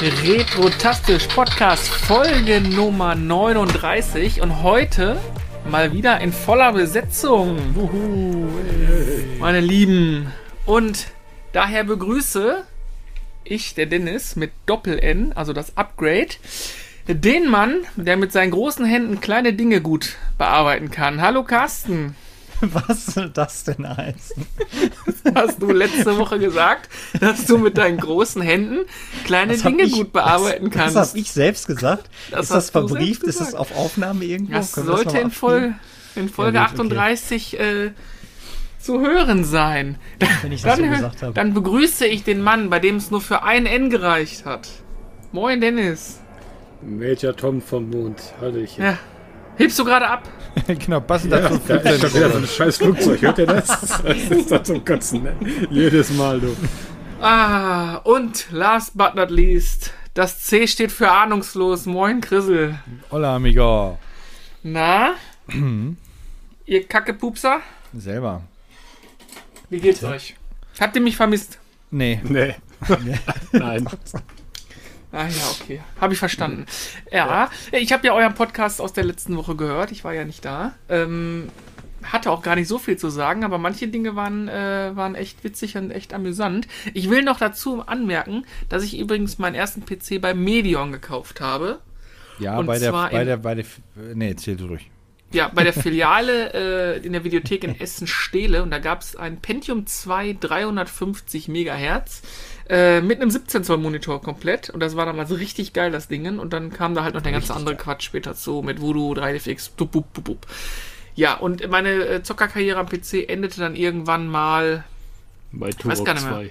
Retrotastisch Podcast Folge Nummer 39 und heute mal wieder in voller Besetzung. Uhu, meine Lieben. Und daher begrüße ich, der Dennis, mit Doppel-N, also das Upgrade, den Mann, der mit seinen großen Händen kleine Dinge gut bearbeiten kann. Hallo Carsten. Was soll das denn heißen? Das hast du letzte Woche gesagt, dass du mit deinen großen Händen kleine Das Dinge ich- gut bearbeiten das, kannst. Das habe ich selbst gesagt. Das ist das verbrieft? Ist das auf Aufnahme irgendwo? Das Können sollte in, Folge, in Folge Ja, gut, okay. 38 äh, zu hören sein. Wenn ich das Dann, so gesagt habe. dann begrüße ich den Mann, bei dem es nur für ein N gereicht hat. Moin Dennis. Major Tom vom Mond. Hallöchen. Ja. Hebst du gerade ab? genau, passend Ja, dazu. da ist schon wieder so ein scheiß Flugzeug. Hört ihr das? Das ist doch zum Kotzen, ne? Jedes Mal, du. Ah, und last but not least, das C steht für ahnungslos. Moin Chrisel. Hola, amigo. Na? ihr Kackepupser? Selber. Wie geht's euch? Habt ihr mich vermisst? Nee. Nee. Nein. Ah ja, okay. Habe ich verstanden. Ja, ich habe ja euren Podcast aus der letzten Woche gehört. Ich war ja nicht da. Ähm, hatte auch gar nicht so viel zu sagen, aber manche Dinge waren, äh, waren echt witzig und echt amüsant. Ich will noch dazu anmerken, dass ich übrigens meinen ersten PC bei Medion gekauft habe. Ja, Und bei der, bei der, bei der, nee, erzähl du ruhig. Ja, bei der Filiale äh, in der Videothek in Essen-Stehle und da gab es ein Pentium 2 350 Megahertz äh, mit einem 17 Zoll Monitor komplett und das war damals richtig geil, das Ding. Und dann kam da halt noch der ganze andere Quatsch später zu mit Voodoo, 3DFX, tup, tup, tup, tup. Ja, und meine äh, Zockerkarriere am PC endete dann irgendwann mal Bei weiß Turok gar nicht mehr. 2.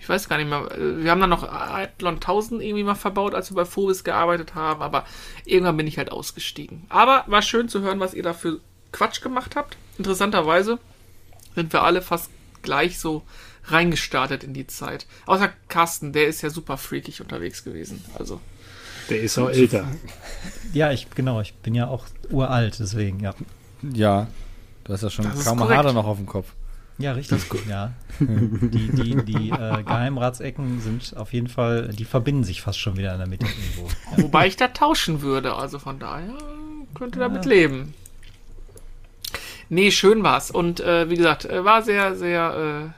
ich weiß gar nicht mehr, äh, wir haben dann noch Athlon 1000 irgendwie mal verbaut, als wir bei Phobis gearbeitet haben, aber irgendwann bin ich halt ausgestiegen. Aber war schön zu hören, was ihr da für Quatsch gemacht habt. Interessanterweise sind wir alle fast gleich so reingestartet in die Zeit. Außer Carsten, der ist ja super freakig unterwegs gewesen. Also, Der ist auch älter. Ja, ich, genau, ich bin ja auch uralt, deswegen, ja. Ja. Du hast ja schon kaum. Haare noch auf dem Kopf. Ja, richtig. Ja. Die, die, die äh, Geheimratsecken sind auf jeden Fall, die verbinden sich fast schon wieder in der Mitte irgendwo. Ja. wobei ich da tauschen würde. Also von daher könnte damit Ja. leben. Nee, schön war's. Und äh, wie gesagt, äh, war sehr, sehr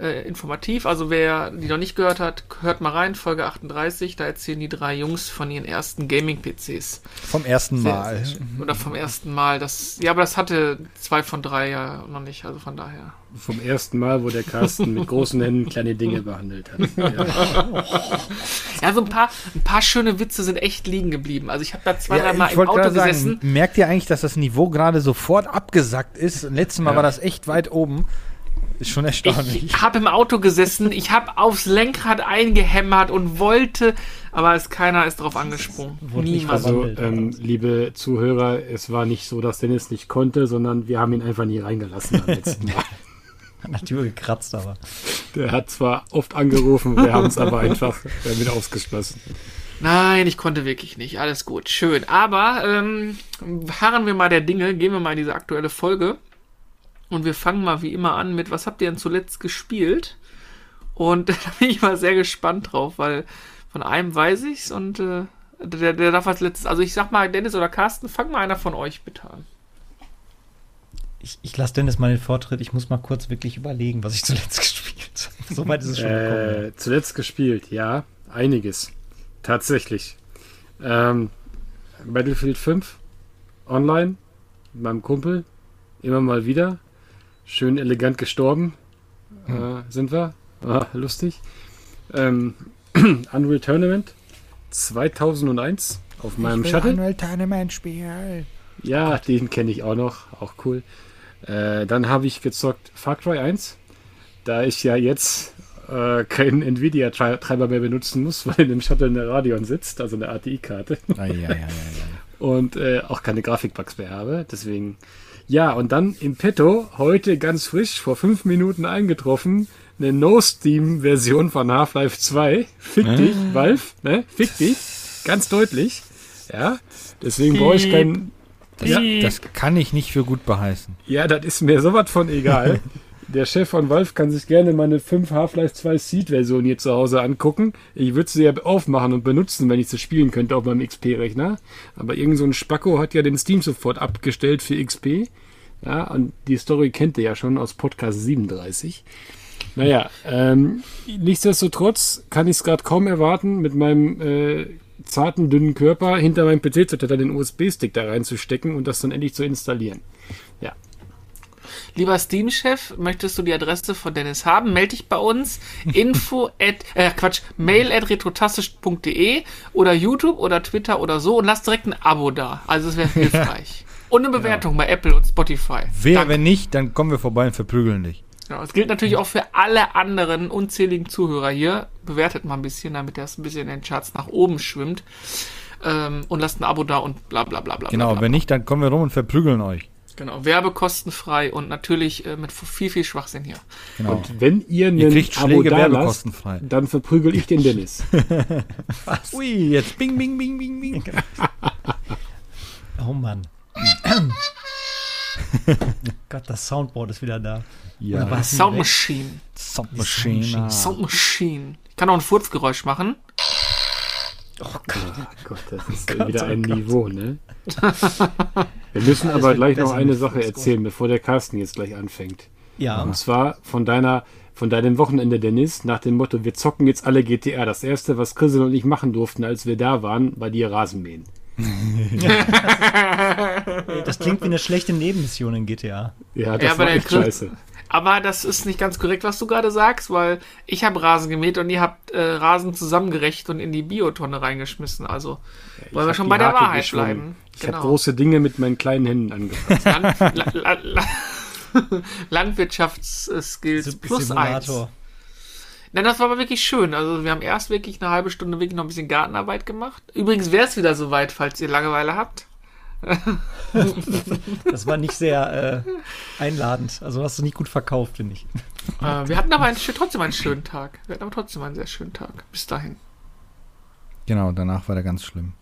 äh, informativ. Also wer die noch nicht gehört hat, hört mal rein, Folge 38. Da erzählen die drei Jungs von ihren ersten Gaming-PCs. Vom ersten Mal. Oder vom ersten Mal. Das, ja, aber das hatte zwei von drei ja noch nicht. Also von daher. Vom ersten Mal, wo der Carsten mit großen Händen kleine Dinge behandelt hat. Ja. Ja, so ein paar, ein paar schöne Witze sind echt liegen geblieben. Also ich habe da zwei, Ja, drei Mal ich im wollte Auto gerade sagen, gesessen. merkt ihr eigentlich, dass das Niveau gerade sofort abgesackt ist? Letztes Mal Ja. war das echt weit oben. Ist schon erstaunlich. Ich habe im Auto gesessen, ich habe aufs Lenkrad eingehämmert und wollte, aber es keiner ist drauf angesprungen. Niemand. Also, ähm, liebe Zuhörer, es war nicht so, dass Dennis nicht konnte, sondern wir haben ihn einfach nie reingelassen am letzten Mal. An der Tür gekratzt, aber. Der hat zwar oft angerufen, wir haben es aber einfach äh, wieder ausgeschlossen. Nein, ich konnte wirklich nicht. Alles gut, schön. Aber ähm, harren wir mal der Dinge, gehen wir mal in diese aktuelle Folge. Und wir fangen mal wie immer an mit, was habt ihr denn zuletzt gespielt? Und da bin ich mal sehr gespannt drauf, weil von einem weiß ich's und äh, der, der darf als letztes. Also ich sag mal, Dennis oder Carsten, fang mal einer von euch bitte an. Ich, ich lasse Dennis mal den Vortritt. Ich muss mal kurz wirklich überlegen, was ich zuletzt gespielt habe. Soweit ist es schon gekommen. Äh, zuletzt gespielt, ja, einiges. Tatsächlich. Ähm, Battlefield 5 online mit meinem Kumpel. Immer mal wieder. Schön elegant gestorben. Äh, sind wir. Ah, lustig. Ähm, Unreal Tournament 2001 auf meinem Shuttle. Annual Tournament Spiel. Ja, den kenne ich auch noch. Auch cool. Äh, dann habe ich gezockt Far Cry 1. Da ich ja jetzt äh, keinen Nvidia-Treiber mehr benutzen muss, weil in dem Shuttle eine Radeon sitzt, also eine ATI-Karte. Ah, ja, ja, ja, ja. Und äh, auch keine Grafikbugs mehr habe. Deswegen. Ja, und dann im Petto, heute ganz frisch, vor fünf Minuten eingetroffen, eine No-Steam-Version von Half-Life 2. Fick dich, Valve, ne? Fick dich. Ganz deutlich. Ja. Deswegen brauche ich keinen Das, Ja. das kann ich nicht für gut beheißen. Ja, das ist mir sowas von egal. Der Chef von Valve kann sich gerne meine 5 Half-Life 2 Seed-Version hier zu Hause angucken. Ich würde sie ja aufmachen und benutzen, wenn ich sie spielen könnte auf meinem XP-Rechner. Aber irgend so ein Spacko hat ja den Steam-Support abgestellt für XP. Ja, und die Story kennt ihr ja schon aus Podcast 37. Naja, ähm, nichtsdestotrotz kann ich es gerade kaum erwarten, mit meinem äh, zarten, dünnen Körper hinter meinem PC zu den USB-Stick da reinzustecken und das dann endlich zu installieren. Lieber Steam-Chef, möchtest du die Adresse von Dennis haben? Melde dich bei uns. Info at, äh, Quatsch, mail at retrotastisch.de oder YouTube oder Twitter oder so und lass direkt ein Abo da. Also es wäre hilfreich. Und eine Bewertung bei Apple und Spotify. Wer, Danke. wenn nicht, dann kommen wir vorbei und verprügeln dich. Ja, es gilt natürlich auch für alle anderen unzähligen Zuhörer hier. Bewertet mal ein bisschen, damit das ein bisschen in den Charts nach oben schwimmt. Ähm, und lasst ein Abo da und bla bla bla bla. Genau, bla, bla. wenn nicht, dann kommen wir rum und verprügeln euch. Genau, werbekostenfrei und natürlich äh, mit viel, viel Schwachsinn hier. Genau. Und wenn ihr Ihr einen kriegt Abo Schläge da lasst, werbekostenfrei. dann verprügel ich den Dennis. Ui, jetzt bing, bing, bing, bing, bing. Oh Mann. Gott, das Soundboard ist wieder da. Ja, Oder was? Sound Machine. Sound. Machine. Sound Machine. Ich kann auch ein Furzgeräusch machen. Oh Gott, das ist wieder ein Niveau, ne? Wir müssen aber gleich noch eine Sache erzählen, bevor der Carsten jetzt gleich anfängt. Ja, Und zwar von deiner, von deinem Wochenende, Dennis, nach dem Motto, wir zocken jetzt alle GTA. Das erste, was Chrisel und ich machen durften, als wir da waren, war dir Rasenmähen. das klingt wie eine schlechte Nebenmission in GTA. Ja, das Ja, aber war der echt Chris- scheiße. Aber das ist nicht ganz korrekt, was du gerade sagst, weil ich habe Rasen gemäht und ihr habt äh, Rasen zusammengerecht und in die Biotonne reingeschmissen. Also wollen wir schon bei der Hake Wahrheit geschwungen. bleiben. Ich habe große Dinge mit meinen kleinen Händen angefasst. Land, la, la, la, Landwirtschaftsskills plus eins. Nein, das war aber wirklich schön. Also wir haben erst wirklich eine halbe Stunde wirklich noch ein bisschen Gartenarbeit gemacht. Übrigens wäre es wieder soweit, falls ihr Langeweile habt. Das war nicht sehr äh, einladend. Also hast du nicht gut verkauft, finde ich. Äh, wir hatten aber einen, trotzdem einen schönen Tag. Wir hatten aber trotzdem einen sehr schönen Tag. Bis dahin. Genau, danach war der ganz schlimm.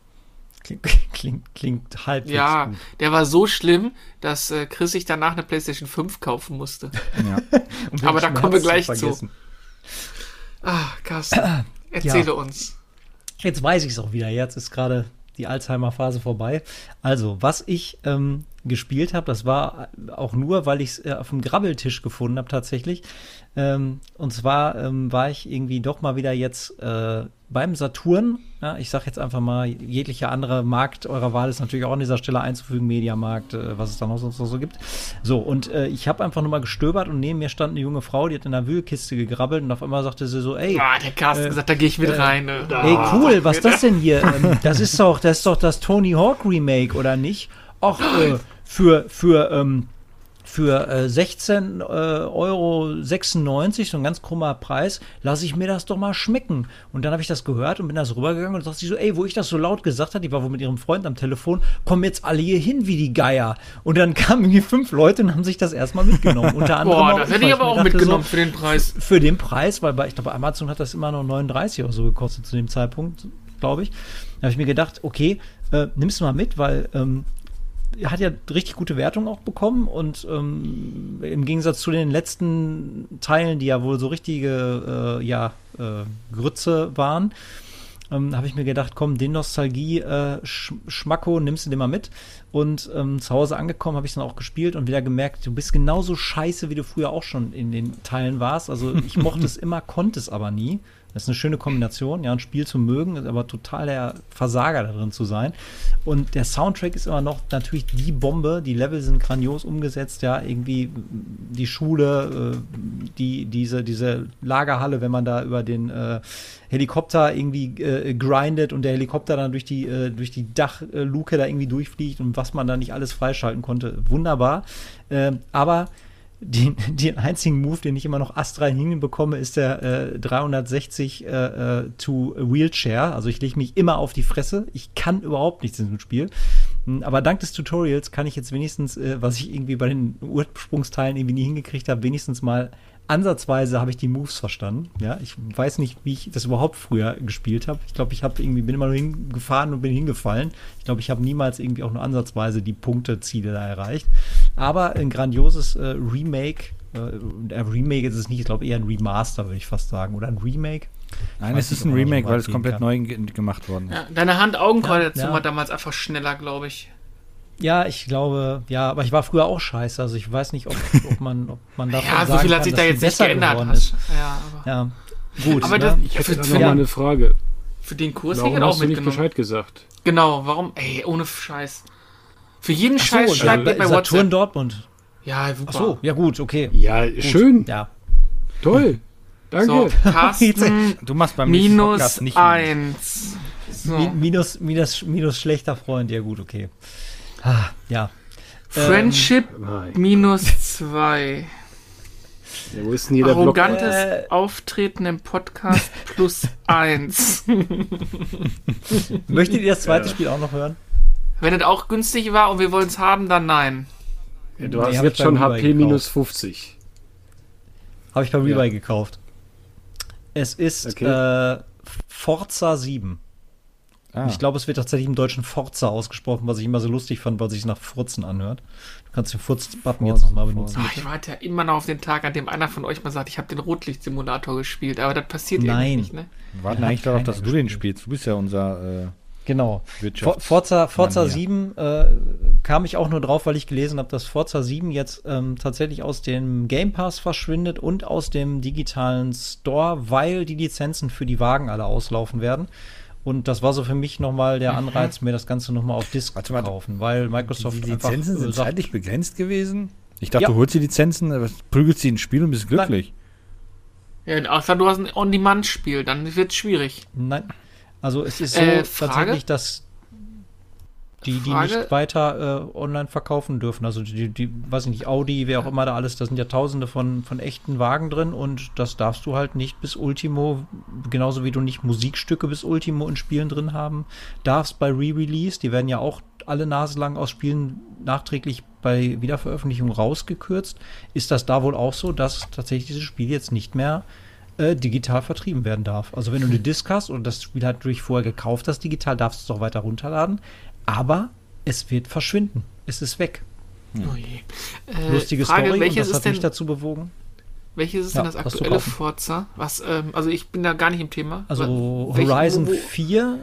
Klingt, klingt, klingt halbwegs Ja, gut. der war so schlimm, dass äh, Chris sich danach eine PlayStation 5 kaufen musste. Ja. Aber da kommen wir gleich zu. vergessen. Ah, Carsten, erzähle uns. Jetzt weiß ich es auch wieder. Jetzt ist gerade die Alzheimer-Phase vorbei. Also, was ich ähm, gespielt habe, das war auch nur, weil ich es äh, auf dem Grabbeltisch gefunden habe tatsächlich. Ähm, und zwar ähm, war ich irgendwie doch mal wieder jetzt äh, beim Saturn. Ja, ich sage jetzt einfach mal, jeglicher andere Markt eurer Wahl ist natürlich auch an dieser Stelle einzufügen, Mediamarkt, äh, was es da noch sonst noch so gibt. So, und äh, ich habe einfach nur mal gestöbert und neben mir stand eine junge Frau, die hat in einer Wühlkiste gegrabbelt und auf einmal sagte sie so, ey, Ah, der Carsten Äh, gesagt, da gehe ich mit äh, rein. Ne? Ey, cool, was ist das denn hier? Ähm, das ist doch, das ist doch das Tony Hawk Remake, oder nicht? Ach, äh, für, für, ähm, für äh, 16 äh, Euro 96, so ein ganz krummer Preis, lasse ich mir das doch mal schmecken. Und dann habe ich das gehört und bin da so rübergegangen und sagte sie so, ey, wo ich das so laut gesagt habe, die war wohl mit ihrem Freund am Telefon, kommen jetzt alle hier hin wie die Geier. Und dann kamen irgendwie fünf Leute und haben sich das erstmal mitgenommen. Unter anderem Boah, das ich, hätte ich aber auch dachte mitgenommen so, für den Preis. für den Preis, weil bei, ich glaube, bei Amazon hat das immer noch 39 oder so gekostet zu dem Zeitpunkt, glaube ich. Da habe ich mir gedacht, okay, äh, nimmst du mal mit, weil ähm, hat ja richtig gute Wertungen auch bekommen und ähm, im Gegensatz zu den letzten Teilen, die ja wohl so richtige äh, ja, äh, Grütze waren, ähm, habe ich mir gedacht, komm, den Nostalgie-Schmacko nimmst du dir mal mit. Und ähm, zu Hause angekommen habe ich dann auch gespielt und wieder gemerkt, du bist genauso scheiße, wie du früher auch schon in den Teilen warst. Also ich mochte es immer, konnte es aber nie. Das ist eine schöne Kombination, ja, ein Spiel zu mögen, ist aber total der Versager da drin zu sein. Und der Soundtrack ist immer noch natürlich die Bombe. Die Level sind grandios umgesetzt, ja, irgendwie die Schule, äh, die, diese, diese Lagerhalle, wenn man da über den äh, Helikopter irgendwie äh, grindet und der Helikopter dann durch die, äh, durch die Dachluke da irgendwie durchfliegt und was man da nicht alles freischalten konnte. Wunderbar. Ähm, aber den, den einzigen Move, den ich immer noch astrein hinbekomme, ist der äh, 360 äh, äh, to Wheelchair. Also ich lege mich immer auf die Fresse. Ich kann überhaupt nichts in diesem Spiel. Hm, Aber dank des Tutorials kann ich jetzt wenigstens, äh, was ich irgendwie bei den Ursprungsteilen irgendwie nie hingekriegt habe, wenigstens mal ansatzweise habe ich die Moves verstanden. Ja, ich weiß nicht, wie ich das überhaupt früher gespielt habe. Ich glaube, ich habe irgendwie bin immer nur hingefahren und bin hingefallen. Ich glaube, ich habe niemals irgendwie auch nur ansatzweise die Punkteziele da erreicht. Aber ein grandioses äh, Remake. Äh, ein Remake ist es nicht, ich glaube eher ein Remaster, würde ich fast sagen. Oder ein Remake. Nein, weiß es ist ein Remake, weil es komplett kann. neu ge- gemacht worden ist. Ja, deine Hand-Augen-Koordination Ja, ja. war damals einfach schneller, glaube ich. Ja, ich glaube, ja, aber ich war früher auch scheiße. Also ich weiß nicht, ob, ob man, ob man davon Ja, so sagen viel hat kann, sich dass da jetzt nicht besser geändert. Ist. Ja, aber Ja, gut. Aber ne? das- Ich hätte da noch mal eine Frage. für den Kurs hätte Warum ich auch hast du nicht mitgenommen. Bescheid gesagt? Genau, warum? Ey, ohne Scheiß. Für jeden so, Scheiß schreibt ja, mir bei Saturn WhatsApp. Dortmund. Ja, super. Ach so, ja gut, okay. Ja, schön. Ja. Toll. Danke. So, Carsten Du machst beim nächsten minus nicht eins. So. Mi- Minus, minus, minus schlechter Freund, ja gut, okay. Ah, ja. Friendship Nein. minus zwei. Ja, wo ist denn hier der Block? Arrogantes Äh. Auftreten im Podcast plus eins. Möchtet ihr das zweite Ja. Spiel auch noch hören? Wenn es auch günstig war und wir wollen es haben, dann nein. Ja, du Nee, hast jetzt schon HP minus 50. Habe ich bei Ja. Rebuy gekauft. Es ist Okay. äh, Forza 7. Ah. Ich glaube, es wird tatsächlich im Deutschen Forza ausgesprochen, was ich immer so lustig fand, weil sich nach Furzen anhört. Du kannst den Furz-Button jetzt nochmal benutzen. Ach, ich warte ja immer noch auf den Tag, an dem einer von euch mal sagt, ich habe den Rotlichtsimulator gespielt, aber das passiert Nein. irgendwie nicht, ne? Wir warten Ja, eigentlich darauf, dass du den spielst. Du bist ja unser äh, Genau. Forza, Forza Mann hier. 7 äh, kam ich auch nur drauf, weil ich gelesen habe, dass Forza 7 jetzt ähm, tatsächlich aus dem Game Pass verschwindet und aus dem digitalen Store, weil die Lizenzen für die Wagen alle auslaufen werden. Und das war so für mich nochmal der Anreiz, mir das Ganze nochmal auf Disc Warte zu kaufen, weil Microsoft Die Lizenzen einfach, äh, sind sagt, zeitlich begrenzt gewesen? Ich dachte, Ja. du holst die Lizenzen, aber prügelst sie ins Spiel und bist glücklich. Ja, außer du hast ein On-Demand-Spiel, dann wird's schwierig. Nein. Also es ist so Äh, tatsächlich, dass die, die Frage? nicht weiter äh, online verkaufen dürfen. Also die, die, weiß ich nicht, Audi, wer auch immer da alles, da sind ja tausende von, von echten Wagen drin und das darfst du halt nicht bis Ultimo, genauso wie du nicht Musikstücke bis Ultimo in Spielen drin haben darfst bei Re-Release. Die werden ja auch alle naselang aus Spielen nachträglich bei Wiederveröffentlichung rausgekürzt. Ist das da wohl auch so, dass tatsächlich dieses Spiel jetzt nicht mehr äh, digital vertrieben werden darf. Also wenn du eine Disk hast und das Spiel halt durch vorher gekauft hast, digital, darfst du es auch weiter runterladen. Aber es wird verschwinden. Es ist weg. Oh je. Äh, Lustige Frage, Story und welches das ist hat mich dazu bewogen. welches ist Ja, denn das aktuelle. Forza? Was, ähm, also ich bin da gar nicht im Thema. Also Welch- Horizon wo- wo- 4,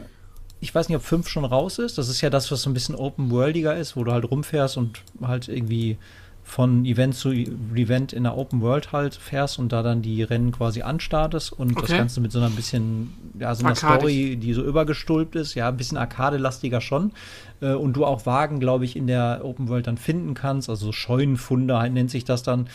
ich weiß nicht, ob 5 schon raus ist. Das ist ja das, was so ein bisschen open-worldiger ist, wo du halt rumfährst und halt irgendwie von Event zu Event in der Open World halt fährst und da dann die Rennen quasi anstartest und das Okay. Ganze mit so einer bisschen, ja, so einer Arkadig. Story, die so übergestülpt ist, ja, ein bisschen arcade-lastiger schon. Äh, und du auch Wagen, glaube ich, in der Open World dann finden kannst, also Scheunenfunde halt nennt sich das dann.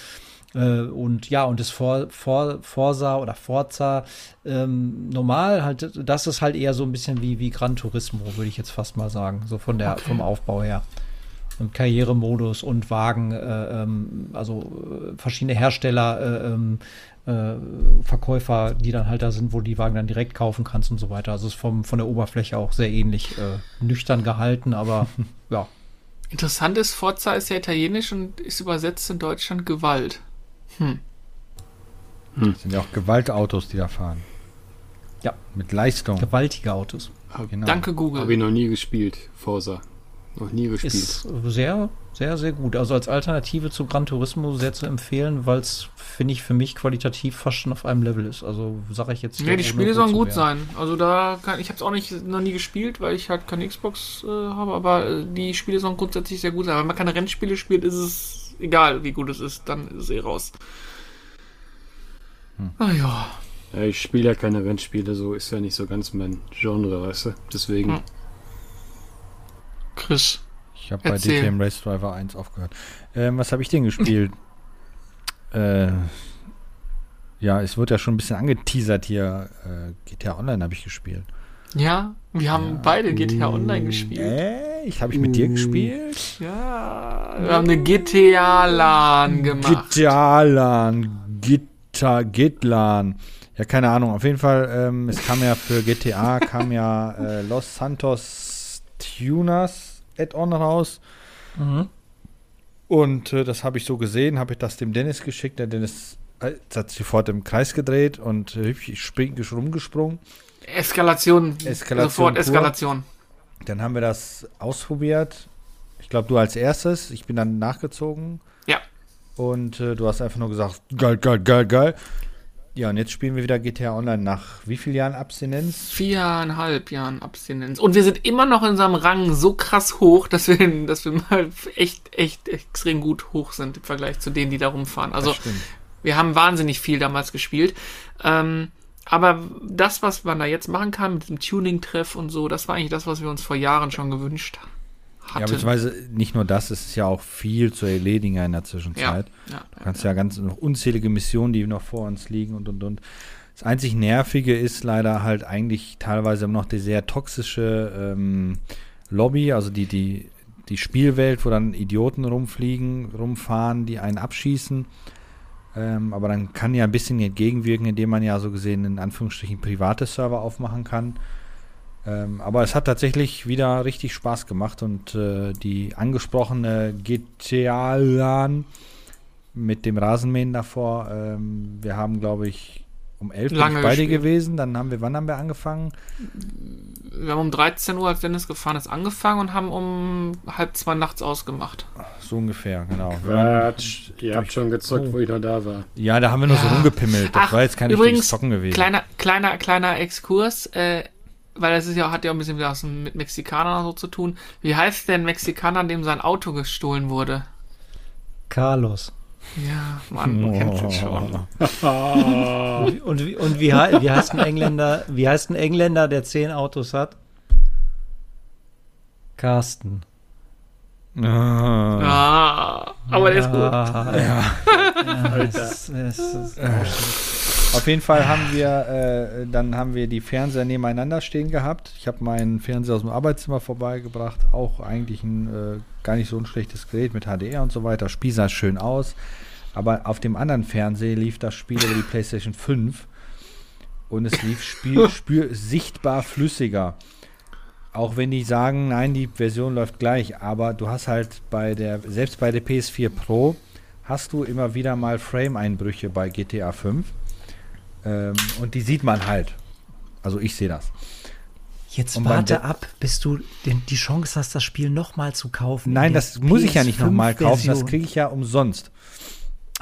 Äh, und ja, und das For, For, Forsa oder Forza ähm, normal halt, das ist halt eher so ein bisschen wie, wie Gran Turismo, würde ich jetzt fast mal sagen, so von der, vom Aufbau her. Und Karrieremodus und Wagen, äh, ähm, also äh, verschiedene Hersteller, äh, ähm, äh, Verkäufer, die dann halt da sind, wo du die Wagen dann direkt kaufen kannst und so weiter. Also ist vom, von der Oberfläche auch sehr ähnlich äh, nüchtern gehalten, aber ja. Interessant ist, Forza ist ja italienisch und ist übersetzt in Deutschland Gewalt. Das sind ja auch Gewaltautos, die da fahren. Ja. Mit Leistung. Gewaltige Autos. Genau. Danke, Google. Habe ich noch nie gespielt, Forsa. Noch nie gespielt. Ist sehr, sehr, sehr gut. Also als Alternative zu Gran Turismo sehr zu empfehlen, weil es, finde ich, für mich qualitativ fast schon auf einem Level ist. Also sage ich jetzt. Ja, die Spiele sollen gut werden. sein. Also da kann, ich habe es auch nicht noch nie gespielt, weil ich halt keine Xbox äh, habe, aber äh, die Spiele sollen grundsätzlich sehr gut sein. Wenn man keine Rennspiele spielt, ist es egal, wie gut es ist, dann ist es eh raus. Ah ja. Ja, ich spiele ja keine Rennspiele, so ist ja nicht so ganz mein Genre, weißt du? Deswegen. Hm. Chris. Ich habe bei. DTM Race Driver 1 aufgehört. Ähm, was habe ich denn gespielt? äh, ja, es wird ja schon ein bisschen angeteasert hier. Äh, GTA Online habe ich gespielt. Ja, wir haben Ja. beide GTA Online gespielt. Äh, ich habe ich mit dir gespielt? Ja, wir haben eine GTA-LAN gemacht. GTA-LAN, Gita, Gitlan. Ja, keine Ahnung. Auf jeden Fall, ähm, es kam ja für GTA, kam ja äh, Los Santos Tunas Add-on raus. Mhm. Und äh, das habe ich so gesehen, habe ich das dem Dennis geschickt. Der Dennis es hat sich sofort im Kreis gedreht und hübsch spring, rumgesprungen. Eskalation. Eskalation Sofort pur. Eskalation. Dann haben wir das ausprobiert. Ich glaube, du als erstes. Ich bin dann nachgezogen. Ja. Und äh, du hast einfach nur gesagt, geil, geil, geil, geil. Ja, und jetzt spielen wir wieder GTA Online nach wie vielen Jahren Abstinenz? Viereinhalb Jahren Abstinenz. Und wir sind immer noch in unserem Rang so krass hoch, dass wir, dass wir mal echt, echt extrem gut hoch sind im Vergleich zu denen, die da rumfahren. Also wir haben wahnsinnig viel damals gespielt. Ähm, aber das, was man da jetzt machen kann mit diesem Tuning-Treff und so, das war eigentlich das, was wir uns vor Jahren schon gewünscht Ja, hatten. beziehungsweise nicht nur das, es ist ja auch viel zu erledigen in der ja, Zwischenzeit. ja, Du kannst ja ganz noch unzählige Missionen, die noch vor uns liegen und und und. Das einzig Nervige ist leider halt eigentlich teilweise noch die sehr toxische ähm, Lobby, also die, die, die Spielwelt, wo dann Idioten rumfliegen, rumfahren, die einen abschießen. Ähm, aber dann kann ja ein bisschen entgegenwirken, indem man ja so gesehen in Anführungsstrichen private Server aufmachen kann. Ähm, aber es hat tatsächlich wieder richtig Spaß gemacht und äh, die angesprochene GTA-LAN mit dem Rasenmähen davor, ähm, wir haben, glaube ich, um 11 bin Lange ich bei dir gespielt. gewesen. Dann haben wir, wann haben wir angefangen? Wir haben um 13 Uhr, als Dennis gefahren ist, angefangen und haben um halb zwei nachts ausgemacht. So ungefähr, genau. Quatsch. Ihr habt schon gezockt, wo ich noch da war. Ja, da haben wir nur so Ja. rumgepimmelt. Das Ach, war jetzt kein übrigens, richtiges Zocken gewesen. Kleiner, kleiner, kleiner Exkurs, äh, weil das ist ja, hat ja auch ein bisschen was mit Mexikanern so zu tun. Wie heißt denn Mexikaner, dem sein Auto gestohlen wurde? Carlos. Ja, Mann, du kennst es schon. Und, und, wie- und wie, wie heißt ein Engländer, wie heißt ein Engländer, der zehn Autos hat? Carsten. Ah. Ah, aber der ist gut. Ja. Alter. Es, es, es, Auf jeden Fall haben wir, äh, dann haben wir die Fernseher nebeneinander stehen gehabt. Ich habe meinen Fernseher aus dem Arbeitszimmer vorbeigebracht. Auch eigentlich ein äh, gar nicht so ein schlechtes Gerät mit HDR und so weiter. Spiel sah schön aus. Aber auf dem anderen Fernseher lief das Spiel über die PlayStation 5 und es lief Spiel, spür, sichtbar flüssiger. Auch wenn die sagen, nein, die Version läuft gleich, aber du hast halt bei der, selbst bei der PS4 Pro, hast du immer wieder mal Frame-Einbrüche bei GTA 5. Ähm, und die sieht man halt. Also ich sehe das. Jetzt Und warte ab, bis du den, die Chance hast, das Spiel nochmal zu kaufen. Nein, das muss ich ja nicht nochmal kaufen, das PS5-Version. kriege ich ja umsonst.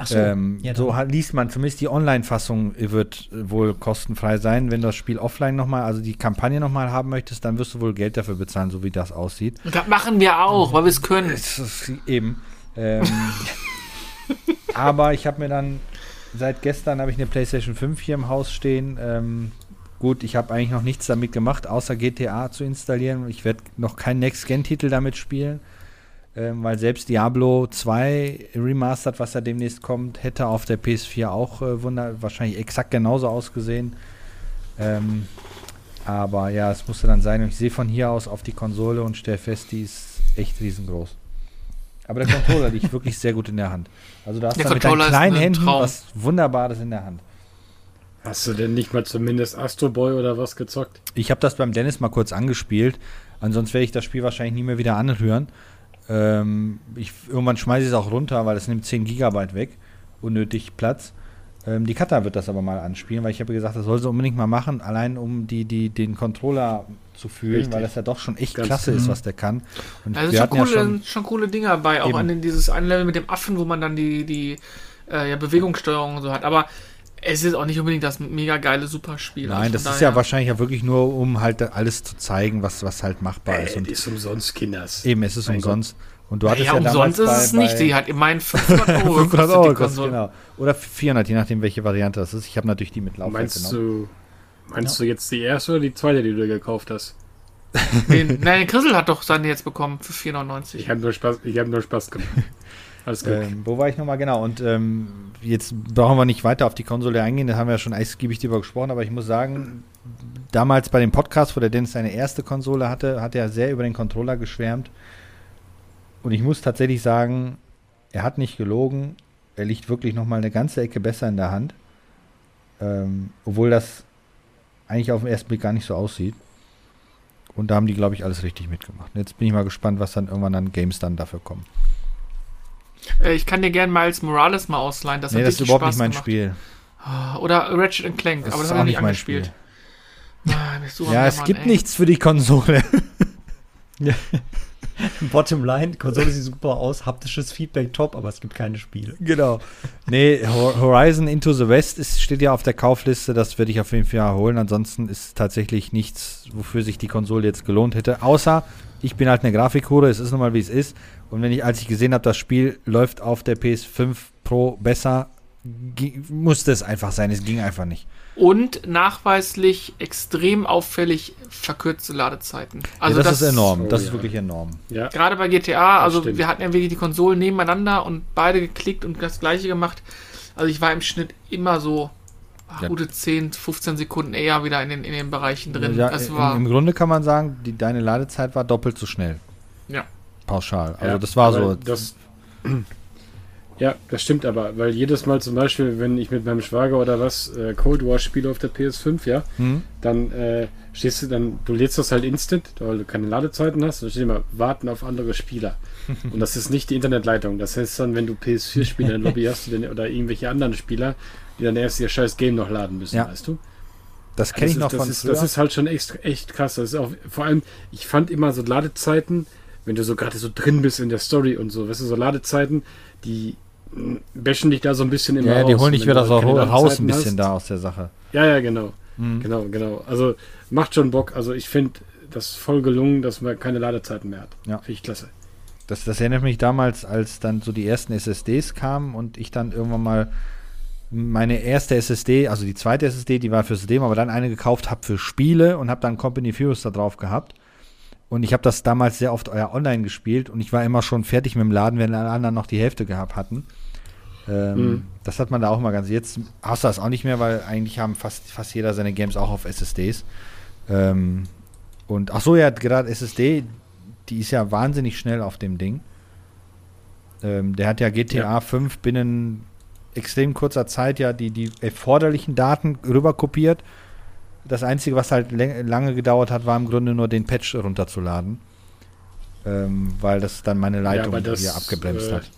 Ach so, ähm, ja, so liest man, zumindest die Online-Fassung wird wohl kostenfrei sein. Wenn du das Spiel offline nochmal, also die Kampagne nochmal haben möchtest, dann wirst du wohl Geld dafür bezahlen, so wie das aussieht. Das machen wir auch, weil wir es können. Eben. Ähm, aber ich habe mir dann seit gestern habe ich eine PlayStation 5 hier im Haus stehen. Ähm, gut, ich habe eigentlich noch nichts damit gemacht, außer GTA zu installieren. Ich werde noch keinen Next-Gen-Titel damit spielen, ähm, weil selbst Diablo 2 Remastered, was da demnächst kommt, hätte auf der PS4 auch äh, wunder wahrscheinlich exakt genauso ausgesehen. Ähm, aber ja, es musste dann sein. Und ich sehe von hier aus auf die Konsole und stelle fest, die ist echt riesengroß. Aber der Controller liegt wirklich sehr gut in der Hand. Also da hast du mit deinen kleinen ein Händen Traum. was Wunderbares in der Hand. Hast du denn nicht mal zumindest Astro Boy oder was gezockt? Ich habe das beim Dennis mal kurz angespielt. Ansonsten werde ich das Spiel wahrscheinlich nie mehr wieder anhören. Ähm, ich, irgendwann schmeiße ich es auch runter, weil es nimmt 10 Gigabyte weg. Unnötig Platz. Ähm, die Katha wird das aber mal anspielen, weil ich habe gesagt, das soll sie unbedingt mal machen, allein um die, die, den Controller zu fühlen, Richtig. weil das ja doch schon echt Ganz klasse ist, was der kann. Und wir schon hatten ja coole, schon, schon coole Dinge dabei, auch Eben. an den, dieses eine Level mit dem Affen, wo man dann die, die äh, ja, Bewegungssteuerung und so hat. Aber es ist auch nicht unbedingt das mega geile Superspiel. Nein, Also das von ist ja wahrscheinlich ja wirklich nur, um halt alles zu zeigen, was, was halt machbar ist. Ey, Und ist umsonst, Kinders. eben, es ist Mein umsonst. Und du hattest ja, ja, umsonst ist bei, es nicht. bei Die hat immerhin 500 Euro 500 gekostet, Euro die kostet, genau. Oder 400, je nachdem, welche Variante das ist. Ich habe natürlich die mit Laufzeit Meinst genommen. du, meinst du jetzt die erste oder die zweite, die du gekauft hast? Den, nein, Chrisel hat doch seine jetzt bekommen für 4,99. Ich habe nur Spaß, ich habe nur Spaß gemacht. Alles gut. Ähm, wo war ich nochmal genau? Und ähm, jetzt brauchen wir nicht weiter auf die Konsole eingehen, da haben wir ja schon ausgiebig drüber gesprochen, aber ich muss sagen, damals bei dem Podcast, wo der Dennis seine erste Konsole hatte, hat er sehr über den Controller geschwärmt. Und ich muss tatsächlich sagen, er hat nicht gelogen. Er liegt wirklich nochmal eine ganze Ecke besser in der Hand. Ähm, obwohl das eigentlich auf den ersten Blick gar nicht so aussieht. Und da haben die, glaube ich, alles richtig mitgemacht. Jetzt bin ich mal gespannt, was dann irgendwann an Games dann dafür kommen. Äh, ich kann dir gerne Miles Morales mal ausleihen. Das Nee, hat das ist überhaupt Spaß nicht mein gemacht. Spiel. Oder Ratchet and Clank, Das aber ist das auch habe ich nicht nicht mein angespielt. Spiel. Ah, Ja, es Jammern, gibt ey. nichts für die Konsole. Bottom line, Konsole sieht super aus, haptisches Feedback top, aber es gibt keine Spiele. genau. Nee, Ho- Horizon Into the West ist, steht ja auf der Kaufliste. Das werde ich auf jeden Fall holen. Ansonsten ist tatsächlich nichts, wofür sich die Konsole jetzt gelohnt hätte. Außer, ich bin halt eine Grafikhure. Es ist nun mal, wie es ist. Und wenn ich, als ich gesehen habe, das Spiel läuft auf der PS5 Pro besser, musste es einfach sein. Es ging einfach nicht. Und nachweislich extrem auffällig verkürzte Ladezeiten. Also ja, das, ist enorm. Oh, das ist ja. wirklich enorm. Ja, Gerade bei GTA, also wir hatten ja wirklich die Konsolen nebeneinander und beide geklickt und das gleiche gemacht. Also ich war im Schnitt immer so ach, Ja. gute 10, 15 Sekunden eher wieder in den, in den Bereichen drin. Ja, das Im Grunde kann man sagen, die, deine Ladezeit war doppelt so schnell. Ja. Pauschal. Also Ja, das war so. Das, ja, das stimmt aber, weil jedes Mal zum Beispiel, wenn ich mit meinem Schwager oder was äh, Cold War spiele auf der PS5, ja, Hm? dann äh, stehst du dann, du lädst das halt instant, weil du keine Ladezeiten hast, dann steht immer warten auf andere Spieler. Und das ist nicht die Internetleitung. Das heißt dann, wenn du PS4-Spieler in der Lobby hast oder irgendwelche anderen Spieler, die dann erst ihr scheiß Game noch laden müssen, Ja. weißt du? Das kenne ich noch ist, von das ist, früher. Das ist halt schon echt, echt krass. Das ist auch, vor allem, ich fand immer so Ladezeiten, wenn du so gerade so drin bist in der Story und so, weißt du, so Ladezeiten, die bashen dich da so ein bisschen immer ja, die raus. holen dich wieder so raus ein bisschen hast- da aus der Sache. Ja, ja, genau. Mhm. Genau, genau. Also macht schon Bock. Also ich finde das voll gelungen, dass man keine Ladezeiten mehr hat. Ja. Finde ich klasse. Das, das erinnert mich damals, als dann so die ersten SSDs kamen und ich dann irgendwann mal meine erste SSD, also die zweite SSD, die war für System, aber dann eine gekauft habe für Spiele und habe dann Company Furious da drauf gehabt. Und ich habe das damals sehr oft euer online gespielt und ich war immer schon fertig mit dem Laden, wenn alle anderen noch die Hälfte gehabt hatten. Ähm, Mhm. Das hat man da auch mal ganz. Jetzt hast du das auch nicht mehr, weil eigentlich haben fast, fast jeder seine Games auch auf SSDs. Ähm, und ach so, ja, gerade SSD, die ist ja wahnsinnig schnell auf dem Ding. Ähm, der hat ja GTA 5 binnen extrem kurzer Zeit ja die, die erforderlichen Daten rüber kopiert. Das Einzige, was halt lange gedauert hat, war im Grunde nur den Patch runterzuladen. Ähm, weil das dann meine Leitung aber das, hier abgebremst äh, hat.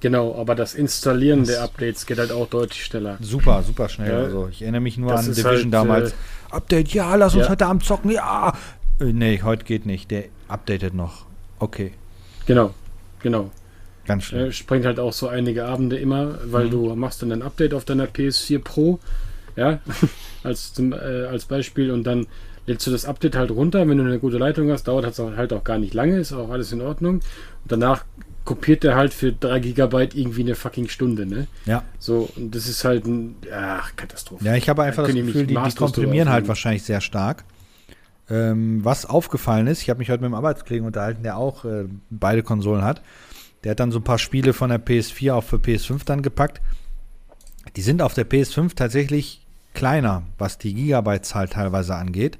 Genau, aber das Installieren Das- der Updates geht halt auch deutlich schneller. Super, super schnell. Ja, also ich erinnere mich nur das an Division halt, damals. äh, Update, ja, lass uns ja. heute Abend zocken, ja. Äh, nee, heute geht nicht. Der updatet noch. Okay, Genau, genau. ganz schnell. Äh, sprengt halt auch so einige Abende immer, weil Mhm. du machst dann ein Update auf deiner PS4 Pro, ja, als, zum, äh, als Beispiel und dann lädst du das Update halt runter, wenn du eine gute Leitung hast, dauert das auch halt auch gar nicht lange, ist auch alles in Ordnung und danach kopiert der halt für 3 Gigabyte irgendwie eine fucking Stunde, ne? Ja. So, und das ist halt ein, ach, Katastrophe. Ja, ich habe einfach das die mich Gefühl, die, die komprimieren halt wahrscheinlich sehr stark. Ähm, was aufgefallen ist, ich habe mich heute mit einem Arbeitskollegen unterhalten, der auch äh, beide Konsolen hat. Der hat dann so ein paar Spiele von der PS4 auch für PS5 dann gepackt. Die sind auf der PS5 tatsächlich kleiner, was die Gigabyte-Zahl teilweise angeht.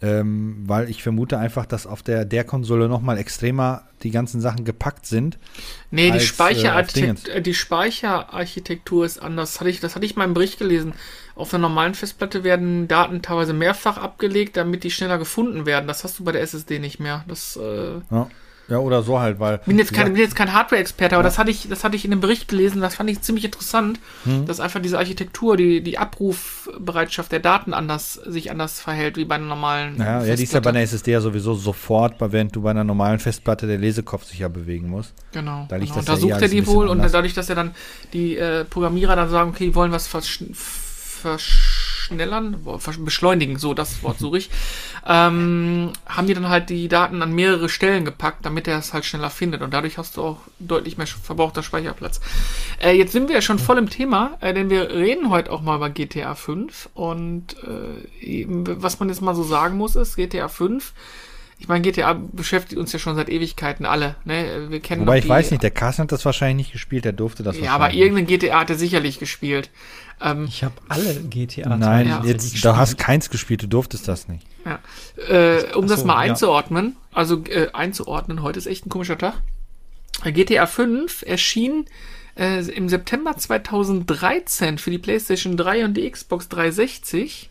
Ähm, weil ich vermute einfach, dass auf der, der Konsole nochmal extremer die ganzen Sachen gepackt sind. Nee, die, als, äh, auf Speicherarchitekt äh, die Speicherarchitektur ist anders. Das hatte ich, das hatte ich mal im Bericht gelesen. Auf einer normalen Festplatte werden Daten teilweise mehrfach abgelegt, damit die schneller gefunden werden. Das hast du bei der SSD nicht mehr. Das äh, Ja, ja oder so halt, weil. bin jetzt kein, gesagt, bin jetzt kein Hardware-Experte, aber das hatte ich, das hatte ich in dem Bericht gelesen. Das fand ich ziemlich interessant, Hm. dass einfach diese Architektur, die, die Abrufbereitschaft der Daten anders sich anders verhält wie bei einer normalen. Ja, ja, die ist ja bei Festplatte. einer SSD ja sowieso sofort, während du bei einer normalen Festplatte der Lesekopf sich ja bewegen muss. Genau. Da genau. da ja sucht er die wohl und anders. dadurch, dass er dann die äh, Programmierer dann sagen, okay, die wollen was versch verschnellern, beschleunigen, so das Wort suche ich, ähm, haben die dann halt die Daten an mehrere Stellen gepackt, damit er es halt schneller findet und dadurch hast du auch deutlich mehr verbrauchter Speicherplatz. Äh, jetzt sind wir ja schon voll im Thema, äh, denn wir reden heute auch mal über GTA 5 und äh, eben, was man jetzt mal so sagen muss ist, GTA 5 ich meine, GTA beschäftigt uns ja schon seit Ewigkeiten alle. Ne? Wir kennen Wobei ich weiß nicht, der Carsten hat das wahrscheinlich nicht gespielt, der durfte das Ja, aber irgendein GTA hat er sicherlich gespielt. Ähm, Ich habe alle GTA Nein, Ja. jetzt, du hast keins gespielt, du durftest das nicht. ja. äh, um Ach das so, mal ja. einzuordnen, also äh, einzuordnen, heute ist echt ein komischer Tag. GTA 5 erschien äh, im September 2013 für die PlayStation 3 und die Xbox 360.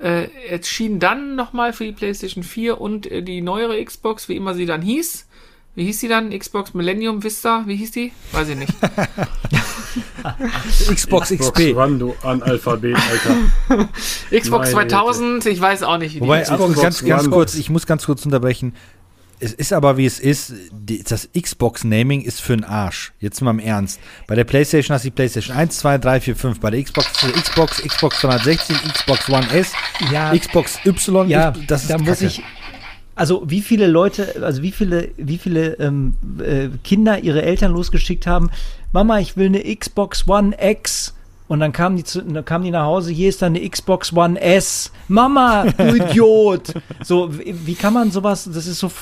Äh, erschien dann nochmal für die PlayStation 4 und äh, die neuere Xbox, wie immer sie dann hieß. Wie hieß die dann? Xbox Millennium Vista? Wie hieß die? Weiß ich nicht. Xbox Xbox XP. One, du Analphabet, Alter. Xbox Meine 2000, ich weiß auch nicht, wie Wobei, die Xbox ganz, ganz One. kurz, ich muss ganz kurz unterbrechen. Es ist aber wie es ist, das Xbox-Naming ist für den Arsch. Jetzt mal im Ernst. Bei der PlayStation hast du die PlayStation 1, 2, 3, 4, 5. Bei der Xbox für Xbox, Xbox 360, Xbox One S, Ja, Xbox Y, ja, das ist da muss Kacke. ich. Also wie viele Leute, also wie viele, wie viele ähm, äh, Kinder ihre Eltern losgeschickt haben, Mama, ich will eine Xbox One X. Und dann kamen die, zu, dann kamen die nach Hause, hier ist dann eine Xbox One S. Mama, du Idiot. So, wie, wie kann man sowas, das ist so,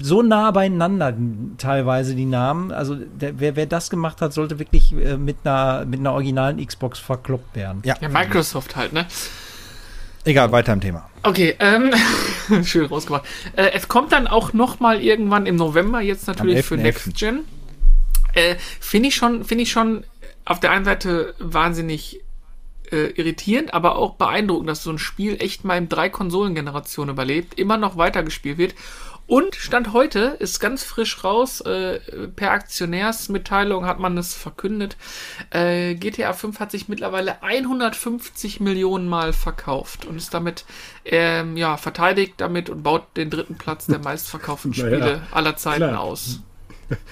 so nah beieinander teilweise die Namen. Also der, wer, wer das gemacht hat, sollte wirklich äh, mit, einer, mit einer originalen Xbox verkloppt werden. Ja, Ja, Microsoft halt, ne? egal, weiter im Thema. Okay, ähm, schön rausgemacht. Äh, es kommt dann auch noch mal irgendwann im November, jetzt natürlich für 11.11.. Next Gen. Äh, finde ich schon, finde ich schon auf der einen Seite wahnsinnig äh, irritierend, aber auch beeindruckend, dass so ein Spiel echt mal in drei Konsolengenerationen überlebt, immer noch weitergespielt wird. Und Stand heute ist ganz frisch raus, äh, per Aktionärsmitteilung hat man es verkündet. Äh, GTA 5 hat sich mittlerweile 150 Millionen Mal verkauft und ist damit ähm, ja, verteidigt damit und baut den dritten Platz der meistverkauften Naja, Spiele aller Zeiten klar. aus.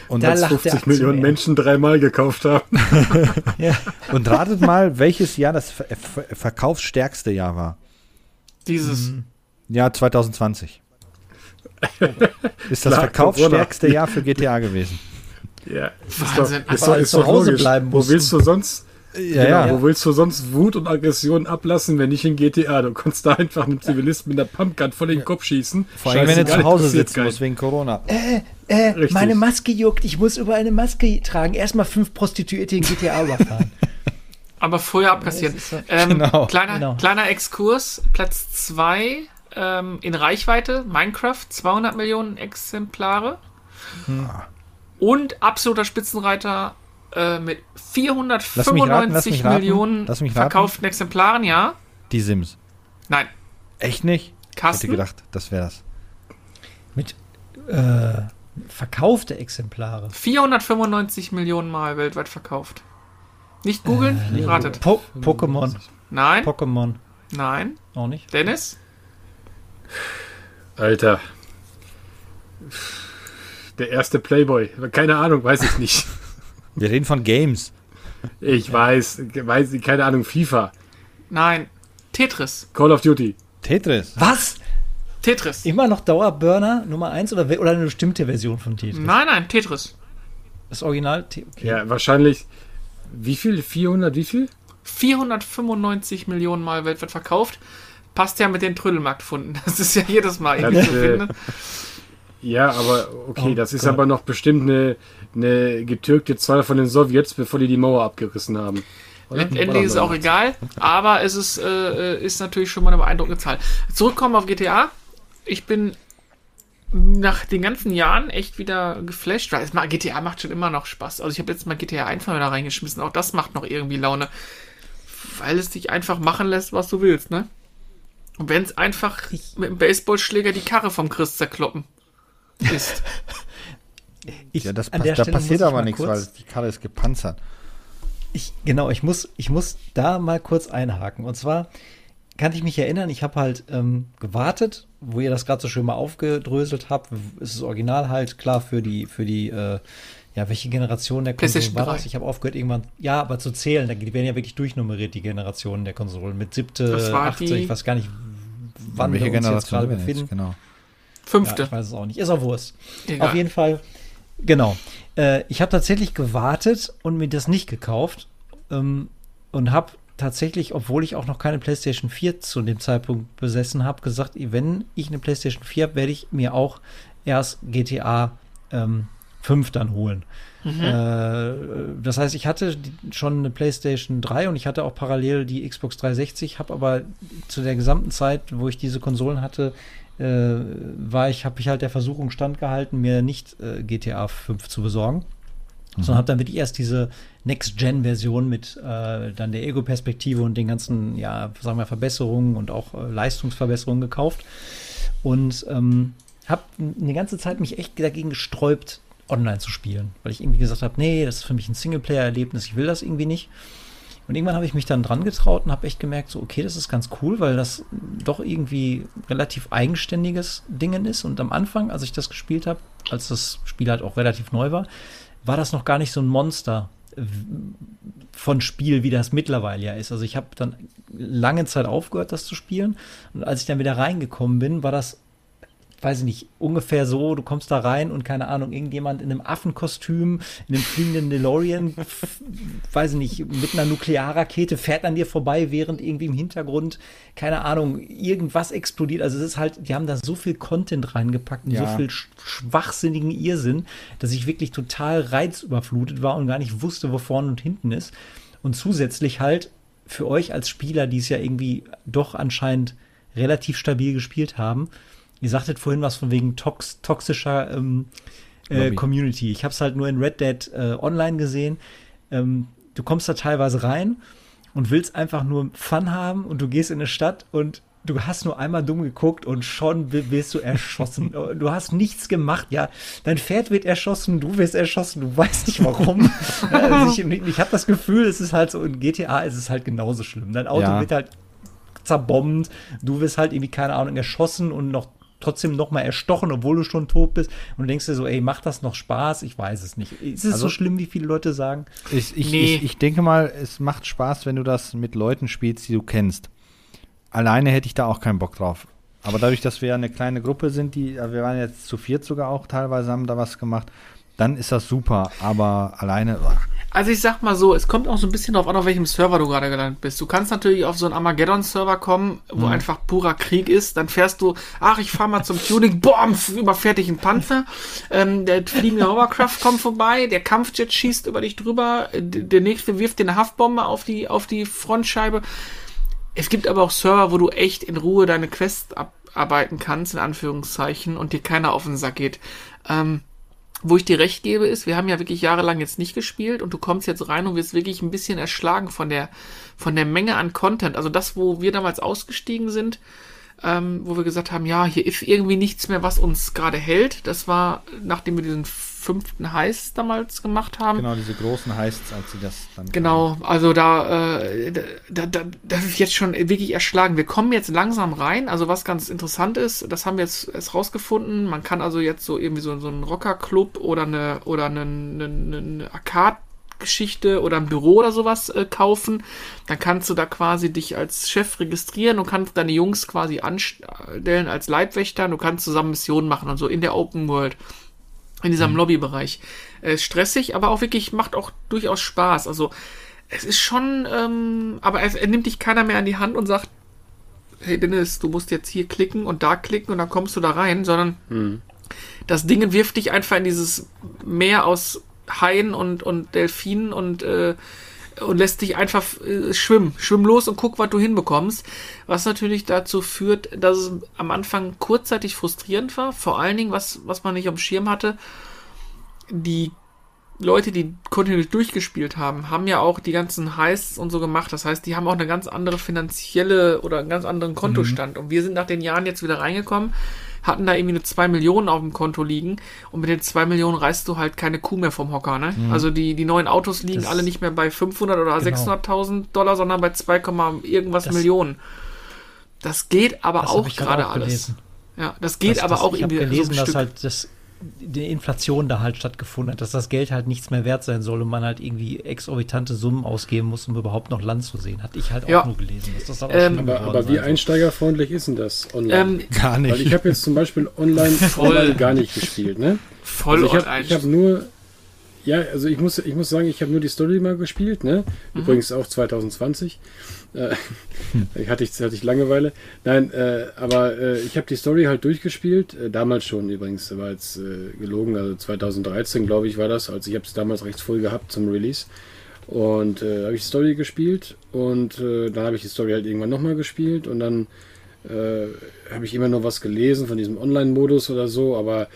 Und, Da das, lacht der 50 Millionen. Menschen dreimal gekauft haben. Ja. und ratet mal, welches Jahr das ver ver verkaufsstärkste Jahr war. Dieses. Mhm. Jahr 2020. Ist das verkaufsstärkste Jahr für GTA gewesen. Ja, ist Wahnsinn. doch, ist doch, als ist zu doch Hause logisch. bleiben Wo willst du sonst, Ja, genau, wo willst du sonst Wut und Aggression ablassen, wenn nicht in GTA? Du kannst da einfach einem Zivilisten mit einer Pumpgun voll in den Kopf schießen. Vor allem, wenn du zu Hause sitzen musst wegen Corona. Äh, Richtig. meine Maske juckt, ich muss über eine Maske tragen. Erstmal fünf Prostituierte in GTA überfahren. Aber vorher abkassieren. Ja, ist so- ähm, Genau. Kleiner, Genau. kleiner Exkurs. Platz 2 ähm, in Reichweite. Minecraft, 200 Millionen Exemplare. Hm. Und absoluter Spitzenreiter äh, mit Lass mich raten, lass 495 mich raten, Millionen verkauften Exemplaren, ja? Die Sims. Nein. Echt nicht? Ich hätte Carsten? gedacht, das wäre das. Mit äh, verkaufte Exemplare. 495 Millionen Mal weltweit verkauft. Nicht googeln, Äh, ratet. Po Pokémon. Nein, Pokémon. nein. Auch nicht. Dennis? Alter. Der erste Playboy. Keine Ahnung, weiß ich nicht. Wir reden von Games. Ich weiß, weiß, keine Ahnung, FIFA, Nein. Tetris. Call of Duty. Tetris. Was? Tetris. Immer noch Dauerburner Nummer 1 oder, oder eine bestimmte Version von Tetris? Nein, nein, Tetris. Das Original? Okay. Ja, wahrscheinlich. Wie viel? 400, wie viel? 495 Millionen Mal weltweit verkauft. Passt ja mit den Trödelmarktfunden. Das ist ja jedes Mal Das, irgendwie zu äh, finden. Ja, aber okay, Oh das ist Gott. aber noch bestimmt eine, eine getürkte Zahl von den Sowjets, bevor die die Mauer abgerissen haben. Letztendlich ist es auch egal, aber es ist, äh, ist natürlich schon mal eine beeindruckende Zahl. Zurückkommen auf GTA. Ich bin nach den ganzen Jahren echt wieder geflasht, weil es mal, GTA macht schon immer noch Spaß. Also ich habe jetzt mal GTA einfach wieder reingeschmissen. Auch das macht noch irgendwie Laune. Weil es dich einfach machen lässt, was du willst, ne? Und wenn es einfach Ich- mit dem Baseballschläger die Karre vom Chris zerkloppen ist. Ich, Ja, das an pass der da Stelle passiert aber mal nichts, kurz- weil die Karre ist gepanzert. Ich, genau, ich muss, ich muss da mal kurz einhaken. Und zwar kann ich mich erinnern, ich habe halt ähm, gewartet, wo ihr das gerade so schön mal aufgedröselt habt. Ist das Original halt klar für die, für die, äh, ja, welche Generation der Konsolen war 3. das? Ich habe aufgehört irgendwann, ja, aber zu zählen, da- die werden ja wirklich durchnummeriert, die Generationen der Konsolen. Mit siebte, achte, ich weiß gar nicht, wann Welche wir uns jetzt Generation gerade sind wir befinden. jetzt? Genau. Ja, Fünfte. ich weiß es auch nicht. Ist auch Wurst. Egal. Auf jeden Fall, genau. Äh, ich habe tatsächlich gewartet und mir das nicht gekauft. Ähm, und habe tatsächlich, obwohl ich auch noch keine PlayStation 4 zu dem Zeitpunkt besessen habe, gesagt, wenn ich eine PlayStation 4 habe, werde ich mir auch erst GTA ähm, 5 dann holen. Äh, das heißt, ich hatte schon eine PlayStation 3 und ich hatte auch parallel die Xbox 360, habe aber zu der gesamten Zeit, wo ich diese Konsolen hatte, äh, war ich, habe ich halt der Versuchung standgehalten, mir nicht äh, GTA 5 zu besorgen. Sondern habe dann wirklich erst diese Next-Gen-Version mit äh, dann der Ego-Perspektive und den ganzen, ja, sagen wir, Verbesserungen und auch äh, Leistungsverbesserungen gekauft. Und ähm, habe eine ganze Zeit mich echt dagegen gesträubt, online zu spielen, weil ich irgendwie gesagt habe, nee, das ist für mich ein Singleplayer-Erlebnis, ich will das irgendwie nicht. Und irgendwann habe ich mich dann dran getraut und habe echt gemerkt, so, okay, das ist ganz cool, weil das doch irgendwie relativ eigenständiges Dingen ist. Und am Anfang, als ich das gespielt habe, als das Spiel halt auch relativ neu war, war das noch gar nicht so ein Monster von Spiel, wie das mittlerweile ja ist. Also ich habe dann lange Zeit aufgehört, das zu spielen. Und als ich dann wieder reingekommen bin, war das weiß ich nicht, ungefähr so, du kommst da rein und keine Ahnung, irgendjemand in einem Affenkostüm, in einem fliegenden DeLorean, weiß ich nicht, mit einer Nuklearrakete fährt an dir vorbei, während irgendwie im Hintergrund, keine Ahnung, irgendwas explodiert. Also es ist halt, die haben da so viel Content reingepackt und ja. so viel schwachsinnigen Irrsinn, dass ich wirklich total reizüberflutet war und gar nicht wusste, wo vorne und hinten ist. Und zusätzlich halt für euch als Spieler, die es ja irgendwie doch anscheinend relativ stabil gespielt haben, Ihr sagtet vorhin was von wegen tox toxischer ähm, äh, Community. Ich habe es halt nur in Red Dead äh, Online gesehen. Ähm, du kommst da teilweise rein und willst einfach nur Fun haben und du gehst in eine Stadt und du hast nur einmal dumm geguckt und schon wirst du erschossen. Du hast nichts gemacht, ja. Dein Pferd wird erschossen, du wirst erschossen, du weißt nicht warum. also ich, ich habe das Gefühl, es ist halt so, in GTA ist es halt genauso schlimm. Dein Auto ja. wird halt zerbombt, du wirst halt irgendwie, keine Ahnung, erschossen und noch trotzdem noch mal erstochen, obwohl du schon tot bist. Und du denkst dir so, ey, macht das noch Spaß? Ich weiß es nicht. Ist es also, so schlimm, wie viele Leute sagen? Ich, ich, nee. ich, ich denke mal, es macht Spaß, wenn du das mit Leuten spielst, die du kennst. Alleine hätte ich da auch keinen Bock drauf. Aber dadurch, dass wir eine kleine Gruppe sind, die, wir waren jetzt zu viert sogar auch teilweise, haben da was gemacht, dann ist das super. Aber alleine. Ach. Also ich sag mal so, es kommt auch so ein bisschen darauf an, auf welchem Server du gerade gelandet bist. Du kannst natürlich auf so einen Armageddon-Server kommen, wo mhm. einfach purer Krieg ist. Dann fährst du, ach, ich fahr mal zum Tuning, boom, überfährt dich ein Panzer. Ähm, der fliegende Hovercraft kommt vorbei, der Kampfjet schießt über dich drüber, der nächste wirft dir eine Haftbombe auf die, auf die Frontscheibe. Es gibt aber auch Server, wo du echt in Ruhe deine Quest abarbeiten kannst, in Anführungszeichen, und dir keiner auf den Sack geht. Ähm, wo ich dir recht gebe, ist, wir haben ja wirklich jahrelang jetzt nicht gespielt und du kommst jetzt rein und wirst wirklich ein bisschen erschlagen von der, von der Menge an Content. Also das, wo wir damals ausgestiegen sind, ähm, wo wir gesagt haben, ja, hier ist irgendwie nichts mehr, was uns gerade hält. Das war, nachdem wir diesen fünften Heist damals gemacht haben. Genau, diese großen Heists, als sie das dann. Genau, kamen. also da, äh, da, da, das ist jetzt schon wirklich erschlagen. Wir kommen jetzt langsam rein. Also was ganz interessant ist, das haben wir jetzt erst rausgefunden. Man kann also jetzt so irgendwie so, so einen Rockerclub oder eine oder eine, eine, eine Arcade Geschichte oder ein Büro oder sowas äh, kaufen, dann kannst du da quasi dich als Chef registrieren und kannst deine Jungs quasi anstellen als Leibwächter. Du kannst zusammen Missionen machen und so in der Open World in diesem mhm. Lobbybereich. Äh, stressig, aber auch wirklich macht auch durchaus Spaß. Also es ist schon, ähm, aber er, er nimmt dich keiner mehr an die Hand und sagt, hey Dennis, du musst jetzt hier klicken und da klicken und dann kommst du da rein, sondern mhm. das Ding wirft dich einfach in dieses Meer aus Haien und, und Delfinen und, äh, und lässt dich einfach äh, schwimmen. Schwimm los und guck, was du hinbekommst. Was natürlich dazu führt, dass es am Anfang kurzzeitig frustrierend war. Vor allen Dingen, was, was man nicht am Schirm hatte, die Leute, die kontinuierlich durchgespielt haben, haben ja auch die ganzen Heists und so gemacht. Das heißt, die haben auch eine ganz andere finanzielle oder einen ganz anderen Kontostand. Mhm. Und wir sind nach den Jahren jetzt wieder reingekommen, hatten da irgendwie eine 2 Millionen auf dem Konto liegen und mit den 2 Millionen reißt du halt keine Kuh mehr vom Hocker. Ne? Mhm. Also die, die neuen Autos liegen das alle nicht mehr bei 500 oder genau. 600.000 Dollar, sondern bei 2, irgendwas das Millionen. Das geht aber auch gerade alles. Ja, das geht das, aber auch ich irgendwie. Gelesen, so dass halt das die Inflation da halt stattgefunden hat, dass das Geld halt nichts mehr wert sein soll und man halt irgendwie exorbitante Summen ausgeben muss, um überhaupt noch Land zu sehen. Hatte ich halt auch ja. nur gelesen. Dass das auch ähm, aber, aber wie einsteigerfreundlich ist denn das online? Ähm, gar nicht. Weil ich habe jetzt zum Beispiel online, online gar nicht gespielt, ne? Voll also ich habe hab nur ja, also ich muss, ich muss sagen, ich habe nur die Story mal gespielt, ne? Mhm. Übrigens auch 2020. Äh, hm. hatte, ich, hatte ich Langeweile. Nein, äh, aber äh, ich habe die Story halt durchgespielt. Äh, damals schon übrigens, war jetzt äh, gelogen, also 2013 glaube ich war das. Also ich habe es damals recht früh gehabt zum Release. Und äh, habe ich die Story gespielt und dann habe ich die Story halt irgendwann nochmal gespielt und dann habe ich immer noch was gelesen von diesem Online-Modus oder so, aber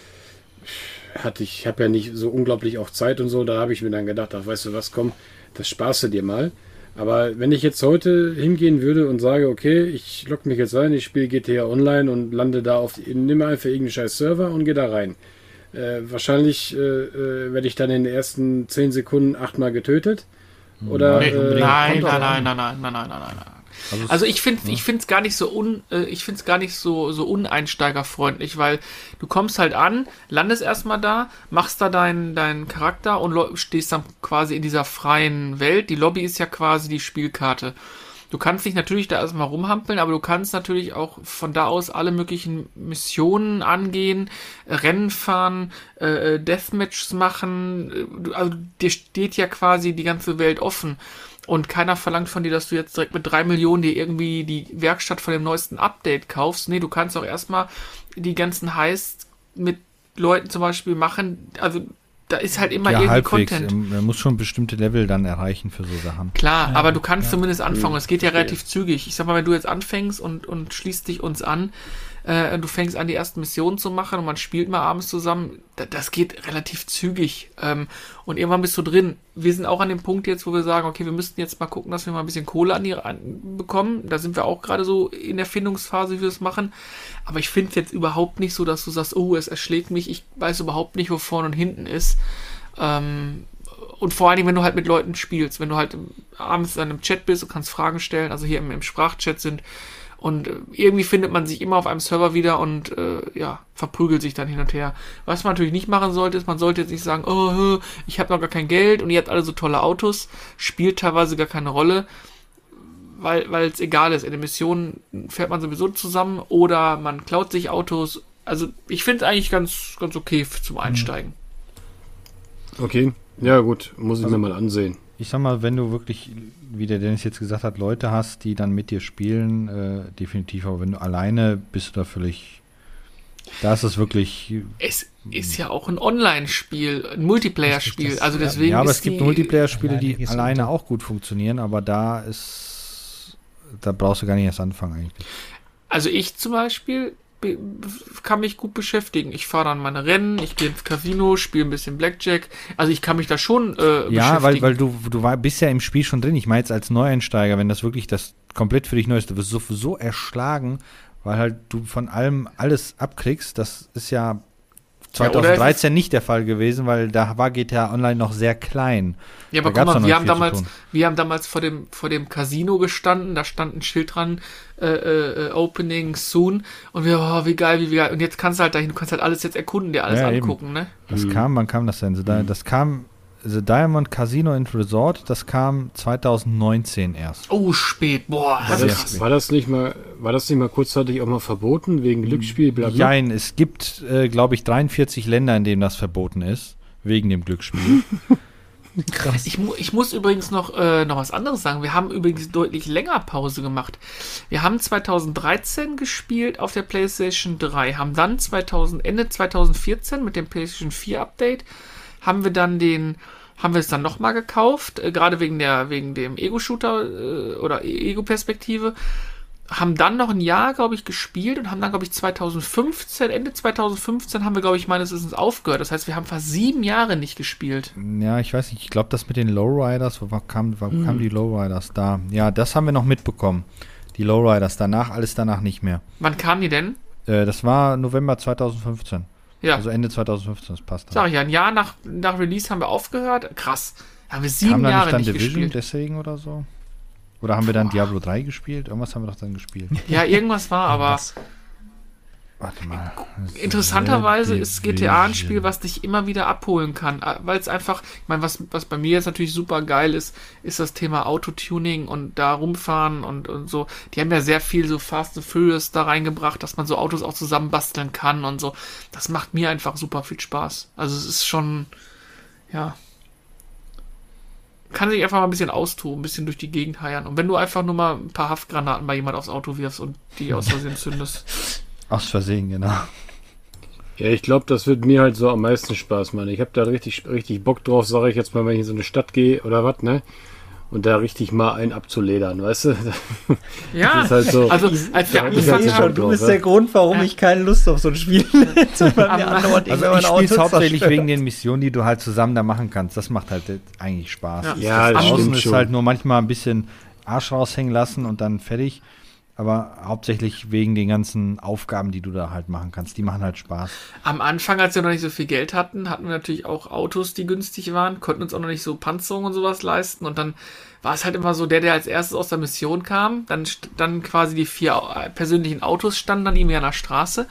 hatte ich, habe ja nicht so unglaublich auch Zeit und so, da habe ich mir dann gedacht, ach weißt du was, komm, das sparst du dir mal. Aber wenn ich jetzt heute hingehen würde und sage, okay, ich logge mich jetzt ein, ich spiele GTA Online und lande da auf, nehme einfach irgendeinen scheiß Server und gehe da rein. Äh, wahrscheinlich äh, äh, werde ich dann in den ersten 10 Sekunden achtmal getötet. Oder, Nee, äh, nein, nein, nein, nein, nein, nein, nein, nein, nein, nein. Also Also ich finde, ich finde es gar nicht so un, äh, ich finde es gar nicht so so uneinsteigerfreundlich, weil du kommst halt an, landest erstmal da, machst da deinen deinen Charakter und stehst dann quasi in dieser freien Welt. Die Lobby ist ja quasi die Spielkarte. Du kannst dich natürlich da erstmal rumhampeln, aber du kannst natürlich auch von da aus alle möglichen Missionen angehen, Rennen fahren, äh, äh, Deathmatches machen. äh, Also dir steht ja quasi die ganze Welt offen. Und keiner verlangt von dir, dass du jetzt direkt mit drei Millionen dir irgendwie die Werkstatt von dem neuesten Update kaufst. Nee, du kannst auch erstmal die ganzen Heists mit Leuten zum Beispiel machen. Also da ist halt immer ja, irgendwie halbwegs. Content. Ähm, Man muss schon bestimmte Level dann erreichen für so Sachen. Klar, Ja, aber du kannst ja. zumindest anfangen. Es geht ja relativ zügig. Ich sag mal, wenn du jetzt anfängst und, und schließt dich uns an, äh, du fängst an, die ersten Missionen zu machen und man spielt mal abends zusammen, da, das geht relativ zügig. Ähm, und irgendwann bist du drin. Wir sind auch an dem Punkt jetzt, wo wir sagen, okay, wir müssten jetzt mal gucken, dass wir mal ein bisschen Kohle an die an, bekommen. Da sind wir auch gerade so in der Findungsphase, wie wir es machen. Aber ich finde es jetzt überhaupt nicht so, dass du sagst, oh, es erschlägt mich. Ich weiß überhaupt nicht, wo vorne und hinten ist. Ähm, und vor allen Dingen, wenn du halt mit Leuten spielst, wenn du halt abends in einem Chat bist und kannst Fragen stellen, also hier im, im Sprachchat sind und äh, irgendwie findet man sich immer auf einem Server wieder und äh, ja, verprügelt sich dann hin und her. Was man natürlich nicht machen sollte, ist, man sollte jetzt nicht sagen, oh, ich habe noch gar kein Geld und ihr habt alle so tolle Autos, spielt teilweise gar keine Rolle, weil weil es egal ist. In den Missionen fährt man sowieso zusammen oder man klaut sich Autos. Also ich finde es eigentlich ganz, ganz okay zum Einsteigen. Okay, ja gut, muss ich mir mal ansehen. Ich sag mal, wenn du wirklich, wie der Dennis jetzt gesagt hat, Leute hast, die dann mit dir spielen, äh, definitiv. Aber wenn du alleine bist, du da völlig. Da ist es wirklich. Es ist ja auch ein Online-Spiel, ein Multiplayer-Spiel. Also deswegen ja, aber ist es gibt Multiplayer-Spiele, die alleine auch gut funktionieren, aber da ist. Da brauchst du gar nicht erst anfangen eigentlich. Also ich zum Beispiel be- kann mich gut beschäftigen. Ich fahre dann meine Rennen, ich gehe ins Casino, spiele ein bisschen Blackjack. Also ich kann mich da schon äh, Ja, weil, weil du, du war, bist ja im Spiel schon drin. Ich meine jetzt als Neueinsteiger, wenn das wirklich das komplett für dich neu ist, du wirst so, so erschlagen, weil halt du von allem alles abkriegst. Das ist ja Ja, oder es 2013 nicht der Fall gewesen, weil da war GTA Online noch sehr klein. Ja, aber Da guck mal, wir haben damals, wir haben damals vor dem, vor dem Casino gestanden, da stand ein Schild dran, äh, äh, Opening soon und wir, oh, wie geil, wie geil. Und jetzt kannst du halt dahin, du kannst halt alles jetzt erkunden, dir alles Ja, eben. angucken, ne? Das kam, wann kam das denn? The Di- Das kam The Diamond Casino and Resort, das kam 2019 erst. Oh, spät, boah, War das das, war das nicht mal, war das nicht mal kurzzeitig auch mal verboten wegen Glücksspiel, bla bla? Nein, es gibt, äh, glaube ich, 43 Länder, in denen das verboten ist, wegen dem Glücksspiel. Krass. Ich, mu ich muss übrigens noch, äh, noch was anderes sagen. Wir haben übrigens deutlich länger Pause gemacht. Wir haben 2013 gespielt auf der PlayStation 3, haben dann 2000, Ende 2014 mit dem PlayStation 4 Update, haben wir dann den, haben wir es dann nochmal gekauft, äh, gerade wegen der, wegen dem Ego-Shooter äh, oder Ego-Perspektive. Haben dann noch ein Jahr, glaube ich, gespielt und haben dann, glaube ich, 2015, Ende 2015 haben wir, glaube ich, meines Wissens aufgehört. Das heißt, wir haben fast sieben Jahre nicht gespielt. Ja, ich weiß nicht, ich glaube, das mit den Lowriders, wo war- kam, wo kamen die Lowriders da? Ja, das haben wir noch mitbekommen. Die Lowriders, danach, alles danach nicht mehr. Wann kamen die denn? Äh, das war November 2015. Ja, Also Ende 2015, das passt. sag ich ja, ein Jahr nach, nach Release haben wir aufgehört. Krass. Haben wir sieben Kam Jahre nicht dann nicht Division gespielt. deswegen oder so? Oder haben wir dann Diablo 3 gespielt? Irgendwas haben wir doch dann gespielt. Ja, irgendwas war, aber Was? Warte mal. interessanterweise ist GTA ein. Spiel, was dich immer wieder abholen kann. Weil es einfach, ich meine, was, was bei mir jetzt natürlich super geil ist, ist das Thema Autotuning und da rumfahren und, und so. Die haben ja sehr viel so Fast and Furious da reingebracht, dass man so Autos auch zusammenbasteln kann und so. Das macht mir einfach super viel Spaß. Also es ist schon, ja. Kann sich einfach mal ein bisschen austoben, ein bisschen durch die Gegend heiern. Und wenn du einfach nur mal ein paar Haftgranaten bei jemand aufs Auto wirfst und die aus Versehen zündest. Aus Versehen, genau. Ja, ich glaube, das wird mir halt so am meisten Spaß machen. Ich habe da richtig, richtig Bock drauf, sage ich jetzt mal, wenn ich in so eine Stadt gehe oder was, ne? und da richtig mal einen abzuledern, weißt du? Ja, Das ist halt so- also als wir Ja, das Ich ist angefangen halt haben, schon, du bist ja. der Grund, warum ich keine Lust auf so ein Spiel hätte, Also ich spiele hauptsächlich wegen den Missionen, die du halt zusammen da machen kannst. Das macht halt eigentlich Spaß. Ja. Das Ja, das Draußen stimmt ist schon. halt nur manchmal ein bisschen Arsch raushängen lassen und dann fertig. Aber hauptsächlich wegen den ganzen Aufgaben, die du da halt machen kannst. Die machen halt Spaß. am Anfang, als wir noch nicht so viel Geld hatten, hatten wir natürlich auch Autos, die günstig waren, konnten uns auch noch nicht so Panzerung und sowas leisten. Und dann war es halt immer so, der, der als erstes aus der Mission kam, dann, dann quasi die vier äh, persönlichen Autos standen dann irgendwie an der Straße.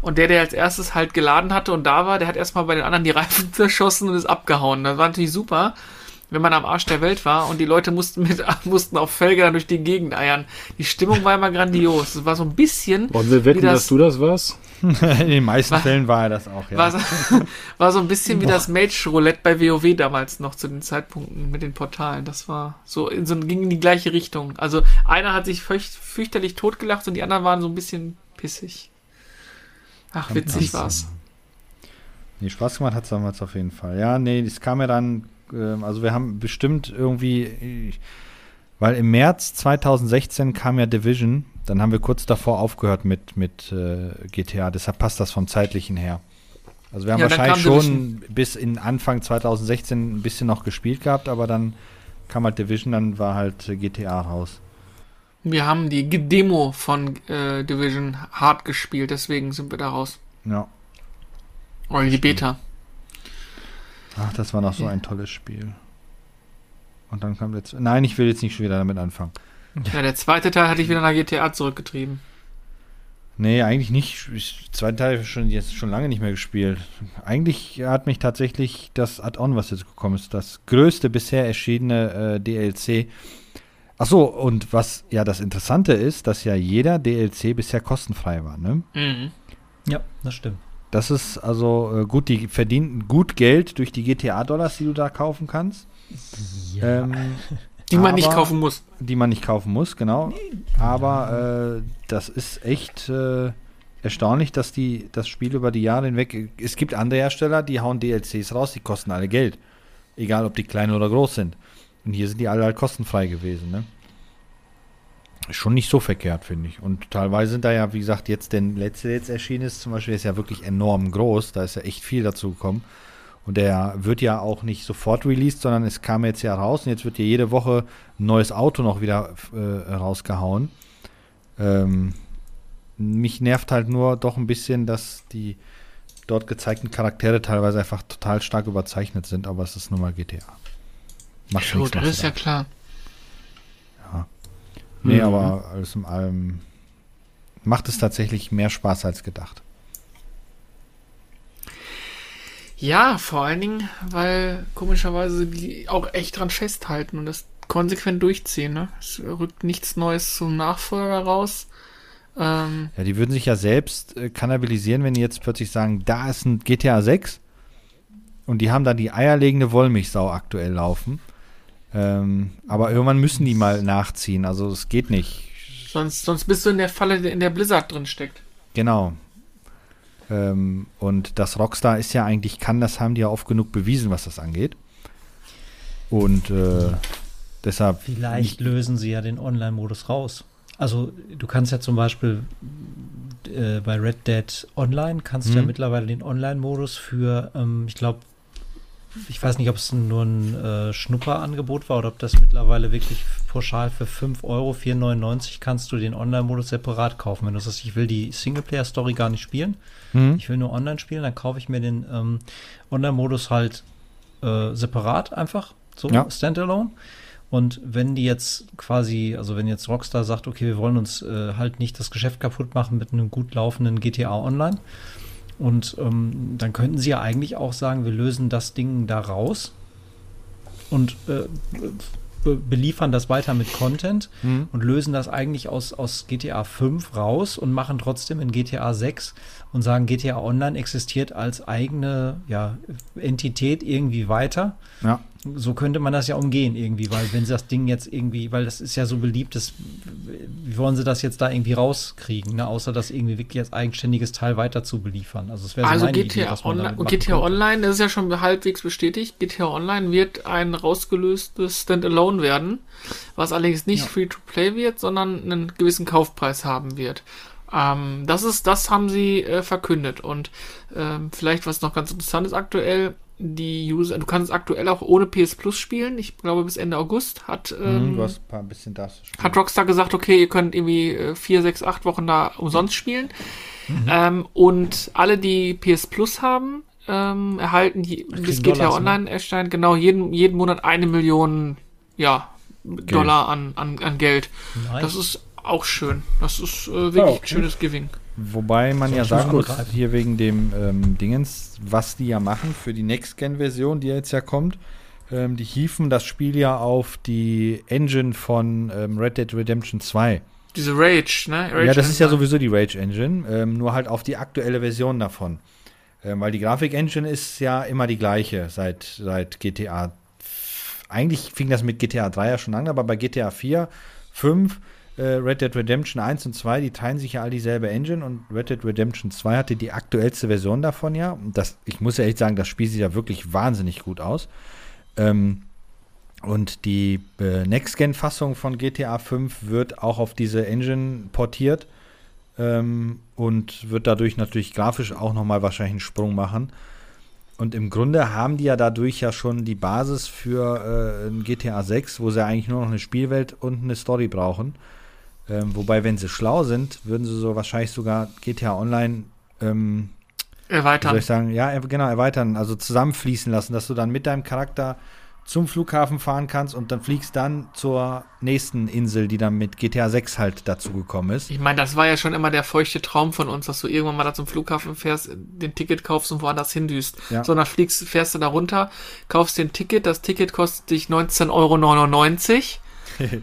Und der, der als erstes halt geladen hatte und da war, der hat erstmal bei den anderen die Reifen zerschossen und ist abgehauen. Das war natürlich super, wenn man am Arsch der Welt war und die Leute mussten mit, mussten auf Felge dann durch die Gegend eiern. Die Stimmung war immer grandios. Es war so ein bisschen. Wollen wir wetten, wie dass du das warst? In den meisten Was? Fällen war er das auch, ja. War so, war so ein bisschen wie das Mage-Roulette bei WoW damals noch zu den Zeitpunkten mit den Portalen. Das war so, in so ging in die gleiche Richtung. Also einer hat sich fürcht, fürchterlich totgelacht und die anderen waren so ein bisschen pissig. Ach, witzig war's. Nee, Spaß gemacht hat es damals auf jeden Fall. Ja, nee, das kam ja dann, also wir haben bestimmt irgendwie, weil im März 2016 kam ja Division, dann haben wir kurz davor aufgehört mit, mit äh, GTA, deshalb passt das vom zeitlichen her. Also wir haben Ja, wahrscheinlich schon bis in Anfang 2016 ein bisschen noch gespielt gehabt, aber dann kam halt Division, dann war halt äh, GTA raus. Wir haben die Demo von äh, Division hart gespielt, deswegen sind wir da raus. Ja. Oder die Beta. Ach, das war noch so ein tolles Spiel. Und dann kam jetzt. Nein, ich will jetzt nicht schon wieder damit anfangen. Ja, der zweite Teil hatte ich wieder nach GTA zurückgetrieben. Nee, eigentlich nicht. Ich, zweiten Teil schon jetzt schon lange nicht mehr gespielt. Eigentlich hat mich tatsächlich das Add-on, was jetzt gekommen ist, das größte bisher erschienene äh, DLC. Ach so, und was ja das Interessante ist, dass ja jeder DLC bisher kostenfrei war, ne? Mhm. Ja, das stimmt. Das ist also äh, gut, die verdienen gut Geld durch die GTA-Dollars, die du da kaufen kannst. Ähm, Die man nicht aber- kaufen muss. die man nicht kaufen muss, genau. Aber äh, das ist echt äh, erstaunlich, dass die das Spiel über die Jahre hinweg. Es gibt andere Hersteller, die hauen DLCs raus, die kosten alle Geld. Egal, ob die klein oder groß sind. Und hier sind die alle halt kostenfrei gewesen, ne? Ist Schon nicht so verkehrt, finde ich. Und teilweise sind da ja, wie gesagt, jetzt der letzte, der jetzt erschienen ist, zum Beispiel, ist ja wirklich enorm groß. Da ist ja echt viel dazu gekommen. Und der wird ja auch nicht sofort released, sondern es kam jetzt ja raus und jetzt wird ja jede Woche ein neues Auto noch wieder äh, rausgehauen. Ähm, mich nervt halt nur doch ein bisschen, dass die dort gezeigten Charaktere teilweise einfach total stark überzeichnet sind, aber es ist nun mal GTA. Macht Jo, das ist ja klar. Nee, Mhm. aber alles in allem macht es tatsächlich mehr Spaß als gedacht. Ja, vor allen Dingen, weil komischerweise die auch echt dran festhalten und das konsequent durchziehen. Ne? Es rückt nichts Neues zum Nachfolger raus. Ähm, Ja, die würden sich ja selbst äh, kannibalisieren, wenn die jetzt plötzlich sagen, da ist ein GTA 6 und die haben da die eierlegende Wollmilchsau aktuell laufen. Ähm, aber irgendwann müssen die mal nachziehen, also es geht nicht. sonst, sonst bist du in der Falle, in der Blizzard drin steckt. Genau. Ähm, und das Rockstar ist ja eigentlich, kann das, haben die ja oft genug bewiesen, was das angeht. Und äh, deshalb. Vielleicht lösen sie ja den Online-Modus raus. Also du kannst ja zum Beispiel äh, bei Red Dead Online kannst du ja Mhm. mittlerweile den Online-Modus für, ähm, ich glaube, ich weiß nicht, ob es nur ein äh, Schnupperangebot war oder ob das mittlerweile wirklich pauschal für 5 Euro, 4,99 kannst du den Online-Modus separat kaufen. Wenn du sagst, ich will die Singleplayer-Story gar nicht spielen, Hm? ich will nur online spielen, dann kaufe ich mir den ähm, Online-Modus halt äh, separat einfach, so Ja. standalone. Und wenn die jetzt quasi, also wenn jetzt Rockstar sagt, okay, wir wollen uns äh, halt nicht das Geschäft kaputt machen mit einem gut laufenden GTA Online, und ähm, dann könnten sie ja eigentlich auch sagen, wir lösen das Ding da raus und äh, be beliefern das weiter mit Content Hm? und lösen das eigentlich aus, aus GTA 5 raus und machen trotzdem in GTA 6 und sagen, GTA Online existiert als eigene ja, Entität irgendwie weiter. Ja. So könnte man das ja umgehen irgendwie, weil wenn das Ding jetzt irgendwie, weil das ist ja so beliebt, das wie wollen sie das jetzt da irgendwie rauskriegen, ne? außer das irgendwie wirklich als eigenständiges Teil weiter zu beliefern. Also, es wäre so Also meine GTA, Idee, was man Online, GTA könnte. Online, das ist ja schon halbwegs bestätigt. GTA Online wird ein rausgelöstes Standalone werden, was allerdings nicht Ja. Free-to-Play wird, sondern einen gewissen Kaufpreis haben wird. Ähm, das ist, das haben sie äh, verkündet und ähm, vielleicht was noch ganz interessant ist aktuell. Die User, du kannst aktuell auch ohne PS Plus spielen. Ich glaube bis Ende August hat ähm, Hm, du hast ein paar ein bisschen das. hat Rockstar gesagt, okay, ihr könnt irgendwie äh, vier, sechs, acht Wochen da umsonst spielen. Ähm, und alle, die PS Plus haben, ähm, erhalten je, Kriegen GTA Dollars, ne? Online erscheint, genau jeden, jeden Monat eine Million ja, Dollar an, an, an Geld. Nice. Das ist auch schön. Das ist äh, wirklich okay. ein schönes Giving. Wobei man ja sagen muss, hier wegen dem ähm, Dingens, was die ja machen für die Next-Gen-Version, die jetzt ja kommt, ähm, die hieven das Spiel ja auf die Engine von ähm, Red Dead Redemption 2. Diese Rage, ne? Rage ja, das ist ja sowieso die Rage Engine, ähm, nur halt auf die aktuelle Version davon. Ähm, weil die Grafik-Engine ist ja immer die gleiche seit, seit GTA. Eigentlich fing das mit GTA 3 ja schon an, aber bei GTA 4, 5, äh, Red Dead Redemption 1 und 2, die teilen sich ja all dieselbe Engine und Red Dead Redemption 2 hatte die aktuellste Version davon ja. Und das, ich muss ja echt sagen, das Spiel sieht ja wirklich wahnsinnig gut aus. Ähm, und die äh, Next-Gen-Fassung von GTA 5 wird auch auf diese Engine portiert ähm, und wird dadurch natürlich grafisch auch nochmal wahrscheinlich einen Sprung machen. Und im Grunde haben die ja dadurch ja schon die Basis für äh, ein GTA 6, wo sie eigentlich nur noch eine Spielwelt und eine Story brauchen. Ähm, wobei, wenn sie schlau sind, würden sie so wahrscheinlich sogar GTA Online, ähm, wie soll Erweitern. ich sagen, ja, er, genau, erweitern, also zusammenfließen lassen, dass du dann mit deinem Charakter zum Flughafen fahren kannst und dann fliegst dann zur nächsten Insel, die dann mit GTA 6 halt dazugekommen ist. Ich meine, das war ja schon immer der feuchte Traum von uns, dass du irgendwann mal da zum Flughafen fährst, den Ticket kaufst und woanders hindüst. Ja. So, dann fliegst, fährst du da runter, kaufst den Ticket, das Ticket kostet dich 19,99 Euro.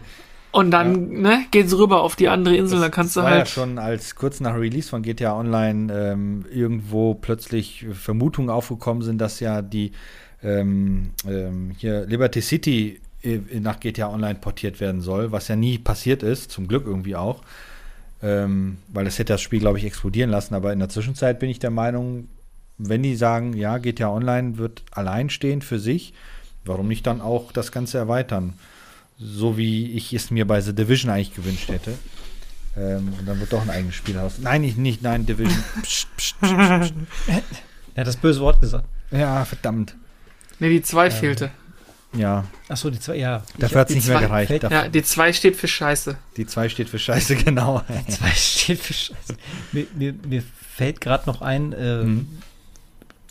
Und dann ne, geht's rüber auf die andere Insel, dann kannst du das war ja halt. schon als kurz nach Release von GTA Online ähm, irgendwo plötzlich Vermutungen aufgekommen sind, dass ja die ähm, ähm, hier Liberty City äh, nach GTA Online portiert werden soll, was ja nie passiert ist, zum Glück irgendwie auch. Ähm, weil das hätte das Spiel, glaube ich, explodieren lassen. Aber in der Zwischenzeit bin ich der Meinung, wenn die sagen, ja, GTA Online wird alleinstehend für sich, warum nicht dann auch das Ganze erweitern? So wie ich es mir bei The Division eigentlich gewünscht hätte. Ähm, und dann wird doch ein eigenes Spiel aus. Nein, nicht, nicht, nein, Division. Psst, psst, psst, psst. Er hat das böse Wort gesagt. Ja, verdammt. Nee, die 2 fehlte. Ja, Achso, die zwei, ja. dafür hat es die nicht mehr zwei gereicht. fällt- Dafür, Ja, die 2 steht für Scheiße. Die 2 steht für Scheiße, genau. Zwei steht für Scheiße. Mir, mir, mir fällt gerade noch ein, äh, Mhm.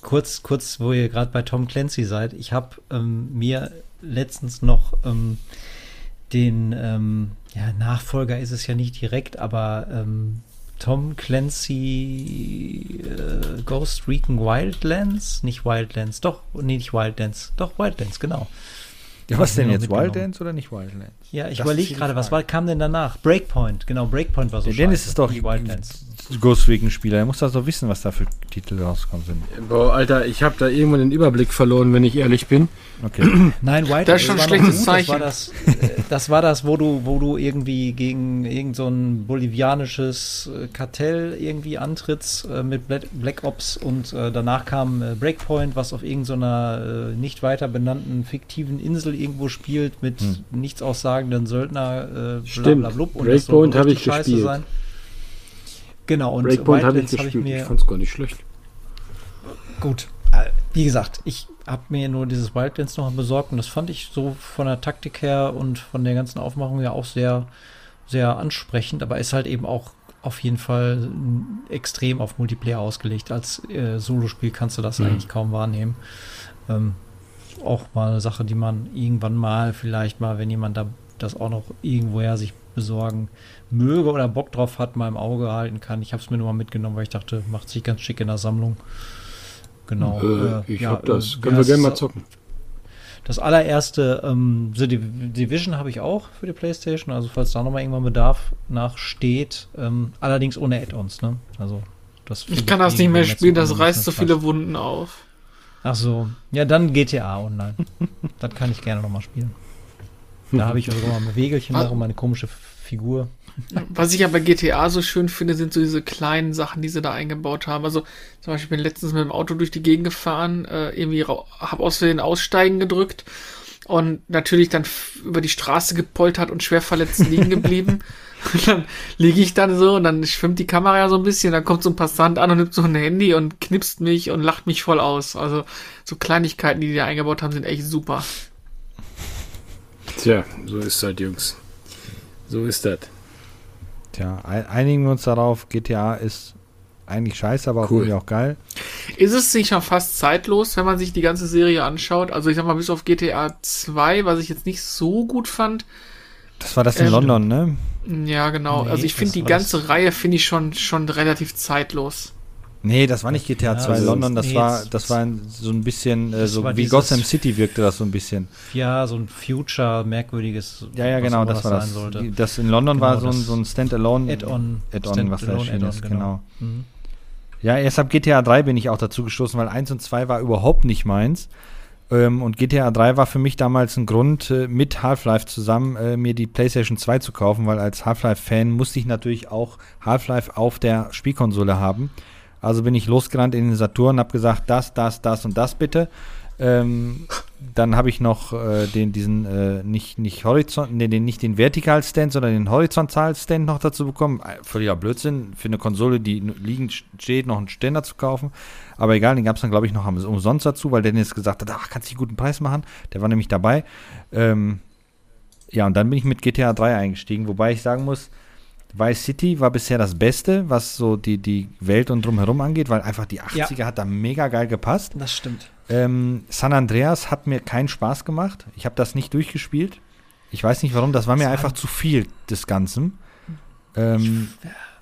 kurz, kurz, wo ihr gerade bei Tom Clancy seid. Ich habe ähm, mir letztens noch ähm, den ähm, ja, Nachfolger ist es ja nicht direkt, aber ähm, Tom Clancy äh, Ghost Recon Wildlands, nicht Wildlands, doch, nee, nicht Wildlands, doch Wildlands, genau. Ja, was denn Genau, jetzt? Wildlands oder nicht Wildlands? Ja, ich überlege gerade, was war, kam denn danach? Breakpoint, genau, Breakpoint war so Der Dennis ist doch nicht Wildlands. Ghost Recon-Spieler. Er muss das doch wissen, was da für Titel rauskommen sind. Boah, Alter, ich habe da irgendwann den Überblick verloren, wenn ich ehrlich bin. Okay. Nein, White Das ist schon ein schlechtes gut. Zeichen. Das war das, äh, das war das, wo du, wo du irgendwie gegen irgend so ein bolivianisches äh, Kartell irgendwie antrittst äh, mit Black, Black Ops und äh, danach kam äh, Breakpoint, was auf irgendeiner äh, nicht weiter benannten fiktiven Insel irgendwo spielt mit Hm. nichts aussagenden Söldner äh, Stimmt. blub. Breakpoint das hab richtig ich scheiße gespielt. Genau, und Breakpoint habe ich Wildlands hab gespielt. Ich, mir fand's gar nicht schlecht. Gut. Äh, Wie gesagt, ich habe mir nur dieses Wildlands noch besorgt und das fand ich so von der Taktik her und von der ganzen Aufmachung ja auch sehr, sehr ansprechend, aber ist halt eben auch auf jeden Fall extrem auf Multiplayer ausgelegt. Als äh, Solospiel kannst du das Mhm. eigentlich kaum wahrnehmen. Ähm, auch mal eine Sache, die man irgendwann mal, vielleicht mal, wenn jemand da das auch noch irgendwoher sich besorgen möge oder Bock drauf hat, mal im Auge halten kann. Ich habe es mir nur mal mitgenommen, weil ich dachte, macht sich ganz schick in der Sammlung. Genau. Äh, ich ja, hab das. äh, Können wir gerne mal zocken. Das allererste ähm, The Div- Division habe ich auch für die Playstation, also falls da nochmal irgendwann Bedarf nachsteht. Ähm, allerdings ohne Add-ons, ne? Also das Ich kann das nicht mehr spielen, das reißt so viele Wunden auf. Ach so. Ja, dann GTA Online. das kann ich gerne nochmal spielen. Da habe ich sogar mal ein Wägelchen Was? noch und meine komische Figur. Was ich ja bei GTA so schön finde, sind so diese kleinen Sachen, die sie da eingebaut haben. Also zum Beispiel bin ich letztens mit dem Auto durch die Gegend gefahren, äh, irgendwie rau- hab aus Versehen Aussteigen gedrückt und natürlich dann über die Straße gepoltert und schwer verletzt liegen geblieben. und dann liege ich dann so und dann schwimmt die Kamera ja so ein bisschen, dann kommt so ein Passant an und nimmt so ein Handy und knipst mich und lacht mich voll aus. Also so Kleinigkeiten, die die da eingebaut haben, sind echt super. Tja, so ist das, Jungs. So ist das. Tja, ein- einigen wir uns darauf, GTA ist eigentlich scheiße, aber auch Cool. irgendwie auch geil. Ist es nicht schon fast zeitlos, wenn man sich die ganze Serie anschaut? Also ich sag mal, bis auf GTA 2, was ich jetzt nicht so gut fand. Das war das in Ähm, London, ne? Ja, genau. Nee, also ich finde die ganze das- Reihe finde ich schon schon relativ zeitlos. Nee, das war nicht GTA Ja, 2 also- London, das nee, war, das war ein, so ein bisschen, äh, so wie dieses- Gotham City wirkte das so ein bisschen. Ja, so ein Future, merkwürdiges. Ja, ja, was genau, das war das. sein sollte. Das in London Genau, war so ein, so ein Standalone Add-on. Add-on, was da erschienen ist, Add-on, genau. Mhm. Ja, erst ab GTA 3 bin ich auch dazu gestoßen, weil 1 und 2 war überhaupt nicht meins. Ähm, und GTA 3 war für mich damals ein Grund, äh, mit Half-Life zusammen äh, mir die PlayStation 2 zu kaufen, weil als Half-Life-Fan musste ich natürlich auch Half-Life auf der Spielkonsole haben. Also bin ich losgerannt in den Saturn, habe gesagt, das, das, das und das bitte. Ähm, dann habe ich noch äh, den, diesen, äh, nicht, nicht Horizont, nee, den, nicht den Vertical-Stand, sondern den Horizontal-Stand noch dazu bekommen. Äh, Völliger Blödsinn, für eine Konsole, die liegend steht, noch einen Ständer zu kaufen. Aber egal, den gab es dann, glaube ich, noch umsonst dazu, weil Dennis gesagt hat, ach, kannst du einen guten Preis machen. Der war nämlich dabei. Ähm, ja, und dann bin ich mit GTA 3 eingestiegen, wobei ich sagen muss, Vice City war bisher das Beste, was so die, die Welt und drumherum angeht, weil einfach die 80er hat da mega geil gepasst. Das stimmt. Ähm, San Andreas hat mir keinen Spaß gemacht. Ich habe das nicht durchgespielt. Ich weiß nicht warum, das war mir Das einfach zu viel des Ganzen. Ähm,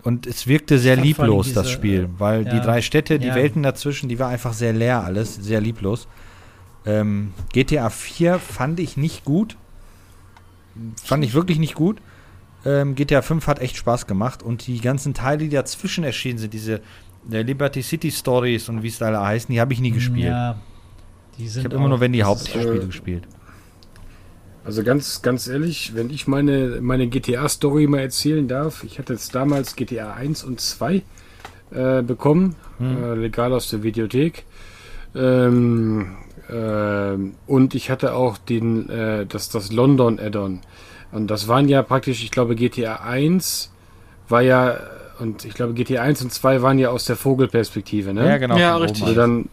und es wirkte sehr lieblos, das diese, Spiel, weil die ja, drei Städte, die ja. Welten dazwischen, die war einfach sehr leer alles, sehr lieblos. Ähm, GTA 4 fand ich nicht gut. Fand ich wirklich nicht gut. Ähm, GTA 5 hat echt Spaß gemacht und die ganzen Teile, die dazwischen erschienen sind, diese der Liberty City Stories und wie es da alle heißen, die habe ich nie gespielt. Ja, die sind Ich habe immer nur, wenn die Hauptspiele äh, gespielt. Also ganz, ganz ehrlich, wenn ich meine, meine GTA-Story mal erzählen darf, ich hatte jetzt damals GTA 1 und 2 äh, bekommen, äh, legal aus der Videothek. Ähm, ähm, und ich hatte auch den, äh, das, das London Add-on. Und das waren ja praktisch, ich glaube, GTA 1 war ja, und ich glaube, GTA 1 und 2 waren ja aus der Vogelperspektive, ne? Ja, genau. Ja, von richtig. Du dann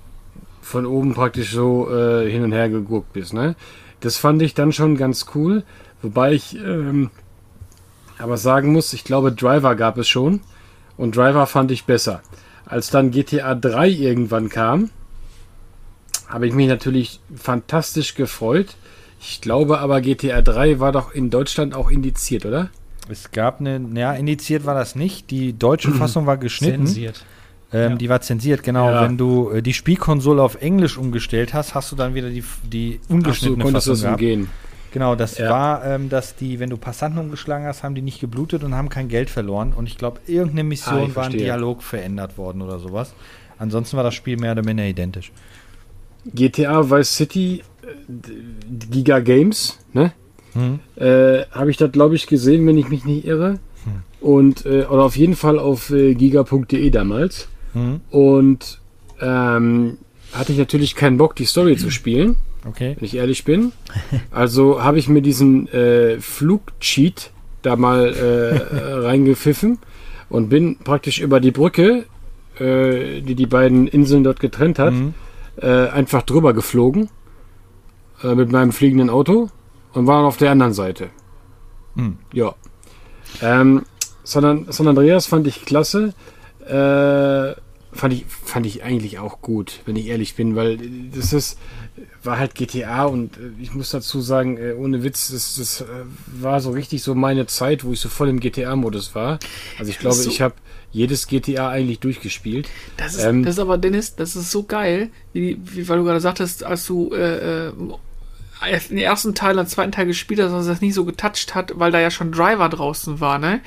von oben praktisch so äh, hin und her geguckt bist, ne? Das fand ich dann schon ganz cool, wobei ich ähm, aber sagen muss, ich glaube Driver gab es schon und Driver fand ich besser. Als dann GTA 3 irgendwann kam, habe ich mich natürlich fantastisch gefreut. Ich glaube aber GTA 3 war doch in Deutschland auch indiziert, oder? Es gab eine, ja, indiziert war das nicht. Die deutsche Fassung war geschnitten. zensiert. Ähm, Ja. Die war zensiert, genau. Ja. Wenn du äh, die Spielkonsole auf Englisch umgestellt hast, hast du dann wieder die, die Ach so, ungeschnittene konntest du Fassung gehabt. umgehen. Genau, das Ja. war, ähm, dass die, wenn du Passanten umgeschlagen hast, haben die nicht geblutet und haben kein Geld verloren. Und ich glaube, irgendeine Ah, Mission ich war ein. Dialog verändert worden oder sowas. Ansonsten war das Spiel mehr oder minder identisch. GTA Vice City Giga Games, ne? Hm. Äh, habe ich das, glaube ich, gesehen, wenn ich mich nicht irre. Und, äh, oder auf jeden Fall auf äh, giga.de damals. Hm. Und ähm, hatte ich natürlich keinen Bock, die Story zu spielen, Okay. wenn ich ehrlich bin. Also habe ich mir diesen äh, Flugcheat da mal äh, reingepfiffen und bin praktisch über die Brücke, äh, die die beiden Inseln dort getrennt hat, Hm. äh, einfach drüber geflogen äh, mit meinem fliegenden Auto und war auf der anderen Seite. Hm. Ja. Ähm, San, San Andreas fand ich klasse. Äh, fand ich, fand ich eigentlich auch gut, wenn ich ehrlich bin, weil das ist, war halt GTA und äh, ich muss dazu sagen, äh, ohne Witz, das, das äh, war so richtig so meine Zeit, wo ich so voll im GTA-Modus war. Also ich glaube, so- ich habe jedes GTA eigentlich durchgespielt. Das ist, Ähm, das ist aber, Dennis, das ist so geil, wie, wie weil du gerade sagtest, als du äh, den ersten Teil, den zweiten Teil gespielt hast, dass das nicht so getoucht hat, weil da ja schon Driver draußen war, ne?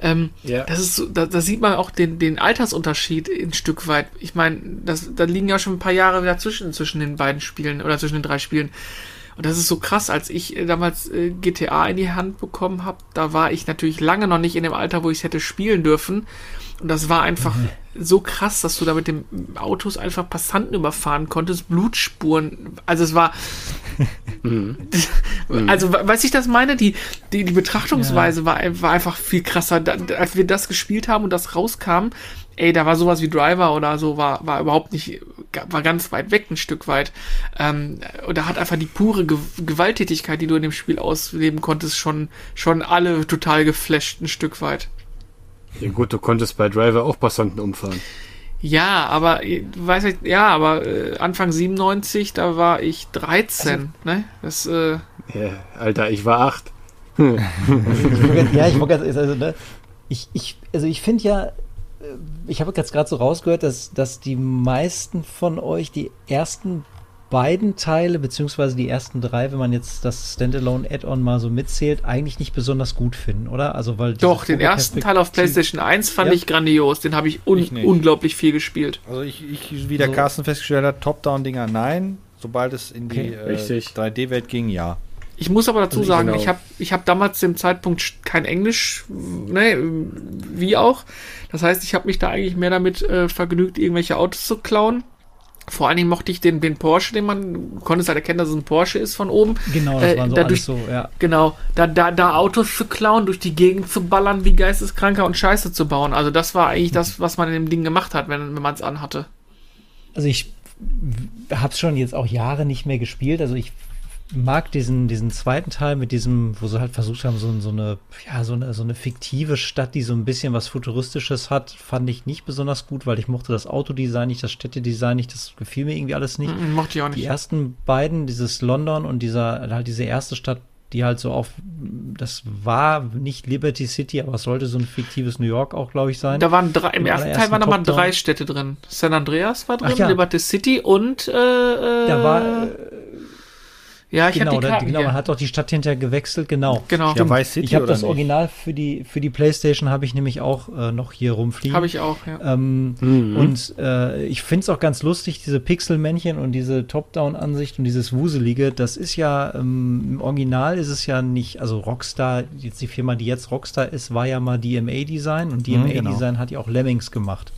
Ähm, Ja. Das ist so, da, da sieht man auch den, den Altersunterschied ein Stück weit. Ich meine, das, da liegen ja schon ein paar Jahre dazwischen zwischen den beiden Spielen oder zwischen den drei Spielen. Und das ist so krass, als ich äh, damals äh, GTA in die Hand bekommen habe, da war ich natürlich lange noch nicht in dem Alter, wo ich es hätte spielen dürfen. Und das war einfach mhm. so krass, dass du da mit den Autos einfach Passanten überfahren konntest, Blutspuren. Also es war. Mhm. also, weiß ich das meine? Die, die, die Betrachtungsweise ja. war, war einfach viel krasser. Da, als wir das gespielt haben und das rauskam, ey, da war sowas wie Driver oder so, war, war überhaupt nicht, war ganz weit weg, ein Stück weit. Ähm, und da hat einfach die pure Ge Gewalttätigkeit, die du in dem Spiel ausleben konntest, schon, schon alle total geflasht, ein Stück weit. Ja gut, du konntest bei Driver auch Passanten umfahren. Ja, aber du weißt ja, aber äh, Anfang 97, da war ich 13, also, ne? Das, äh, ja, Alter, ich war 8. ja, ich wollte also, ne, ich, ich, also ich finde ja, äh, ich habe jetzt gerade so rausgehört, dass, dass die meisten von euch die ersten beiden Teile, beziehungsweise die ersten drei, wenn man jetzt das Standalone Add-on mal so mitzählt, eigentlich nicht besonders gut finden, oder? Also, weil Doch, den ersten Teil auf PlayStation 1 fand ja. ich grandios. Den habe ich, un ich unglaublich viel gespielt. Also, ich, ich wie der so. Carsten festgestellt hat, Top-Down-Dinger nein. Sobald es in die okay. äh, 3D-Welt ging, ja. Ich muss aber dazu also sagen, genau. ich habe ich hab damals dem Zeitpunkt kein Englisch, ne, wie auch. Das heißt, ich habe mich da eigentlich mehr damit äh, vergnügt, irgendwelche Autos zu klauen. Vor allen Dingen mochte ich den, den Porsche, den man konntest halt erkennen, dass es ein Porsche ist von oben. Genau, das äh, waren so dadurch, so, ja. Genau, da, da, da Autos zu klauen, durch die Gegend zu ballern, wie Geisteskranker und Scheiße zu bauen. Also das war eigentlich das, was man in dem Ding gemacht hat, wenn, wenn man es anhatte. Also ich habe es schon jetzt auch Jahre nicht mehr gespielt. Also ich mag diesen, diesen zweiten Teil mit diesem, wo sie halt versucht haben, so, so, eine, ja, so, eine, so eine fiktive Stadt, die so ein bisschen was Futuristisches hat, fand ich nicht besonders gut, weil ich mochte das Autodesign nicht, das Städtedesign nicht, das gefiel mir irgendwie alles nicht. Mm, mochte ich auch nicht. Die ersten beiden, dieses London und dieser, halt diese erste Stadt, die halt so auf, das war nicht Liberty City, aber es sollte so ein fiktives New York auch, glaube ich, sein. Da waren drei, im ersten Teil waren nochmal drei Städte drin. San Andreas war drin, ja. Liberty City und, äh, da war, äh, ja, ich genau, habe die Karten, genau, man hat doch die Stadt hinterher gewechselt, genau. Genau. Ja, Vice City ich habe das nicht? Original für die für die PlayStation habe ich nämlich auch äh, noch hier rumfliegen. Habe ich auch, ja. Ähm, mhm. Und äh, ich finde es auch ganz lustig, diese Pixelmännchen und diese Top-Down-Ansicht und dieses Wuselige. Das ist ja ähm, im Original ist es ja nicht, also Rockstar, jetzt die Firma, die jetzt Rockstar ist, war ja mal DMA Design und DMA mhm, genau. Design hat ja auch Lemmings gemacht.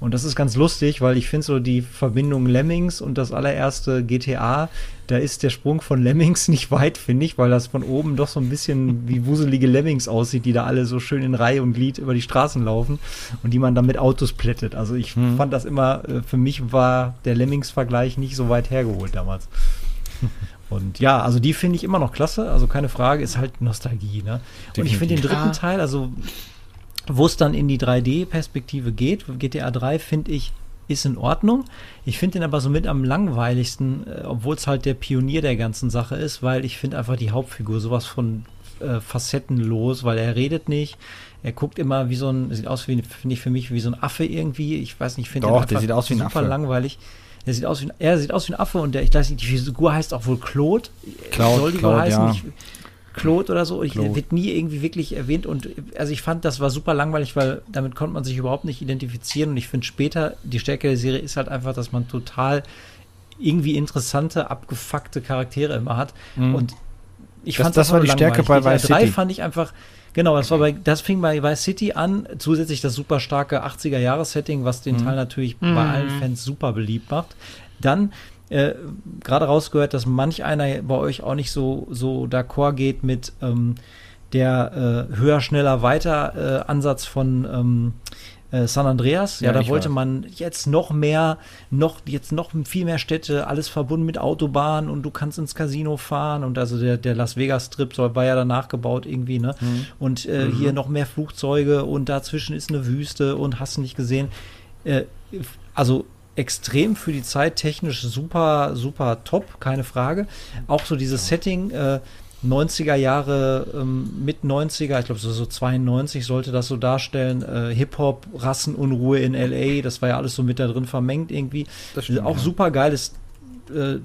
Und das ist ganz lustig, weil ich finde so die Verbindung Lemmings und das allererste GTA, da ist der Sprung von Lemmings nicht weit, finde ich, weil das von oben doch so ein bisschen wie wuselige Lemmings aussieht, die da alle so schön in Reihe und Glied über die Straßen laufen und die man dann mit Autos plättet. Also ich hm. fand das immer, äh, für mich war der Lemmings-Vergleich nicht so weit hergeholt damals. Und ja, also die finde ich immer noch klasse, also keine Frage, ist halt Nostalgie. Ne? Und ich finde den dritten Teil, also wo es dann in die 3D-Perspektive geht, GTA 3 finde ich, ist in Ordnung. Ich finde den aber so mit am langweiligsten, äh, obwohl es halt der Pionier der ganzen Sache ist, weil ich finde einfach die Hauptfigur sowas von äh, facettenlos, weil er redet nicht. Er guckt immer wie so ein, sieht aus wie, finde ich für mich wie so ein Affe irgendwie. Ich weiß nicht, ich finde den der sieht aus wie ein super Affe. langweilig. Er sieht aus wie ein, er sieht aus wie ein Affe und der, ich weiß nicht, die Figur heißt auch wohl Claude. Claude, Soll die Claude, heißen? Ja. Ich, Claude oder so. Ich, wird nie irgendwie wirklich erwähnt. Und also ich fand, das war super langweilig, weil damit konnte man sich überhaupt nicht identifizieren. Und ich finde später, die Stärke der Serie ist halt einfach, dass man total irgendwie interessante, abgefuckte Charaktere immer hat. Mhm. Und ich fand das, das war die Stärke bei Vice City. fand ich einfach, genau, das war bei, das fing bei Vice City an, zusätzlich das super starke 80er-Jahres-Setting, was den mhm. Teil natürlich mhm. bei allen Fans super beliebt macht. Dann äh, gerade rausgehört, dass manch einer bei euch auch nicht so, so d'accord geht mit ähm, der äh, höher, schneller, weiter äh, Ansatz von ähm, äh, San Andreas. Ja, ja da wollte weiß. man jetzt noch mehr, noch, jetzt noch viel mehr Städte, alles verbunden mit Autobahnen und du kannst ins Casino fahren und also der, der Las Vegas Strip soll, war ja danach gebaut irgendwie, ne? Mhm. Und äh, mhm. hier noch mehr Flugzeuge und dazwischen ist eine Wüste und hast du nicht gesehen. Äh, also extrem für die Zeit technisch super, super top, keine Frage. Auch so dieses Setting, äh, 90er Jahre, ähm, mit 90er, ich glaube so, so 92 sollte das so darstellen, äh, Hip-Hop, Rassenunruhe in LA, das war ja alles so mit da drin vermengt irgendwie. Stimmt, auch ja. super geiles äh,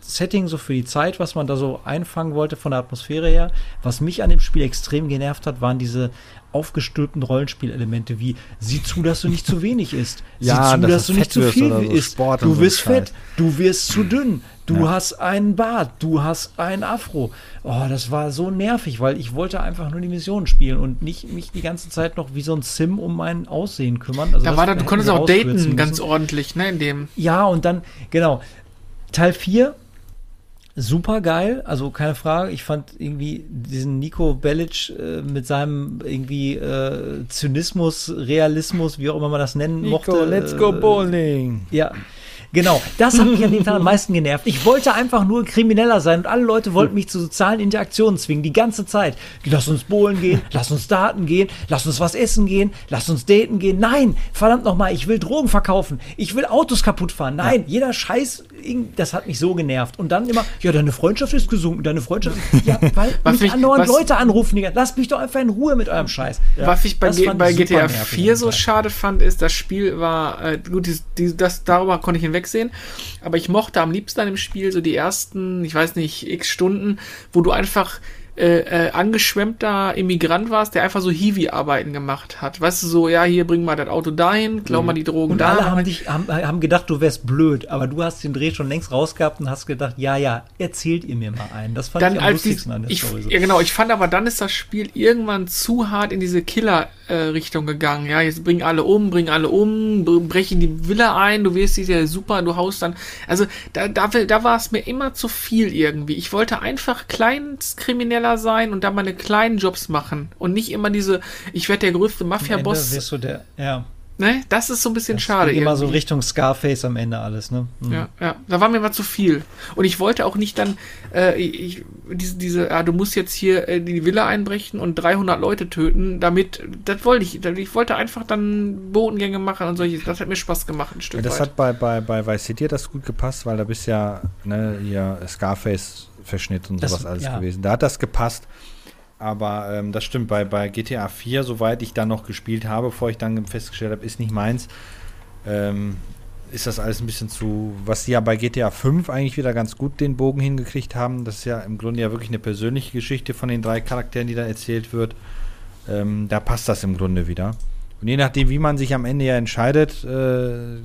Setting, so für die Zeit, was man da so einfangen wollte von der Atmosphäre her. Was mich an dem Spiel extrem genervt hat, waren diese aufgestülpten Rollenspielelemente wie sieh zu, dass du nicht zu wenig isst. Ja, sieh zu, dass dass du nicht zu viel so, isst. Sport du so wirst Scheiß. fett, du wirst zu dünn, du Ja. hast einen Bart, du hast ein Afro. Oh, das war so nervig, weil ich wollte einfach nur die Mission spielen und nicht mich die ganze Zeit noch wie so ein Sim um mein Aussehen kümmern. Also Da war da, du konntest auch daten, ganz müssen. ordentlich, ne, in dem. Ja, und dann, genau. Teil 4, super geil, also keine Frage. Ich fand irgendwie diesen Nico Bellic äh, mit seinem irgendwie äh, Zynismus, Realismus, wie auch immer man das nennen mochte. Nico, let's go äh, bowling. ja. Genau, das hat mich an dem Tag am meisten genervt. Ich wollte einfach nur Krimineller sein und alle Leute wollten mich zu sozialen Interaktionen zwingen, die ganze Zeit. Lass uns bowlen gehen, lass uns daten gehen, lass uns was essen gehen, lass uns daten gehen. Nein, verdammt nochmal, ich will Drogen verkaufen, ich will Autos kaputt fahren. Nein, jeder Scheiß, das hat mich so genervt. Und dann immer, ja, deine Freundschaft ist gesunken, deine Freundschaft ist, ja, weil Was mich andauernd Leute anrufen, die, lasst mich doch einfach in Ruhe mit eurem Scheiß. Was ich bei, bei GTA nervig 4 so schade fand, ist, das Spiel war, äh, gut, dies, dies, das, darüber konnte ich hinwegsehen, aber ich mochte am liebsten an dem Spiel so die ersten, ich weiß nicht, x Stunden, wo du einfach äh, äh, angeschwemmter Immigrant warst, der einfach so Hiwi-Arbeiten gemacht hat. Weißt du, so, ja, hier bring mal das Auto dahin, klau mal die Drogen Und da. alle haben, dich, haben, haben gedacht, du wärst blöd, aber du hast den Dreh schon längst rausgehabt und hast gedacht, ja, ja, erzählt ihr mir mal einen. Das fand dann ich am als die, lustigsten an der ich, Story. so. ja genau, ich fand aber dann ist das Spiel irgendwann zu hart in diese Killer-Richtung gegangen. Ja, jetzt bringen alle um, bringen alle um, bre- brechen die Villa ein, du wirst ja super, du haust dann. Also da, da, da war es mir immer zu viel irgendwie. Ich wollte einfach Kleinstkrimineller sein und da meine kleinen Jobs machen und nicht immer diese, ich werde der größte Mafia-Boss. ja, Ne? Das ist so ein bisschen das schade. immer so. Richtung Scarface am Ende alles, ne? Mhm. Ja, ja, da war mir mal zu viel. Und ich wollte auch nicht dann, äh, ich, diese, diese, ja, du musst jetzt hier äh, die Villa einbrechen und 300 Leute töten, damit, das wollte ich, ich wollte einfach dann Bodengänge machen und solche, das hat mir Spaß gemacht, ein Stück Ja, das weit. hat bei, bei, bei Vice City das gut gepasst, weil da bist ja ne, hier Scarface-Verschnitt und Das- sowas alles ja. gewesen. Da hat das gepasst. Aber ähm, das stimmt, bei, bei GTA 4, soweit ich dann noch gespielt habe, bevor ich dann festgestellt habe, ist nicht meins, ähm, ist das alles ein bisschen zu, was sie ja bei GTA 5 eigentlich wieder ganz gut den Bogen hingekriegt haben. Das ist ja im Grunde ja wirklich eine persönliche Geschichte von den drei Charakteren, die da erzählt wird. Ähm, da passt das im Grunde wieder. Und je nachdem, wie man sich am Ende ja entscheidet, äh,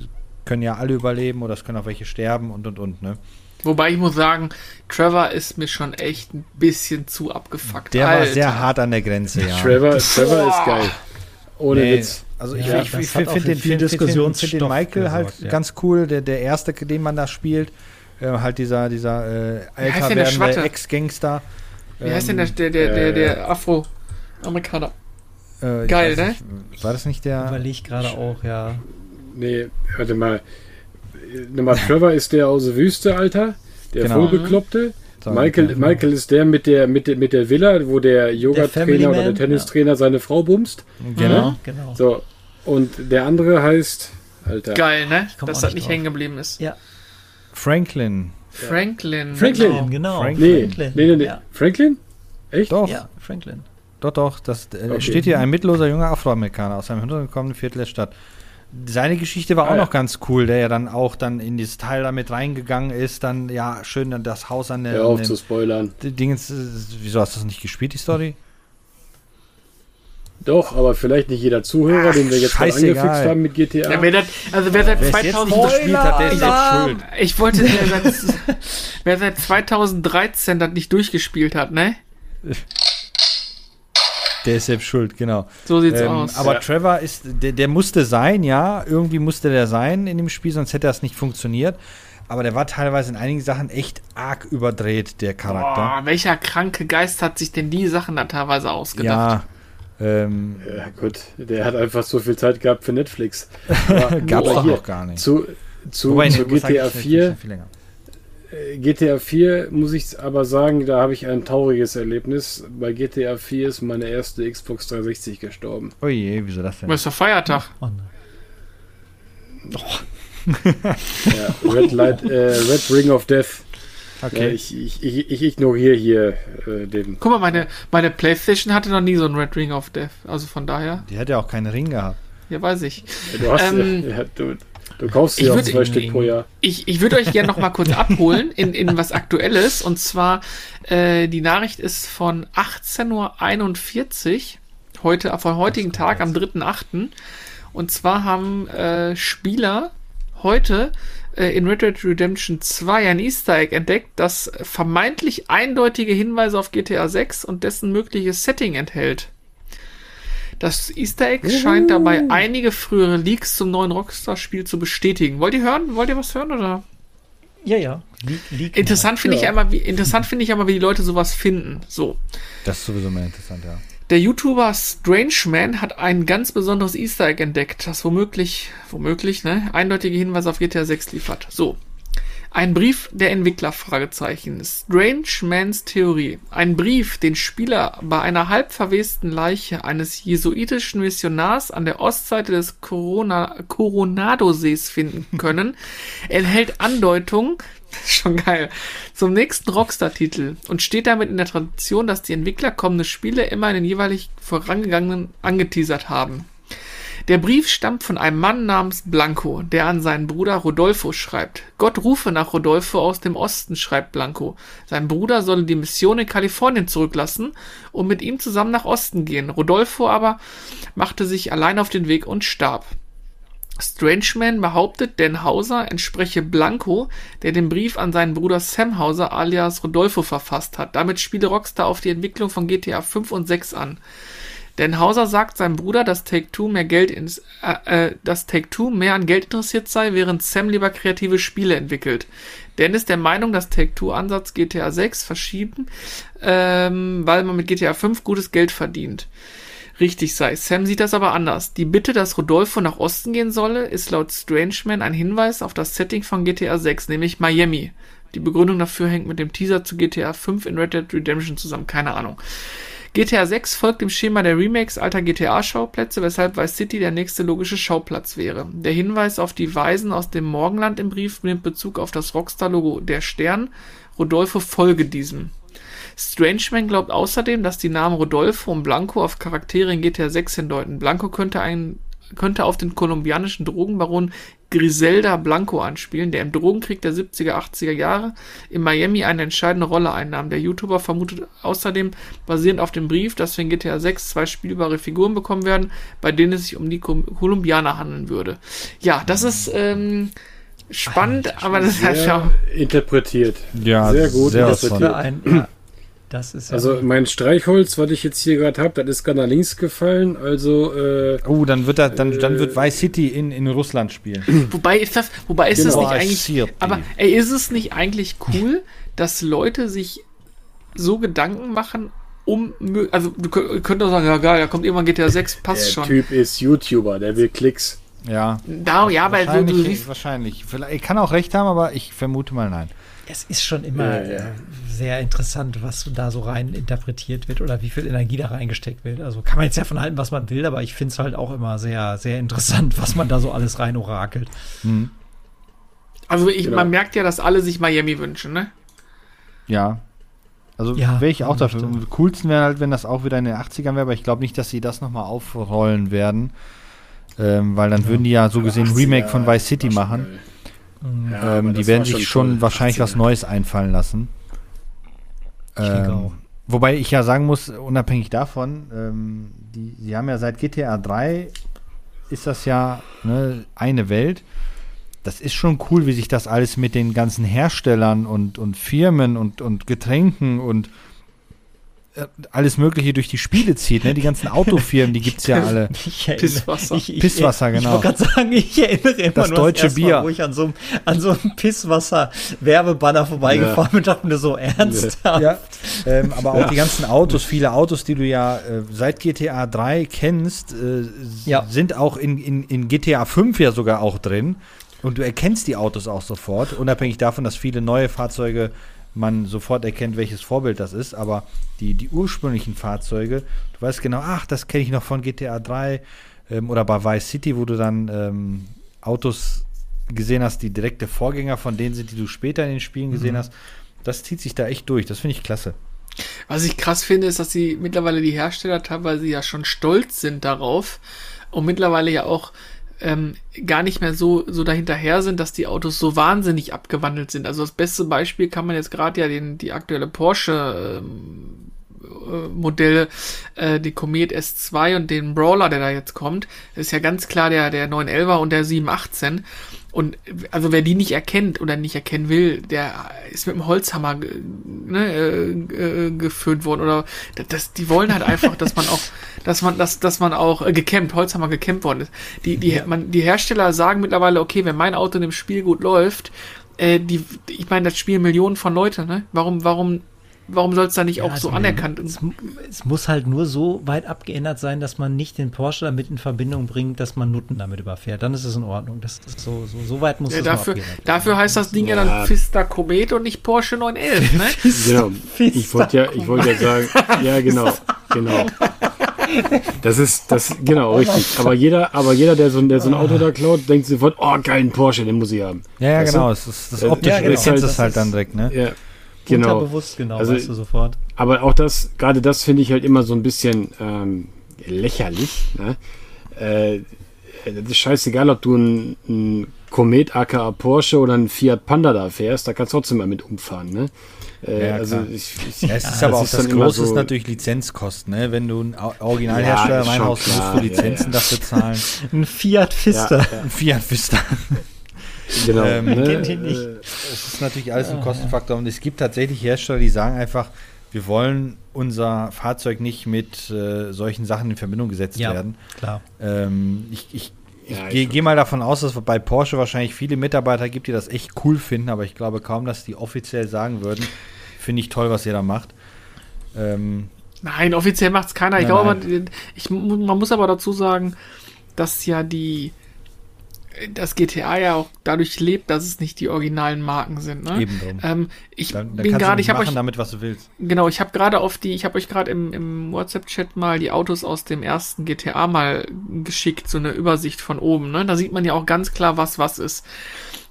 können ja alle überleben oder es können auch welche sterben und und und, ne? Wobei ich muss sagen, Trevor ist mir schon echt ein bisschen zu abgefuckt. Der war Alter. sehr hart an der Grenze, ja. Trevor, Trevor ist geil. Ohne Nee, Witz. Also Ja, ich, ich, das ich hat finde den, viel find, find, find, find den Michael halt gesorgt, ja. ganz cool, der, der erste, den man da spielt. Äh, halt dieser, dieser äh, heißt älter denn der werdende? Ex-Gangster. Wie heißt denn Ähm, der, der, der, der, äh, der Afro-Amerikaner? Äh, ich Geil, ne? Nicht, war das nicht der? Überleg gerade auch, ja. Nee, warte mal. Nochmal, Trevor ist der aus der Wüste, Alter. Der Genau. Vollbekloppte. So, Michael, okay. Michael ist der mit der, mit der, mit der Villa, wo der Yoga-Trainer oder der Tennistrainer seine Frau bumst. Genau. Genau. So. Und der andere heißt, Alter. Geil, ne? Dass das nicht hängen geblieben ist. Ja, Franklin. Franklin. Franklin. Genau. genau. Frank- Nee, Franklin. nee, nee, nee. Ja. Franklin? Echt? Doch, ja, Franklin. doch, doch. Das äh, Okay. steht hier ein mittelloser junger Afroamerikaner aus einem hinuntergekommenen Viertel der Stadt. Seine Geschichte war Ah, auch ja. noch ganz cool, der ja dann auch dann in dieses Teil damit reingegangen ist, dann ja schön dann das Haus an der Hör auf zu spoilern. die Dingens, äh, wieso hast du das nicht gespielt, die Story? Doch, aber vielleicht nicht jeder Zuhörer, Ach, den wir jetzt gerade angefixt haben mit GTA. Ja, wer das, also wer seit Wer es jetzt 2000 nicht gespielt hat, der ist jetzt schuld. Ich wollte, wer seit, wer seit 2013 das nicht durchgespielt hat, ne? Der ist selbst schuld, genau. So sieht's Ähm, aus. aber Ja. Trevor ist, der, der musste sein, ja, irgendwie musste der sein in dem Spiel, sonst hätte das nicht funktioniert. Aber der war teilweise in einigen Sachen echt arg überdreht, der Charakter. Boah, welcher kranke Geist hat sich denn die Sachen da teilweise ausgedacht? ja, ähm, Ja, gut, der hat einfach so viel Zeit gehabt für Netflix. Aber, gab's doch hier, noch gar nicht. Zu, zu, Wobei, zu GTA ich finde 4, schon viel länger. Äh, GTA 4 muss ich aber sagen, da habe ich ein trauriges Erlebnis. Bei GTA 4 ist meine erste Xbox 360 gestorben. Oh je, wieso das denn? Was ist doch Feiertag? Oh nein. Ja, Red, Light, äh, Red Ring of Death. Ja, Okay. ich, ich, ich, ich ignoriere hier äh, den. Guck mal, meine, meine Playstation hatte noch nie so ein Red Ring of Death. Also von daher, Die hat ja auch keinen Ring gehabt. ja weiß ich. Du hast Ähm, ja, du, Du kaufst Ich dir auch zwei Stück pro Jahr. Ich, ich würde euch gerne noch mal kurz abholen in, in was Aktuelles. Und zwar, äh, die Nachricht ist von 18.41 Uhr, heute, vom heutigen Tag, am 3.8. Und zwar haben äh, Spieler heute äh, in Red Dead Redemption 2 ein Easter Egg entdeckt, das vermeintlich eindeutige Hinweise auf GTA 6 und dessen mögliches Setting enthält. Das Easter Egg scheint dabei einige frühere Leaks zum neuen Rockstar-Spiel zu bestätigen. Wollt ihr hören? Wollt ihr was hören oder? Ja, ja. Leak, Leak Interessant finde ich einmal, wie interessant finde ich aber, wie die Leute sowas finden. So. Das ist sowieso mehr interessant, ja. Der YouTuber Strangeman hat ein ganz besonderes Easter Egg entdeckt, das womöglich, womöglich, ne, eindeutige Hinweise auf GTA 6 liefert. So. Ein Brief der Entwickler, Fragezeichen. Strangemans Theorie. Ein Brief, den Spieler bei einer halb verwesten Leiche eines jesuitischen Missionars an der Ostseite des Corona Coronado-Sees finden können, enthält Andeutungen, schon geil, zum nächsten Rockstar-Titel und steht damit in der Tradition, dass die Entwickler kommende Spiele immer in den jeweilig vorangegangenen angeteasert haben. Der Brief stammt von einem Mann namens Blanco, der an seinen Bruder Rodolfo schreibt. Gott rufe nach Rodolfo aus dem Osten, schreibt Blanco. Sein Bruder solle die Mission in Kalifornien zurücklassen und mit ihm zusammen nach Osten gehen. Rodolfo aber machte sich allein auf den Weg und starb. Strangeman behauptet, Dan Hauser entspreche Blanco, der den Brief an seinen Bruder Sam Hauser alias Rodolfo verfasst hat. Damit spiele Rockstar auf die Entwicklung von GTA 5 und 6 an. Denn Hauser sagt seinem Bruder, dass Take-Two mehr Geld ins, äh, äh, dass Take-Two mehr an Geld interessiert sei, während Sam lieber kreative Spiele entwickelt. Dan ist der Meinung, dass Take-Two Ansatz GTA 6 verschieben, ähm, weil man mit GTA 5 gutes Geld verdient. Richtig sei. Sam sieht das aber anders. Die Bitte, dass Rodolfo nach Osten gehen solle, ist laut Strangeman ein Hinweis auf das Setting von GTA 6, nämlich Miami. Die Begründung dafür hängt mit dem Teaser zu GTA 5 in Red Dead Redemption zusammen. Keine Ahnung. GTA 6 folgt dem Schema der Remakes alter GTA-Schauplätze, weshalb Vice City der nächste logische Schauplatz wäre. Der Hinweis auf die Weisen aus dem Morgenland im Brief nimmt Bezug auf das Rockstar-Logo Der Stern. Rodolfo folge diesem. Strangeman glaubt außerdem, dass die Namen Rodolfo und Blanco auf Charaktere in GTA 6 hindeuten. Blanco könnte ein könnte auf den kolumbianischen Drogenbaron Griselda Blanco anspielen, der im Drogenkrieg der 70er, 80er Jahre in Miami eine entscheidende Rolle einnahm. Der YouTuber vermutet außerdem, basierend auf dem Brief, dass wir in GTA 6 zwei spielbare Figuren bekommen werden, bei denen es sich um die Kol- Kolumbianer handeln würde. Ja, das ist ähm, spannend, aber das ist halt Sehr schon. interpretiert. Ja, Sehr gut sehr interpretiert. Ein, ja, das ist ja Also mein Streichholz, was ich jetzt hier gerade habe, das ist gerade nach links gefallen. Also äh, Oh, dann wird das, dann, dann wird Vice City in, in Russland spielen. Wobei ist das, wobei ist das Genau. nicht eigentlich, City. aber ey, ist es nicht eigentlich cool, dass Leute sich so Gedanken machen, um, also du könnt- ihr könnt doch sagen, ja geil, da kommt irgendwann GTA 6, der passt schon. Typ ist YouTuber, der will Klicks. Ja. Da, ja, weil du, du wahrscheinlich, siehst, wahrscheinlich. Vielleicht, ich kann auch recht haben, aber ich vermute mal nein. Es ist schon immer Ja, ja. äh, sehr interessant, was da so rein interpretiert wird oder wie viel Energie da reingesteckt wird. Also kann man jetzt ja von halten, was man will, aber ich finde es halt auch immer sehr, sehr interessant, was man da so alles rein orakelt. also ich, Genau. man merkt ja, dass alle sich Miami wünschen, ne? Ja. Also Ja, wäre ich auch dafür. stimmt. Am coolsten wäre halt, wenn das auch wieder in den 80ern wäre, aber ich glaube nicht, dass sie das nochmal aufrollen werden. Ähm, weil dann würden die ja so gesehen ein Remake von Vice City machen. Ja, ähm, die werden sich schon toll. wahrscheinlich was 80er. Neues einfallen lassen. Ich Ähm, auch. Wobei ich ja sagen muss, unabhängig davon, ähm, die, sie haben ja seit GTA 3 ist das ja ne, eine Welt. Das ist schon cool, wie sich das alles mit den ganzen Herstellern und, und Firmen und, und Getränken und alles Mögliche durch die Spiele zieht. Ne? Die ganzen Autofirmen, die gibt es ja alle. Ich erinnere- Pisswasser. Ich, ich, Pisswasser, genau. Ich wollte gerade sagen, ich erinnere immer Das nur deutsche erste Mal, Bier. wo ich an so, einem- an so einem Pisswasser-Werbebanner vorbeigefahren bin und dachte mir so ernsthaft. Ja, ähm, aber auch die ganzen Autos, viele Autos, die du ja äh, seit GTA 3 kennst, äh, Ja. sind auch in, in, in GTA 5 ja sogar auch drin. Und du erkennst die Autos auch sofort, unabhängig davon, dass viele neue Fahrzeuge man sofort erkennt, welches Vorbild das ist. Aber die, die ursprünglichen Fahrzeuge, du weißt genau, ach, das kenne ich noch von GTA 3 ähm, oder bei Vice City, wo du dann ähm, Autos gesehen hast, die direkte Vorgänger von denen sind, die du später in den Spielen gesehen hast. Das zieht sich da echt durch. Das finde ich klasse. Was ich krass finde, ist, dass sie mittlerweile die Hersteller teilweise ja schon stolz sind darauf und mittlerweile ja auch ähm, gar nicht mehr so, so dahinterher sind, dass die Autos so wahnsinnig abgewandelt sind. Also das beste Beispiel kann man jetzt gerade ja den, die aktuelle Porsche ähm, äh, Modelle, äh, die Comet S2 und den Brawler, der da jetzt kommt, ist ja ganz klar der, der 911er und der 718. Und also wer die nicht erkennt oder nicht erkennen will, der ist mit dem Holzhammer ne, äh, äh, geführt worden oder das, die wollen halt einfach, dass man auch, dass man, dass, dass man auch äh, gekämmt, Holzhammer gekämmt worden ist. Die, die, ja. man, die Hersteller sagen mittlerweile, okay, wenn mein Auto in dem Spiel gut läuft, äh, die, ich meine, das spielen Millionen von Leuten, ne? Warum, warum warum soll es da nicht ja, auch so anerkannt es, es, muss halt nur so weit abgeändert sein, dass man nicht den Porsche damit in Verbindung bringt, dass man Nutten damit überfährt. Dann ist es in Ordnung. Das ist so, so, so weit muss ja, es dafür, dafür heißt das Ding ja, ja dann Fister Comet und nicht Porsche 911, ne? genau. Ich wollte ja, ich wollte ja sagen, ja genau, genau. Das ist, das, genau, richtig. Aber jeder, aber jeder, der so, der so ein Auto da klaut, denkt sofort, oh, geilen Porsche, den muss ich haben. Ja, ja, genau. Das, ist, das optische ja, genau. ist halt, das halt dann direkt, ne? Ja. Genau. Unterbewusst, genau, also, weißt du sofort. Aber auch das, gerade das finde ich halt immer so ein bisschen ähm, lächerlich. Ne? Äh, das ist scheißegal, ob du ein, ein Komet aka Porsche oder ein Fiat Panda da fährst, da kannst du trotzdem mal mit umfahren. Ne? Äh, ja, also ich, ich, ja, es ist aber auch das, das Große so ist natürlich Lizenzkosten, ne? Wenn du ein Originalhersteller ja, reinhaust, musst du Lizenzen dafür zahlen. ein Fiat Fister. Ein Fiat Fister. Genau. Ähm, ne? Es ist natürlich alles ein Kostenfaktor und es gibt tatsächlich Hersteller, die sagen einfach, wir wollen unser Fahrzeug nicht mit äh, solchen Sachen in Verbindung gesetzt ja, werden. Klar. Ähm, ich, ich, ich ja, gehe geh mal davon aus, dass es bei Porsche wahrscheinlich viele Mitarbeiter gibt, die das echt cool finden, aber ich glaube kaum, dass die offiziell sagen würden, finde ich toll, was ihr da macht. Ähm, nein, offiziell macht es keiner. Ich glaube, man, ich, man muss aber dazu sagen, dass ja die das GTA ja auch dadurch lebt, dass es nicht die originalen Marken sind. Ne? Eben drum. Ähm, ich dann, dann bin gerade, ich habe euch damit, was du willst. Genau, ich habe gerade auf die, ich habe euch gerade im, im WhatsApp-Chat mal die Autos aus dem ersten GTA mal geschickt, so eine Übersicht von oben. Ne? Da sieht man ja auch ganz klar, was was ist.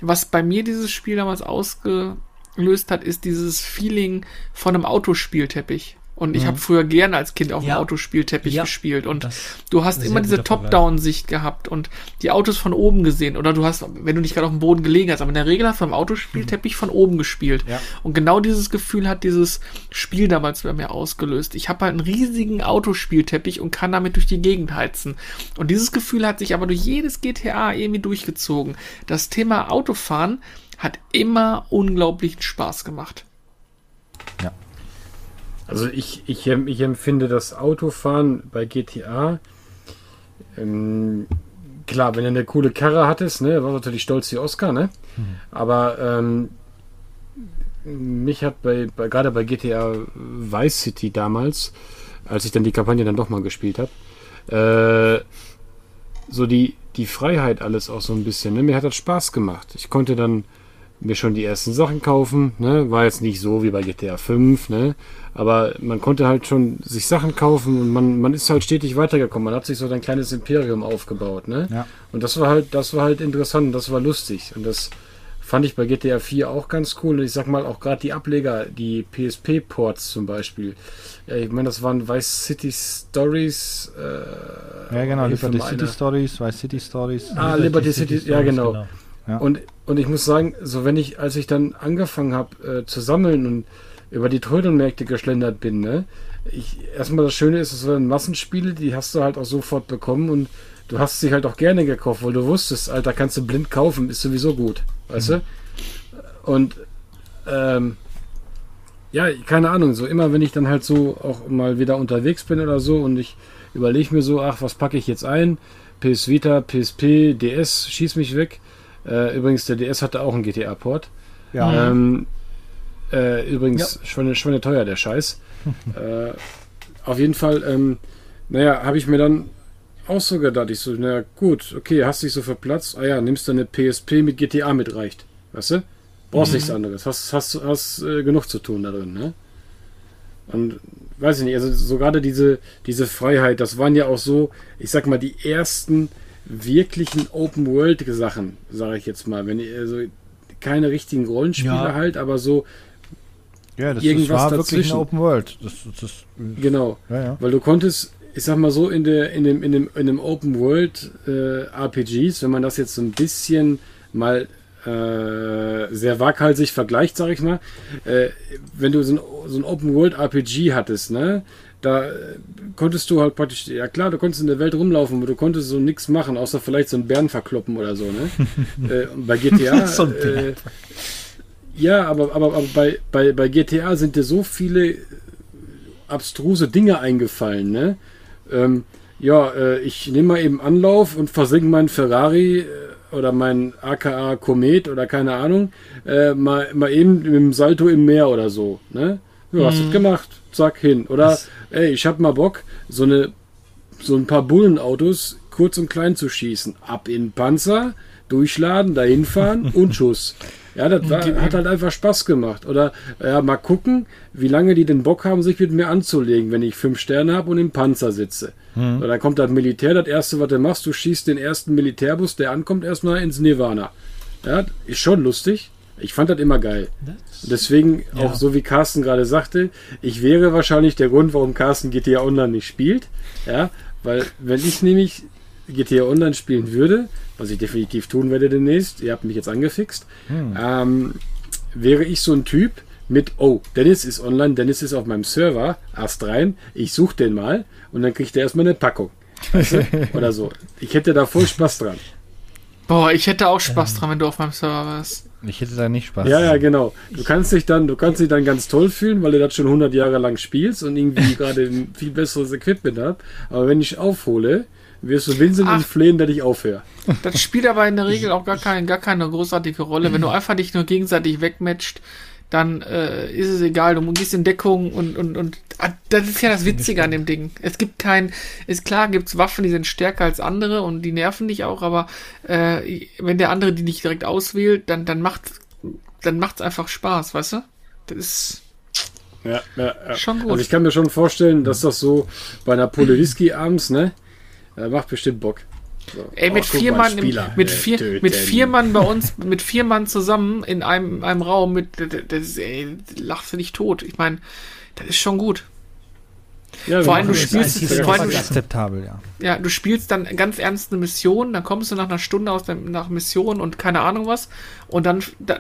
Was bei mir dieses Spiel damals ausgelöst hat, ist dieses Feeling von einem Autospielteppich. Und ich mhm. habe früher gerne als Kind auf dem ja. Autospielteppich ja. gespielt. Und du hast immer diese Top-Down-Sicht gehabt und die Autos von oben gesehen. Oder du hast, wenn du nicht gerade auf dem Boden gelegen hast, aber in der Regel hast du am Autospielteppich mhm. von oben gespielt. Ja. Und genau dieses Gefühl hat dieses Spiel damals bei mir ausgelöst. Ich habe halt einen riesigen Autospielteppich und kann damit durch die Gegend heizen. Und dieses Gefühl hat sich aber durch jedes GTA irgendwie durchgezogen. Das Thema Autofahren hat immer unglaublichen Spaß gemacht. Ja. Also ich, ich, ich empfinde das Autofahren bei GTA, ähm, klar, wenn du eine coole Karre hattest, ne, war natürlich stolz wie Oscar, ne? Mhm. Aber ähm, mich hat bei, bei gerade bei GTA Vice City damals, als ich dann die Kampagne dann doch mal gespielt habe, äh, so die, die Freiheit alles auch so ein bisschen, ne? Mir hat das Spaß gemacht. Ich konnte dann mir schon die ersten Sachen kaufen, ne? War jetzt nicht so wie bei GTA 5, ne? Aber man konnte halt schon sich Sachen kaufen und man, man ist halt stetig weitergekommen. Man hat sich so ein kleines Imperium aufgebaut, ne? Ja. Und das war halt, das war halt interessant, das war lustig. Und das fand ich bei GTA 4 auch ganz cool. Und ich sag mal auch gerade die Ableger, die PSP-Ports zum Beispiel. Ich meine, das waren Vice City Stories. Äh, ja, genau, Liberty City Stories, Vice City Stories. Ah, Liberty, Liberty City, City Stories, ja, genau. genau. Ja. Und, und ich muss sagen, so wenn ich, als ich dann angefangen habe äh, zu sammeln und über die Trödelmärkte geschlendert bin, ne, ich, erstmal das Schöne ist, es sind Massenspiele, die hast du halt auch sofort bekommen und du hast sie halt auch gerne gekauft, weil du wusstest, Alter, kannst du blind kaufen, ist sowieso gut, weißt mhm. du? Und ähm, ja, keine Ahnung, so immer wenn ich dann halt so auch mal wieder unterwegs bin oder so und ich überlege mir so, ach, was packe ich jetzt ein? PS Vita, PSP, DS, schieß mich weg. Äh, übrigens, der DS hatte auch einen GTA-Port. Ja. Ähm, äh, übrigens, ja. Schweine, Schweine teuer, der Scheiß. äh, auf jeden Fall, ähm, naja, habe ich mir dann auch so gedacht, ich so, naja, gut, okay, hast dich so verplatzt, ah ja, nimmst du eine PSP mit GTA mit, reicht. Weißt du? Brauchst mhm. nichts anderes. Hast, hast, hast äh, genug zu tun da drin, ne? Und weiß ich nicht, also so gerade diese, diese Freiheit, das waren ja auch so, ich sag mal, die ersten wirklichen Open-World-Sachen, sage ich jetzt mal. Wenn also keine richtigen Rollenspiele ja. halt, aber so ja, das, irgendwas das war dazwischen. wirklich eine Open World. Das, das, genau, ja, ja. weil du konntest ich sag mal so, in, der, in, dem, in, dem, in dem Open World äh, RPGs, wenn man das jetzt so ein bisschen mal äh, sehr waghalsig vergleicht, sag ich mal, äh, wenn du so ein, so ein Open World RPG hattest, ne, da äh, konntest du halt praktisch, ja klar, du konntest in der Welt rumlaufen, aber du konntest so nichts machen, außer vielleicht so einen Bären verkloppen oder so, ne? äh, bei GTA. So äh, ja, aber, aber, aber bei, bei, bei GTA sind dir so viele abstruse Dinge eingefallen, ne? Ähm, ja, äh, ich nehme mal eben Anlauf und versinke meinen Ferrari äh, oder mein AKA Komet oder keine Ahnung, äh, mal, mal eben mit dem Salto im Meer oder so, ne? Ja, hast du gemacht, zack, hin. Oder, Das- ey, ich hab mal Bock, so eine, so ein paar Bullenautos kurz und klein zu schießen. Ab in den Panzer, durchladen, dahin fahren und Schuss. Ja, das war, hat halt einfach Spaß gemacht. Oder ja, mal gucken, wie lange die den Bock haben, sich mit mir anzulegen, wenn ich fünf Sterne habe und im Panzer sitze. Oder da kommt das Militär, das erste, was du machst, du schießt den ersten Militärbus, der ankommt, erstmal ins Nirvana. Ja, ist schon lustig. Ich fand das immer geil. Deswegen, auch so wie Carsten gerade sagte, ich wäre wahrscheinlich der Grund, warum Carsten GTA Online nicht spielt. Ja, weil wenn ich nämlich GTA Online spielen würde, was ich definitiv tun werde demnächst, ihr habt mich jetzt angefixt, ähm, wäre ich so ein Typ mit, oh, Dennis ist online, Dennis ist auf meinem Server, erst rein, ich suche den mal und dann kriegt er erstmal eine Packung. Weißt du? Oder so. Ich hätte da voll Spaß dran. Boah, ich hätte auch Spaß dran, wenn du auf meinem Server warst. Ich hätte da nicht Spaß. Ja, ja, genau. Du kannst dich dann, du kannst dich dann ganz toll fühlen, weil du das schon 100 Jahre lang spielst und irgendwie gerade ein viel besseres Equipment hast. Aber wenn ich aufhole, wirst du winseln und flehen, dass ich aufhöre. Das spielt aber in der Regel auch gar, kein, gar keine großartige Rolle. Wenn du einfach dich nur gegenseitig wegmatcht, dann äh, ist es egal. Du gehst in Deckung und, und, und ah, das ist ja das Witzige an dem Ding. Es gibt kein, ist klar, gibt's Waffen, die sind stärker als andere und die nerven dich auch, aber äh, wenn der andere die nicht direkt auswählt, dann, dann macht dann macht's einfach Spaß, weißt du? Das ist Ja, ja, ja. Schon gut. Also ich kann mir schon vorstellen, dass das so bei einer Pulle Whisky abends, ne? äh, macht bestimmt Bock. Ey, mit Oh, vier Mann, Spieler, mit vier, töten. mit vier Mann bei uns, mit vier Mann zusammen in einem, einem Raum, mit, das, ey, lachst du dich tot. Ich meine, das ist schon gut. Ja, Vor allem, du spielst- vor allem, du- akzeptabel, ja. Ja, du spielst dann ganz ernst eine Mission, dann kommst du nach einer Stunde aus dem, nach Mission und keine Ahnung was. Und dann, da,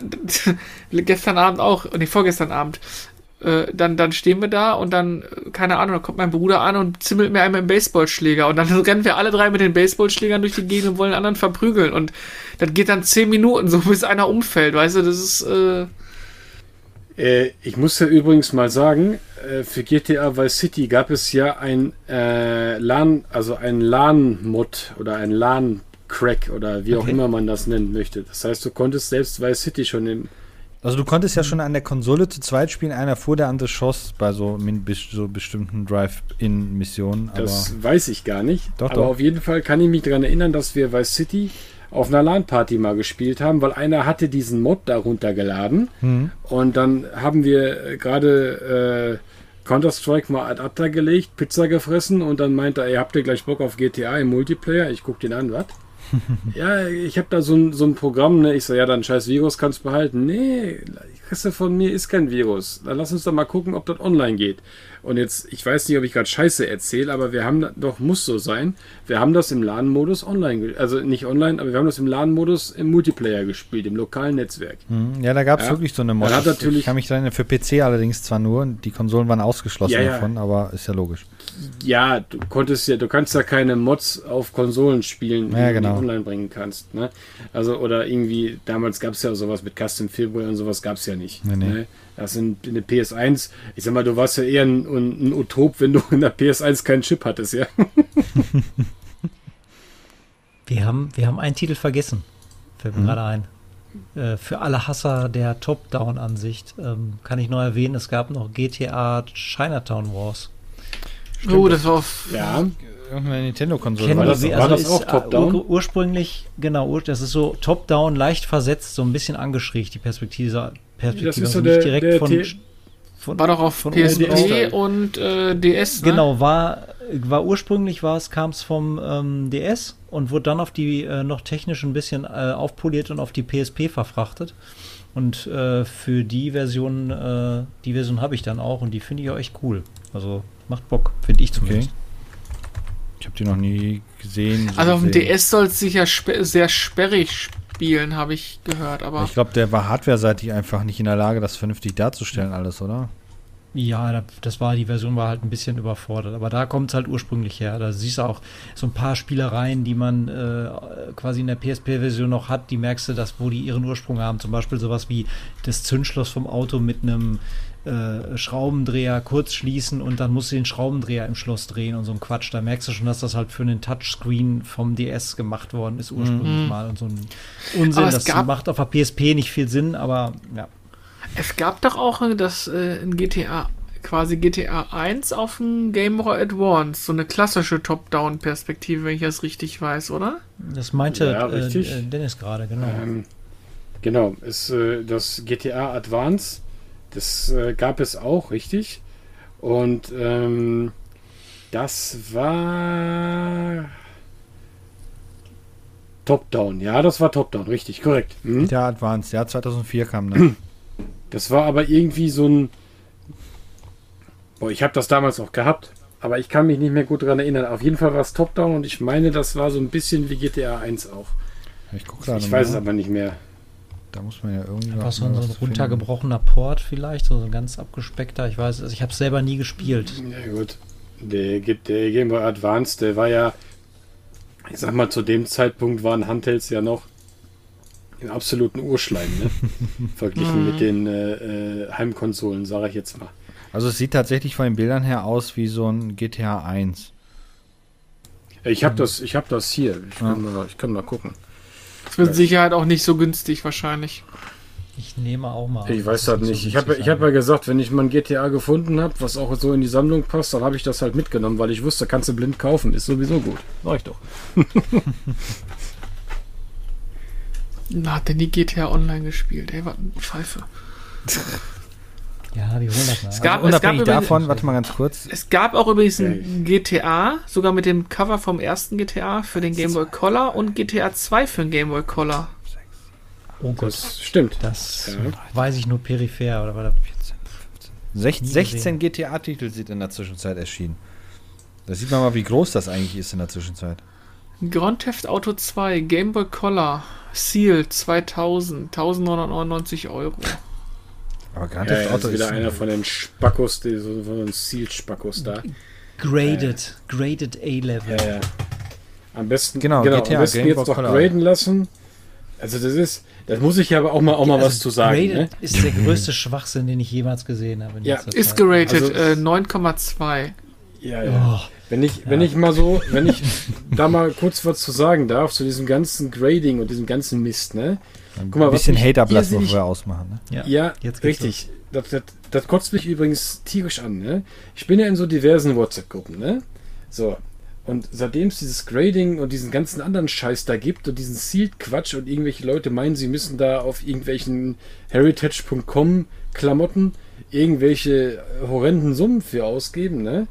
gestern Abend auch, nee, vorgestern Abend, äh, dann, dann stehen wir da und dann, äh, keine Ahnung, dann kommt mein Bruder an und zimmelt mir einmal einen Baseballschläger. Und dann rennen wir alle drei mit den Baseballschlägern durch die Gegend und wollen den anderen verprügeln. Und das geht dann zehn Minuten, so bis einer umfällt, weißt du, das ist, äh, Äh, ich muss ja übrigens mal sagen, äh, für GTA Vice City gab es ja ein äh, LAN, also ein LAN-Mod oder ein LAN-Crack oder wie auch Okay. immer man das nennen möchte. Das heißt, du konntest selbst Vice City schon im. Also du konntest ja schon an der Konsole zu zweit spielen, einer fuhr, der andere schoss bei so, so bestimmten Drive-In-Missionen. Das weiß ich gar nicht. Doch, aber doch. auf jeden Fall kann ich mich daran erinnern, dass wir Vice City auf einer LAN-Party mal gespielt haben, weil einer hatte diesen Mod da runtergeladen. Mhm. Und dann haben wir äh, gerade äh, Counter-Strike mal ad acta gelegt, Pizza gefressen und dann meinte er, ihr habt ihr gleich Bock auf GTA im Multiplayer? Ich guck den an, was? Ja, ich habe da so ein, so ein Programm, ne? Ich so, ja, dann scheiß Virus kannst behalten. Nee, du von mir, ist kein Virus. Dann lass uns doch mal gucken, ob das online geht. Und jetzt, ich weiß nicht, ob ich gerade Scheiße erzähle, aber wir haben, doch, muss so sein, wir haben das im LAN-Modus online, also nicht online, aber wir haben das im LAN-Modus im Multiplayer gespielt, im lokalen Netzwerk. Mhm. Ja, da gab es Ja. wirklich so eine Mod. Hat Ich- natürlich- ich kann mich erinnern, für PC allerdings zwar nur, und die Konsolen waren ausgeschlossen Ja, ja. davon, aber ist ja logisch. Ja, du konntest ja, du kannst ja keine Mods auf Konsolen spielen, die Ja, du genau. die online bringen kannst. Ne? Also, oder irgendwie, damals gab es ja sowas mit Custom Firmware und sowas gab es ja nicht. Nee, nee. Ne? Das sind in der PS1, ich sag mal, du warst ja eher ein, ein Utop, wenn du in der PS1 keinen Chip hattest, ja. Wir haben, wir haben einen Titel vergessen. Fällt Mhm. mir gerade ein. Äh, für alle Hasser der Top-Down-Ansicht ähm, kann ich noch erwähnen, es gab noch GTA Chinatown Wars. Oh, das war auf, Ja, Irgendeine Nintendo-Konsole war das- wie- war das ist, auch äh, Top-Down? ur- ursprünglich, genau, ur- das ist so Top-Down, leicht versetzt, so ein bisschen angeschrägt, die Perspektive. Perspektive Das ist also so nicht der- direkt der von, von. war doch auf von PSP und äh, DS, ne? Genau, war, war ursprünglich war es, kam es vom ähm, DS und wurde dann auf die äh, noch technisch ein bisschen äh, aufpoliert und auf die PSP verfrachtet. Und äh, für die Version, äh, die Version habe ich dann auch und die finde ich auch echt cool. Also macht Bock, finde ich zumindest. habe die noch nie gesehen. so Also auf dem. DS soll es sicher spe sehr sperrig spielen, habe ich gehört, aber Ich glaube, der war hardware-seitig einfach nicht in der Lage, das vernünftig darzustellen, alles, oder? Ja, da- das war, die Version war halt ein bisschen überfordert. Aber da kommt es halt ursprünglich her. Da siehst du auch so ein paar Spielereien, die man äh, quasi in der PSP-Version noch hat, die merkst du, dass, wo die ihren Ursprung haben. Zum Beispiel sowas wie das Zündschloss vom Auto mit einem äh, Schraubendreher kurz schließen und dann musst du den Schraubendreher im Schloss drehen und so ein Quatsch. Da merkst du schon, dass das halt für einen Touchscreen vom DS gemacht worden ist ursprünglich Mhm. mal. Und so ein Unsinn, das macht auf der PSP nicht viel Sinn, aber ja. es gab doch auch äh, das äh, in GTA quasi GTA 1 auf dem Game Boy Advance, so eine klassische Top-Down-Perspektive, wenn ich das richtig weiß, oder? Das meinte Ja, äh, äh, Dennis gerade, genau. Ähm, genau, ist äh, das GTA Advance, das äh, gab es auch, richtig. Und ähm, das war Top-Down. Ja, das war Top-Down, richtig, korrekt. Mhm. Der Advanced, ja, 2004 kam ne? Das war aber irgendwie so ein. Boah, ich habe das damals auch gehabt, aber ich kann mich nicht mehr gut daran erinnern. Auf jeden Fall war es Top-Down und ich meine, das war so ein bisschen wie GTA 1 auch. Ich Ich weiß es aber nicht mehr. Da muss man ja irgendwie Einfach so ein, so was ein finden. runtergebrochener Port vielleicht, so ein ganz abgespeckter. Ich weiß, also ich habe es selber nie gespielt. Ja gut. Der, der Game Boy Advance, der war ja, ich sag mal, zu dem Zeitpunkt waren Handhelds ja noch im absoluten Urschleim, ne? Verglichen mit den äh, äh, Heimkonsolen, sage ich jetzt mal. Also es sieht tatsächlich von den Bildern her aus wie so ein GTA 1. Ich habe das, ich hab das hier. Ich kann, mal, ich kann mal gucken. Mit Sicherheit auch nicht so günstig wahrscheinlich. Ich nehme auch mal. Ich weiß das so nicht. Ich günstig habe ich hab ja gesagt, wenn ich mal ein GTA gefunden habe, was auch so in die Sammlung passt, dann habe ich das halt mitgenommen, weil ich wusste, kannst du blind kaufen. Ist sowieso gut. Sag ich doch. Na, hat der nie GTA Online gespielt? Ey, was eine Pfeife. Ja, die holen das mal. Es gab, Also es gab unabhängig übrigens, davon, warte mal ganz kurz. Es gab auch übrigens ein GTA, sogar mit dem Cover vom ersten GTA für den Game Boy Color und GTA 2 für den Game Boy Color. oh Gott, Das stimmt. das Ja. weiß ich nur peripher. Oder war das 16, Nie 16 GTA-Titel sind in der Zwischenzeit erschienen. Da sieht man mal, wie groß das eigentlich ist in der Zwischenzeit. Grand Theft Auto 2, Game Boy Color, Seal 2000, 1999 Euro. Aber Grand Ja, Theft ja, Auto ist wieder ist einer von den Spackos, die, so, von den Seal-Spackos da. graded, graded A-Level. Ja, ja. Am besten, Genau, genau GTA am besten Game jetzt Color. graden lassen. Also das ist, das muss ich aber auch mal, auch mal was Also zu sagen. Ne? Graded ist der größte Schwachsinn, den ich jemals gesehen habe. Ja, Ist Zeit. geratet Also- äh, 9,2. Ja, ja. Oh, Wenn ich, wenn Ja. ich mal so, wenn ich da mal kurz was zu sagen darf, zu diesem ganzen Grading und diesem ganzen Mist, ne? Ein Guck mal, bisschen Haterblatt, was irrsinnig- wir ausmachen. Ne? ja. Ja, jetzt geht's richtig. Das, das, das kotzt mich übrigens tierisch an, ne? Ich bin ja in so diversen WhatsApp-Gruppen, ne? So. Und seitdem es dieses Grading und diesen ganzen anderen Scheiß da gibt und diesen Sealed-Quatsch und irgendwelche Leute meinen, sie müssen da auf irgendwelchen Heritage.com Klamotten irgendwelche horrenden Summen für ausgeben, ne?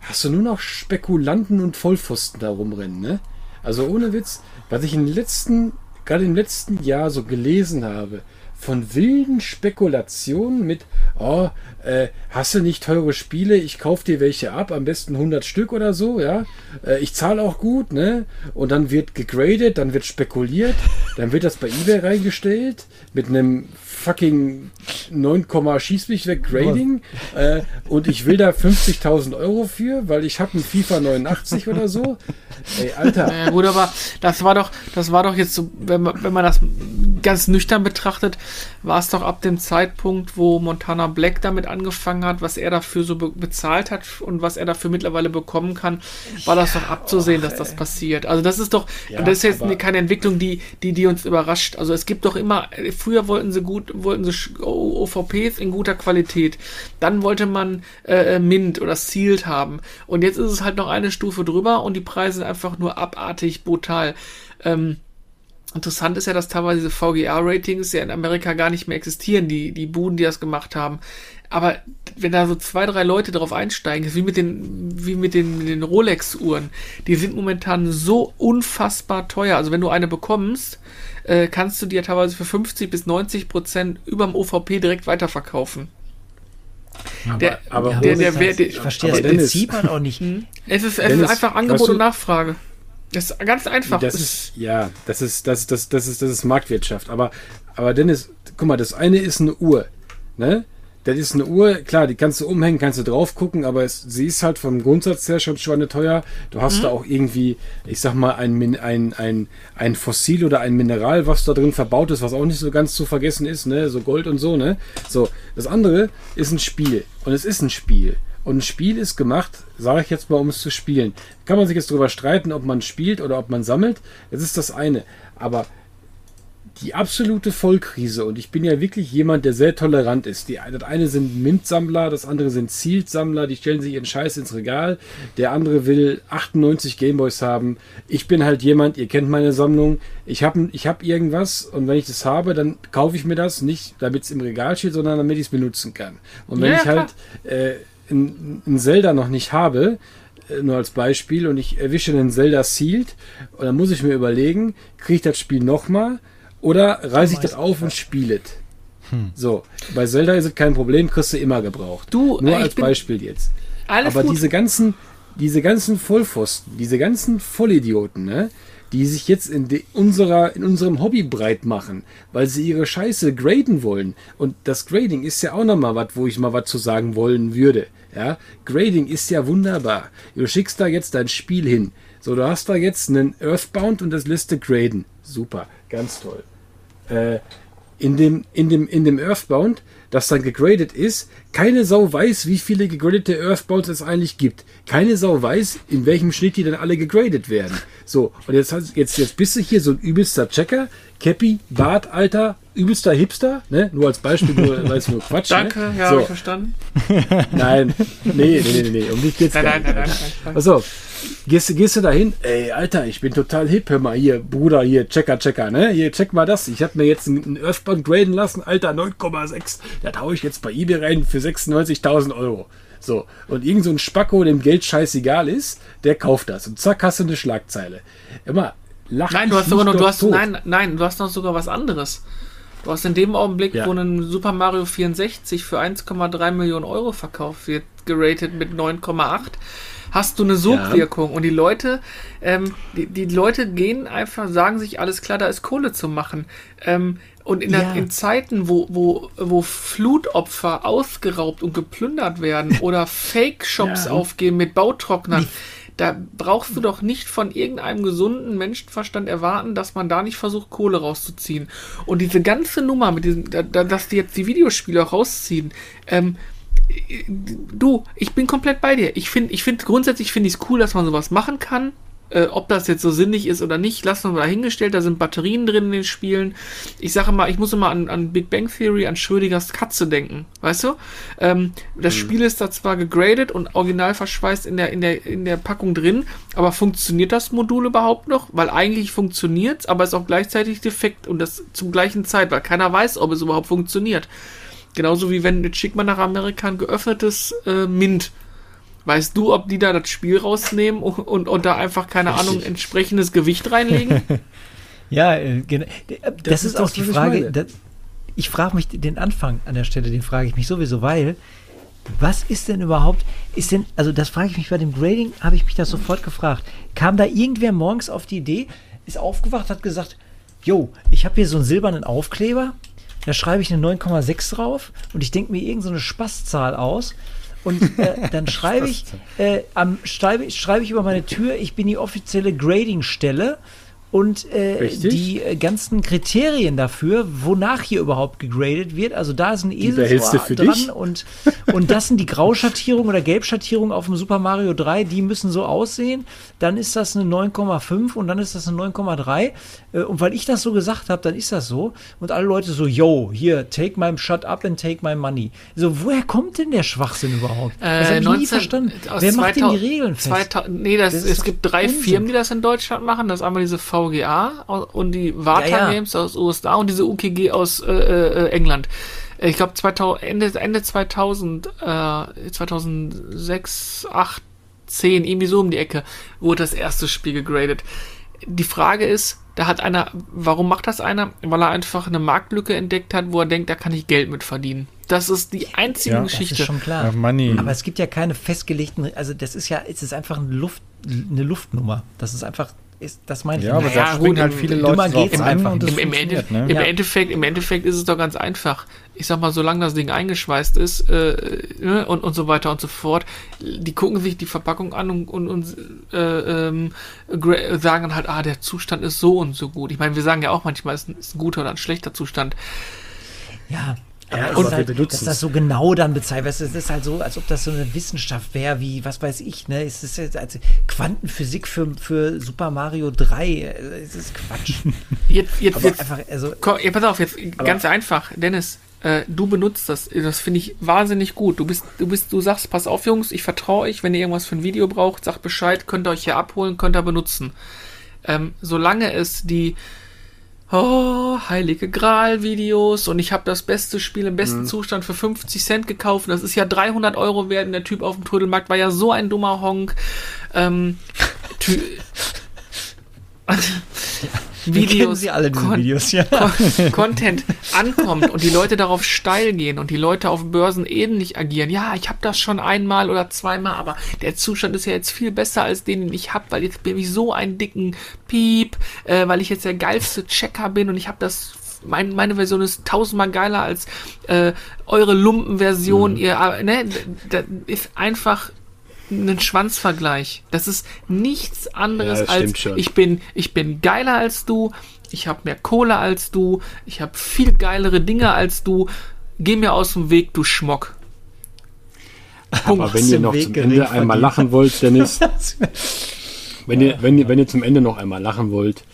Hast du nur noch Spekulanten und Vollpfosten da rumrennen, ne? Also ohne Witz, was ich in den letzten, gerade im letzten Jahr so gelesen habe, von wilden Spekulationen mit, oh, äh, hast du nicht teure Spiele, ich kauf dir welche ab, am besten 100 Stück oder so, ja, äh, ich zahle auch gut, ne, und dann wird gegradet, dann wird spekuliert, dann wird das bei eBay reingestellt, mit einem fucking 9, schieß mich weg Grading, äh, und ich will da 50.000 Euro für, weil ich habe ein FIFA 89 oder so, ey, Alter, Ja gut, aber das war doch, das war doch jetzt so, wenn man, wenn man das ganz nüchtern betrachtet, war es doch ab dem Zeitpunkt, wo Montana Black damit angefangen hat, was er dafür so be bezahlt hat und was er dafür mittlerweile bekommen kann, war das doch abzusehen, dass das passiert. Also das ist doch, Ja, das ist jetzt keine Entwicklung, die, die, die uns überrascht. Also es gibt doch immer, früher wollten sie gut, wollten sie OVPs in guter Qualität. Dann wollte man äh, Mint oder Sealed haben. Und jetzt ist es halt noch eine Stufe drüber und die Preise sind einfach nur abartig brutal. Ähm, Interessant ist ja, dass teilweise diese VGA-Ratings ja in Amerika gar nicht mehr existieren, die, die Buden, die das gemacht haben. Aber wenn da so zwei, drei Leute drauf einsteigen, ist wie mit den, wie mit den, mit den Rolex-Uhren, die sind momentan so unfassbar teuer. Also wenn du eine bekommst, äh, kannst du dir teilweise für 50 bis 90 Prozent überm OVP direkt weiterverkaufen. Der, aber der, ohne- der, der, der, ich verstehe aber das Dennis- Prinzip halt auch nicht. es ist, es Dennis, ist einfach Angebot weißt du- und Nachfrage. Das ist ganz einfach. Das ist, ja, das ist, das, das, das ist, das ist Marktwirtschaft. Aber, aber Dennis, guck mal, das eine ist eine Uhr, ne? Das ist eine Uhr, klar, die kannst du umhängen, kannst du drauf gucken, aber es, sie ist halt vom Grundsatz her schon schweineteuer. Du hast da auch irgendwie, ich sag mal, ein, ein, ein, ein Fossil oder ein Mineral, was da drin verbaut ist, was auch nicht so ganz zu vergessen ist, ne? So Gold und so, ne? So, das andere ist ein Spiel. Und es ist ein Spiel. Und ein Spiel ist gemacht, sage ich jetzt mal, um es zu spielen. Kann man sich jetzt darüber streiten, ob man spielt oder ob man sammelt. Das ist das eine. Aber die absolute Vollkrise, und ich bin ja wirklich jemand, der sehr tolerant ist. Die, das eine sind Mintsammler, das andere sind Zielsammler, die stellen sich ihren Scheiß ins Regal. Der andere will 98 Gameboys haben. Ich bin halt jemand, ihr kennt meine Sammlung. Ich habe ich hab irgendwas und wenn ich das habe, dann kaufe ich mir das nicht, damit es im Regal steht, sondern damit ich es benutzen kann. Und wenn Ja, ich halt äh, ein, ein Zelda noch nicht habe, äh, nur als Beispiel, und ich erwische einen Zelda Sealed, und dann muss ich mir überlegen, kriege ich das Spiel nochmal oder reiße ich das auf und spiele es. So, bei Zelda ist es kein Problem, kriegst du immer gebraucht. Du, Nur äh, ich als bin- Beispiel jetzt. Alles Aber gut. diese ganzen, diese ganzen Vollpfosten, diese ganzen Vollidioten, ne, die sich jetzt in, de, unserer, in unserem Hobby breit machen, weil sie ihre Scheiße graden wollen. Und das Grading ist ja auch nochmal was, wo ich mal was zu sagen wollen würde. Ja, Grading ist ja wunderbar. Du schickst da jetzt dein Spiel hin. So, du hast da jetzt einen Earthbound und das lässt du graden. Super, ganz toll äh, in dem, in dem, in dem Earthbound, das dann gegradet ist, keine Sau weiß, wie viele gegradete Earthbounds es eigentlich gibt. Keine Sau weiß, in welchem Schnitt die dann alle gegradet werden. So, und jetzt, jetzt, jetzt bist du hier so ein übelster Checker, Cappy, Bart, Alter, übelster Hipster, ne? Nur als Beispiel, nur, weil es nur Quatsch, Danke, ne? ja, so, hab ich verstanden. Nein, nee, nee, nee, nee, um dich geht's Nein, gar nein, nicht. nein, nein, nein. Auf. Gehst, du- gehst du da hin? Ey, Alter, ich bin total hip. Hör mal hier, Bruder, hier, Checker, Checker, ne? Hier, check mal das. Ich habe mir jetzt einen Earthbound graden lassen. Alter, 9,6. Das hau ich jetzt bei eBay rein für 96.000 Euro. So. Und irgend so ein Spacko, dem Geld scheißegal ist, der kauft das. Und zack, hast du eine Schlagzeile. Immer, lach Nein, du hast sogar noch, du hast, tot. nein, nein, du hast noch sogar was anderes. Du hast in dem Augenblick, Ja. wo ein Super Mario 64 für 1,3 Millionen Euro verkauft wird, geratet mit 9,8, hast du eine Sogwirkung. Und die Leute, ähm, die, die Leute gehen einfach, sagen sich, alles klar, da ist Kohle zu machen. Ähm, und in, der, Ja. in Zeiten, wo, wo, wo Flutopfer ausgeraubt und geplündert werden oder Fake-Shops Ja. aufgehen mit Bautrocknern, da brauchst du doch nicht von irgendeinem gesunden Menschenverstand erwarten, dass man da nicht versucht, Kohle rauszuziehen. Und diese ganze Nummer mit diesem, da, da, dass die jetzt die Videospiele rausziehen, ähm, du, ich bin komplett bei dir. Ich finde, ich finde, grundsätzlich finde ich es cool, dass man sowas machen kann. Äh, ob das jetzt so sinnig ist oder nicht, lassen wir mal dahingestellt. Da sind Batterien drin in den Spielen. Ich sage mal, ich muss immer an, an Big Bang Theory, an Schrödingers Katze denken. Weißt du? Ähm, das Spiel ist da zwar gegradet und original verschweißt in der, in, der, in der Packung drin, aber funktioniert das Modul überhaupt noch? Weil eigentlich funktioniert aber ist auch gleichzeitig defekt und das zum gleichen Zeit, weil keiner weiß, ob es überhaupt funktioniert. Genauso wie wenn jetzt schickt man nach Amerika ein geöffnetes äh, Mint. Weißt du, ob die da das Spiel rausnehmen und, und, und da einfach, keine Ahnung, entsprechendes Gewicht reinlegen? Ja, genau. D- äh, Das, ist ist auch das, die ich Frage. Das, ich frage mich den Anfang an der Stelle, den frage ich mich sowieso, weil was ist denn überhaupt, ist denn, also das frage ich mich bei dem Grading, habe ich mich das sofort gefragt. Kam da irgendwer morgens auf die Idee, ist aufgewacht, hat gesagt, jo, ich habe hier so einen silbernen Aufkleber, da schreibe ich eine 9,6 drauf und ich denke mir irgendeine so eine Spaßzahl aus. Und äh, dann schreibe ich, äh, am, schreibe, schreibe ich über meine Tür, ich bin die offizielle Grading-Stelle und äh, die äh, ganzen Kriterien dafür, wonach hier überhaupt gegradet wird. Also da ist ein Eselsohr für dran dich? und, und das sind die Grauschattierung oder Gelbschattierung auf dem Super Mario 3, die müssen so aussehen. Dann ist das eine 9,5 und dann ist das eine 9,3. Äh, Und weil ich das so gesagt habe, dann ist das so. Und alle Leute so, yo, hier, take my shut up and take my money. So, woher kommt denn der Schwachsinn überhaupt? das habe ich nie verstanden. Äh, Wer macht denn 2000 die Regeln fest? 2000 nee, das, Das es gibt drei Unsinn. Firmen, die das in Deutschland machen. Das ist einmal diese VGA und die Vata Ja, ja. Games aus USA und diese UKG aus äh, äh, England. Äh, Ich glaube, Ende, Ende 2000, äh, 2006, 8, 10, irgendwie so um die Ecke, wurde das erste Spiel gegradet. die Frage ist, da hat einer, warum macht das einer? Weil er einfach eine Marktlücke entdeckt hat, wo er denkt, da kann ich Geld mit verdienen. Das ist die einzige Ja, Das Geschichte. ist schon klar. Ja, Money. Aber es gibt ja keine festgelegten, also das ist ja, es ist einfach eine Luft, eine Luftnummer. Das ist einfach, ist, das meine ich. Ja, aber. Naja, da springen gut, halt im- viele Leute drauf geht's an einfach Im, im, Ende, ne? im, Ja. Endeffekt, Im Endeffekt ist es doch ganz einfach. Ich sag mal, solange das Ding eingeschweißt ist äh, ne, und, und so weiter und so fort, die gucken sich die Verpackung an und, und, und äh, ähm, sagen dann halt, ah, der Zustand ist so und so gut. Ich meine, wir sagen ja auch manchmal, es ist ein, ist ein guter oder ein schlechter Zustand. Ja. Ja, wir halt, dass das so genau dann bezeichnet wird. Es ist halt so, als ob das so eine Wissenschaft wäre, wie, was weiß ich, ne? Es ist jetzt also Quantenphysik für, für Super Mario 3. äh, Es ist Quatsch. Jetzt, jetzt, Aber jetzt einfach, also, Komm, ja, pass auf, jetzt ganz einfach, Dennis. Äh, du benutzt das. Das finde ich wahnsinnig gut. Du bist, du bist, du sagst, pass auf, Jungs, ich vertraue euch. Wenn ihr irgendwas für ein Video braucht, sagt Bescheid, könnt ihr euch hier abholen, könnt ihr benutzen. Ähm, solange es die oh, Heilige Gral-Videos und ich habe das beste Spiel im besten Zustand für 50 Cent gekauft. Das ist ja 300 Euro wert. Und der Typ auf dem Trödelmarkt war ja so ein dummer Honk. Ähm, Videos, sie alle, diese Videos, ja. Con- Content ankommt und die Leute darauf steil gehen und die Leute auf Börsen ähnlich agieren. Ja, ich habe das schon einmal oder zweimal, aber der Zustand ist ja jetzt viel besser als den, den ich habe, weil jetzt bin ich so einen dicken Piep, äh, weil ich jetzt der geilste Checker bin und ich habe das mein, meine Version ist tausendmal geiler als äh, eure Lumpenversion. Ihr, äh, ne, das ist einfach ein Schwanzvergleich. Das ist nichts anderes Ja, als ich bin ich bin geiler als du, ich habe mehr Kohle als du, ich habe viel geilere Dinge als du. Geh mir aus dem Weg, du Schmock. Aber wenn ihr noch Weg zum Ende einmal lachen wollt, Dennis, wenn ihr, wenn ihr, wenn ihr zum Ende noch einmal lachen wollt,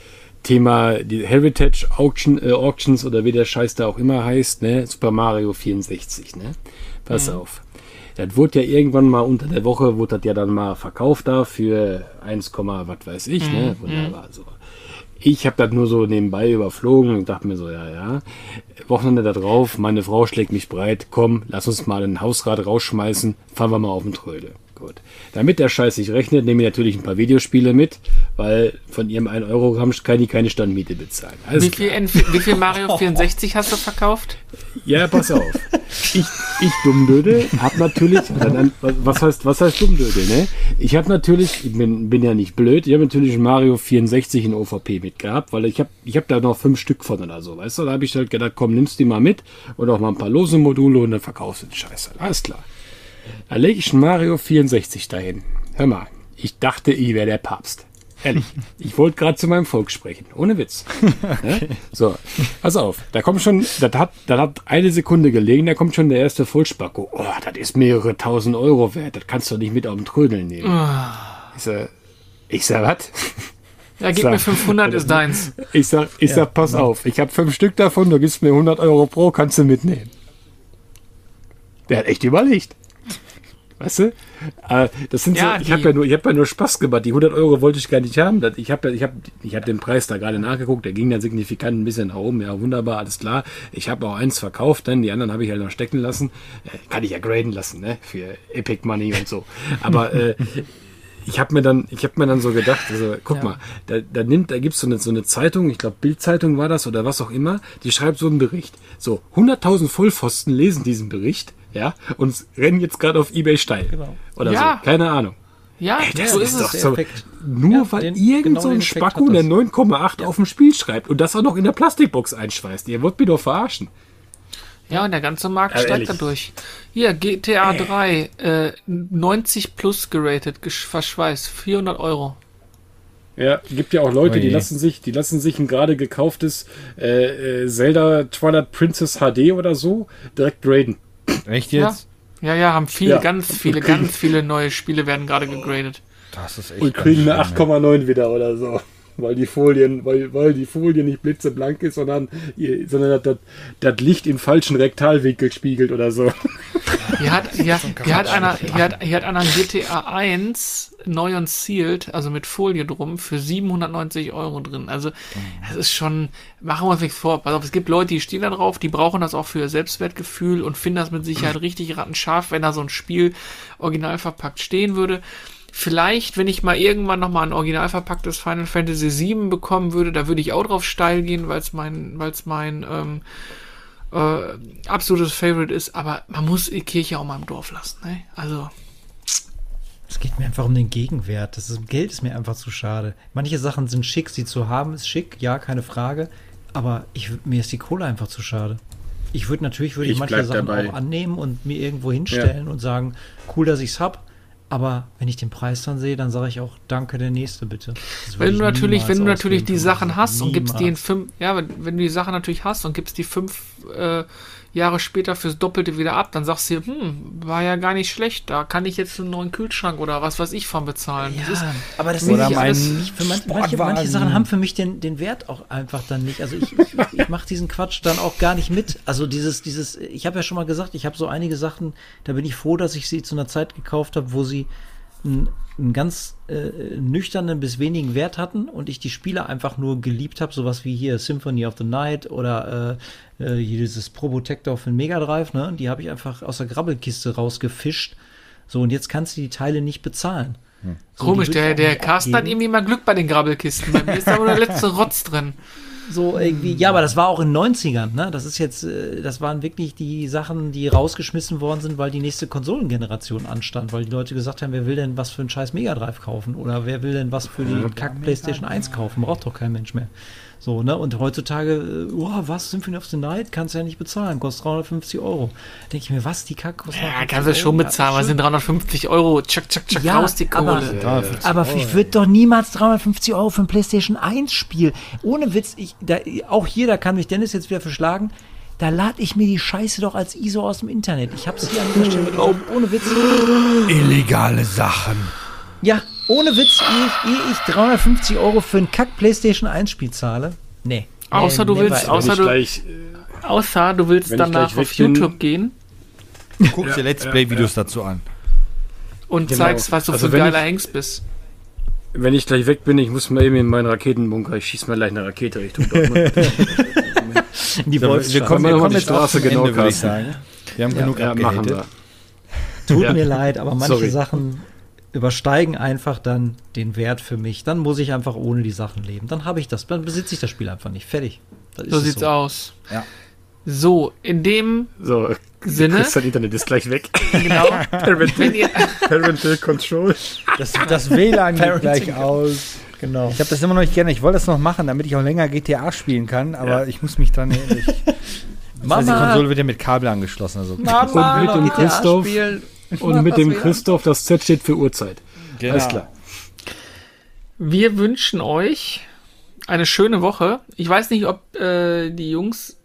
Thema die Heritage Auction, äh, Auctions oder wie der Scheiß da auch immer heißt, ne? Super Mario 64, ne? Pass auf. Das wurde ja irgendwann mal unter der Woche, wurde das ja dann mal verkauft da für 1, was weiß ich, ne? Wunderbar, so. Ich habe das nur so nebenbei überflogen und dachte mir so, ja, ja. Wochenende da drauf, meine Frau schlägt mich breit, komm, lass uns mal ein Hausrad rausschmeißen, fahren wir mal auf den Trödel. Gut. Damit der Scheiß sich rechnet, nehme ich natürlich ein paar Videospiele mit, weil von ihrem 1 Euro kann die keine Standmiete bezahlen. Alles Wie viel, wie viel Mario 64 hast du verkauft? Ja, pass auf. Ich, ich Dummdödel hab natürlich, was heißt, was heißt Dummdödel, ne? Ich habe natürlich, ich bin, bin ja nicht blöd, ich habe natürlich ein Mario 64 in OVP mitgehabt, weil ich habe ich hab da noch fünf Stück von oder so, weißt du? Da habe ich halt gedacht, komm, nimmst die mal mit und auch mal ein paar lose Module und dann verkaufst du den Scheiß. halt. Alles klar. Da lege ich Mario 64 dahin. Hör mal, ich dachte, ich wäre der Papst. Ehrlich, ich wollte gerade zu meinem Volk sprechen, ohne Witz. Ne? So, pass auf, da kommt schon, das hat, das hat eine Sekunde gelegen, da kommt schon der erste Vollspacko. Oh, das ist mehrere tausend Euro wert, das kannst du nicht mit auf den Trödeln nehmen. Ich sag, ich sag, was? Ja, gib Sag. mir 500, ist deins. Ich sag, ich sag, pass auf, ich habe fünf Stück davon, du gibst mir 100 Euro pro, kannst du mitnehmen. Der hat echt überlegt. Weißt du? Äh, das sind Ja, so, ich habe ja, nur- ich hab ja nur Spaß gemacht. Die 100 Euro wollte ich gar nicht haben. Ich habe ich hab, ich hab den Preis da gerade nachgeguckt. Der ging dann signifikant ein bisschen nach oben. Ja, wunderbar, alles klar. Ich habe auch eins verkauft, dann die anderen habe ich halt noch stecken lassen. Äh, kann ich ja graden lassen, ne? Für Epic Money und so. Aber äh, ich habe mir dann, ich habe mir dann so gedacht, also guck Ja. mal, da, da nimmt, da gibt's so eine, so eine Zeitung, ich glaube Bildzeitung war das oder was auch immer, die schreibt so einen Bericht. So 100.000 Vollpfosten lesen diesen Bericht, ja, und rennen jetzt gerade auf eBay steil Genau. oder Ja. so, keine Ahnung. Ja, Das so ist ist doch so, Effekt. nur Ja, weil den- irgend genau so ein Spacko das. 9,8 auf dem Spiel schreibt und das auch noch in der Plastikbox einschweißt. Ihr wollt mich doch verarschen. Ja, und der ganze Markt Ja, steigt ehrlich. dadurch. Hier, GTA 3, äh, 90 plus geratet, verschweißt, 400 Euro. Ja, gibt ja auch Leute, Oh die lassen sich, die lassen sich ein gerade gekauftes äh, äh, Zelda Twilight Princess HD oder so direkt graden. Echt Ja. jetzt? Ja, ja, haben viele, Ja. ganz viele, ganz viele neue Spiele werden gerade gegradet. Das ist echt Und kriegen eine schlimm, 8,9 wieder oder so. Weil die Folien, weil, weil die Folie nicht blitzeblank ist, sondern, sondern das, das Licht im falschen Rektalwinkel spiegelt oder so. Hier hat, hier, hier hat einer, hier hat, hier hat einer ein GTA 1 neu und sealed, also mit Folie drum, für 790 Euro drin. Also, das ist schon, machen wir uns nichts vor. Pass auf, es gibt Leute, die stehen da drauf, die brauchen das auch für ihr Selbstwertgefühl und finden das mit Sicherheit richtig rattenscharf, wenn da so ein Spiel original verpackt stehen würde. Vielleicht, wenn ich mal irgendwann nochmal ein original verpacktes Final Fantasy VII bekommen würde, da würde ich auch drauf steil gehen, weil es mein, weil es mein ähm, äh, absolutes Favorite ist. Aber man muss die Kirche auch mal im Dorf lassen. Ne? Also Es geht mir einfach um den Gegenwert. Das ist, Geld ist mir einfach zu schade. Manche Sachen sind schick, sie zu haben ist schick, ja, keine Frage. Aber ich, mir ist die Kohle einfach zu schade. Ich würde natürlich würde ich, Ich manche Sachen dabei. auch annehmen und mir irgendwo hinstellen und sagen, cool, dass ich's hab. Aber wenn ich den Preis dann sehe, dann sage ich auch, danke, der nächste bitte. Wenn du natürlich, niemals wenn du natürlich die. Sachen hast und gibst die in Niemals. fünf, ja, wenn, wenn du die Sachen natürlich hast und gibst die fünf äh, Jahre später fürs Doppelte wieder ab, dann sagst du dir, hm, war ja gar nicht schlecht, da kann ich jetzt einen neuen Kühlschrank oder was weiß ich von bezahlen. Das ist, Ja, aber das Oder ist mein für manche, manche, manche Sachen haben für mich den, den Wert auch einfach dann nicht. Also ich, ich, ich mache diesen Quatsch dann auch gar nicht mit. Also dieses, dieses, ich habe ja schon mal gesagt, ich habe so einige Sachen, da bin ich froh, dass ich sie zu einer Zeit gekauft habe, wo sie einen, einen ganz äh, nüchternen bis wenigen Wert hatten und ich die Spiele einfach nur geliebt habe, sowas wie hier Symphony of the Night oder äh, äh, hier dieses Probotector für den Mega Drive, ne? Die habe ich einfach aus der Grabbelkiste rausgefischt. So, und jetzt kannst du die Teile nicht bezahlen. So, die komisch, der, der Carsten hat irgendwie mal Glück bei den Grabbelkisten. Bei mir ist da nur der letzte Rotz drin. So irgendwie, ja, aber das war auch in den 90ern, ne? Das ist jetzt, äh, das waren wirklich die Sachen, die rausgeschmissen worden sind, weil die nächste Konsolengeneration anstand, weil die Leute gesagt haben, wer will denn was für einen scheiß Mega Drive kaufen? Oder wer will denn was für die Kack PlayStation 1 kaufen? Braucht doch kein Mensch mehr. So, ne? Und heutzutage, äh, oh, was, Symphony of the Night? Kannst du ja nicht bezahlen, kostet 350 Euro. Denke ich mir, was, die Kack kostet Ja, 350 kannst du schon bezahlen, was Ja, sind 350 Euro? Tschack, tschack, tschack, Ja, raus die aber- Kohle. 350 Aber Euro, ich würde doch niemals 350 Euro für ein PlayStation 1 Spiel. Ohne Witz, ich, da, auch hier, da kann mich Dennis jetzt wieder verschlagen. Da lade ich mir die Scheiße doch als ISO aus dem Internet. Ich hab's hier an der Stelle gesagt. Ohne Witz. Illegale Sachen. Ja, ohne Witz, ehe ich, ehe ich 350 Euro für ein Kack PlayStation 1 Spiel zahle. Nee. Außer du willst- außer du- gleich, Außer du willst danach auf bin- YouTube gehen Guck dir Let's Play-Videos dazu an. und Genau. zeigst, was du Also für ein geiler ich- Hengst bist. wenn ich gleich weg bin, ich muss mal eben in meinen Raketenbunker, ich schieß mal gleich eine Rakete Richtung Dortmund. Die Wir Wolfsstadt. kommen, wir wir kommen die jetzt Straße zum genau Ende, würde ich sagen. Wir haben genug ja, abgehatet. wir. Tut Ja. mir leid, aber manche Sorry. Sachen übersteigen einfach dann den Wert für mich. Dann muss ich einfach ohne die Sachen leben. Dann habe ich das, dann besitze ich das Spiel einfach nicht. Fertig. Das ist So es sieht's aus. Ja. So, in dem So, Sinne, Christian Internet ist gleich weg. genau, ihr, Parental Control. Das, das WLAN geht gleich aus. Genau. Ich habe das immer noch nicht gerne. Ich wollte das noch machen, damit ich auch länger GTA spielen kann, aber ich muss mich dran erinnern. Das heißt, die Mama. Konsole wird ja mit Kabel angeschlossen. Also Mama, Und mit dem GTA Christoph. spielen. Und mit dem wir- Christoph, das Z steht für Uhrzeit. Genau. Alles klar. Wir wünschen euch eine schöne Woche. Ich weiß nicht, ob äh, die Jungs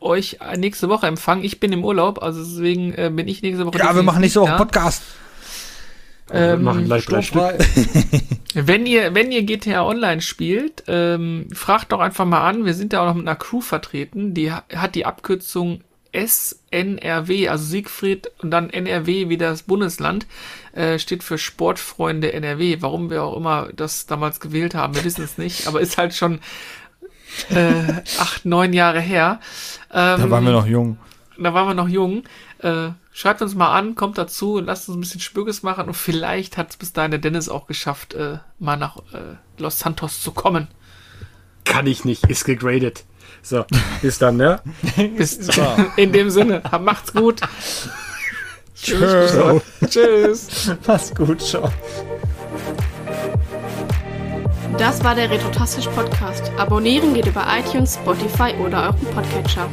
euch nächste Woche empfangen. Ich bin im Urlaub, also deswegen äh, bin ich nächste Woche. Ja, wir machen nächste Woche da. Podcast. wir Ähm, machen gleich drei Stück. Wenn ihr, wenn ihr GTA Online spielt, ähm, fragt doch einfach mal an. Wir sind ja auch noch mit einer Crew vertreten. Die ha- hat die Abkürzung SNRW, also Siegfried und dann NRW wie das Bundesland, äh, steht für Sportfreunde NRW. Warum wir auch immer das damals gewählt haben, wir wissen es nicht, aber ist halt schon äh, acht, neun Jahre her. Ähm, Da waren wir noch jung. da waren wir noch jung. Äh, schreibt uns mal an, kommt dazu, lasst uns ein bisschen Spürges machen und vielleicht hat es bis dahin der Dennis auch geschafft, äh, mal nach äh, Los Santos zu kommen. Kann ich nicht, ist gegradet. So, bis dann, ne? Bis in dem Sinne, macht's gut. Tschüss. Tschüss. Mach's gut, ciao. Das war der Retrotastisch Podcast. Abonnieren geht über iTunes, Spotify oder euren Podcatcher.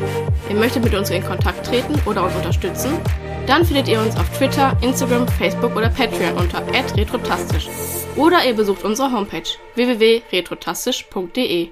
Ihr möchtet mit uns in Kontakt treten oder uns unterstützen? Dann findet ihr uns auf Twitter, Instagram, Facebook oder Patreon unter retrotastisch. Oder ihr besucht unsere Homepage www.retrotastisch.de.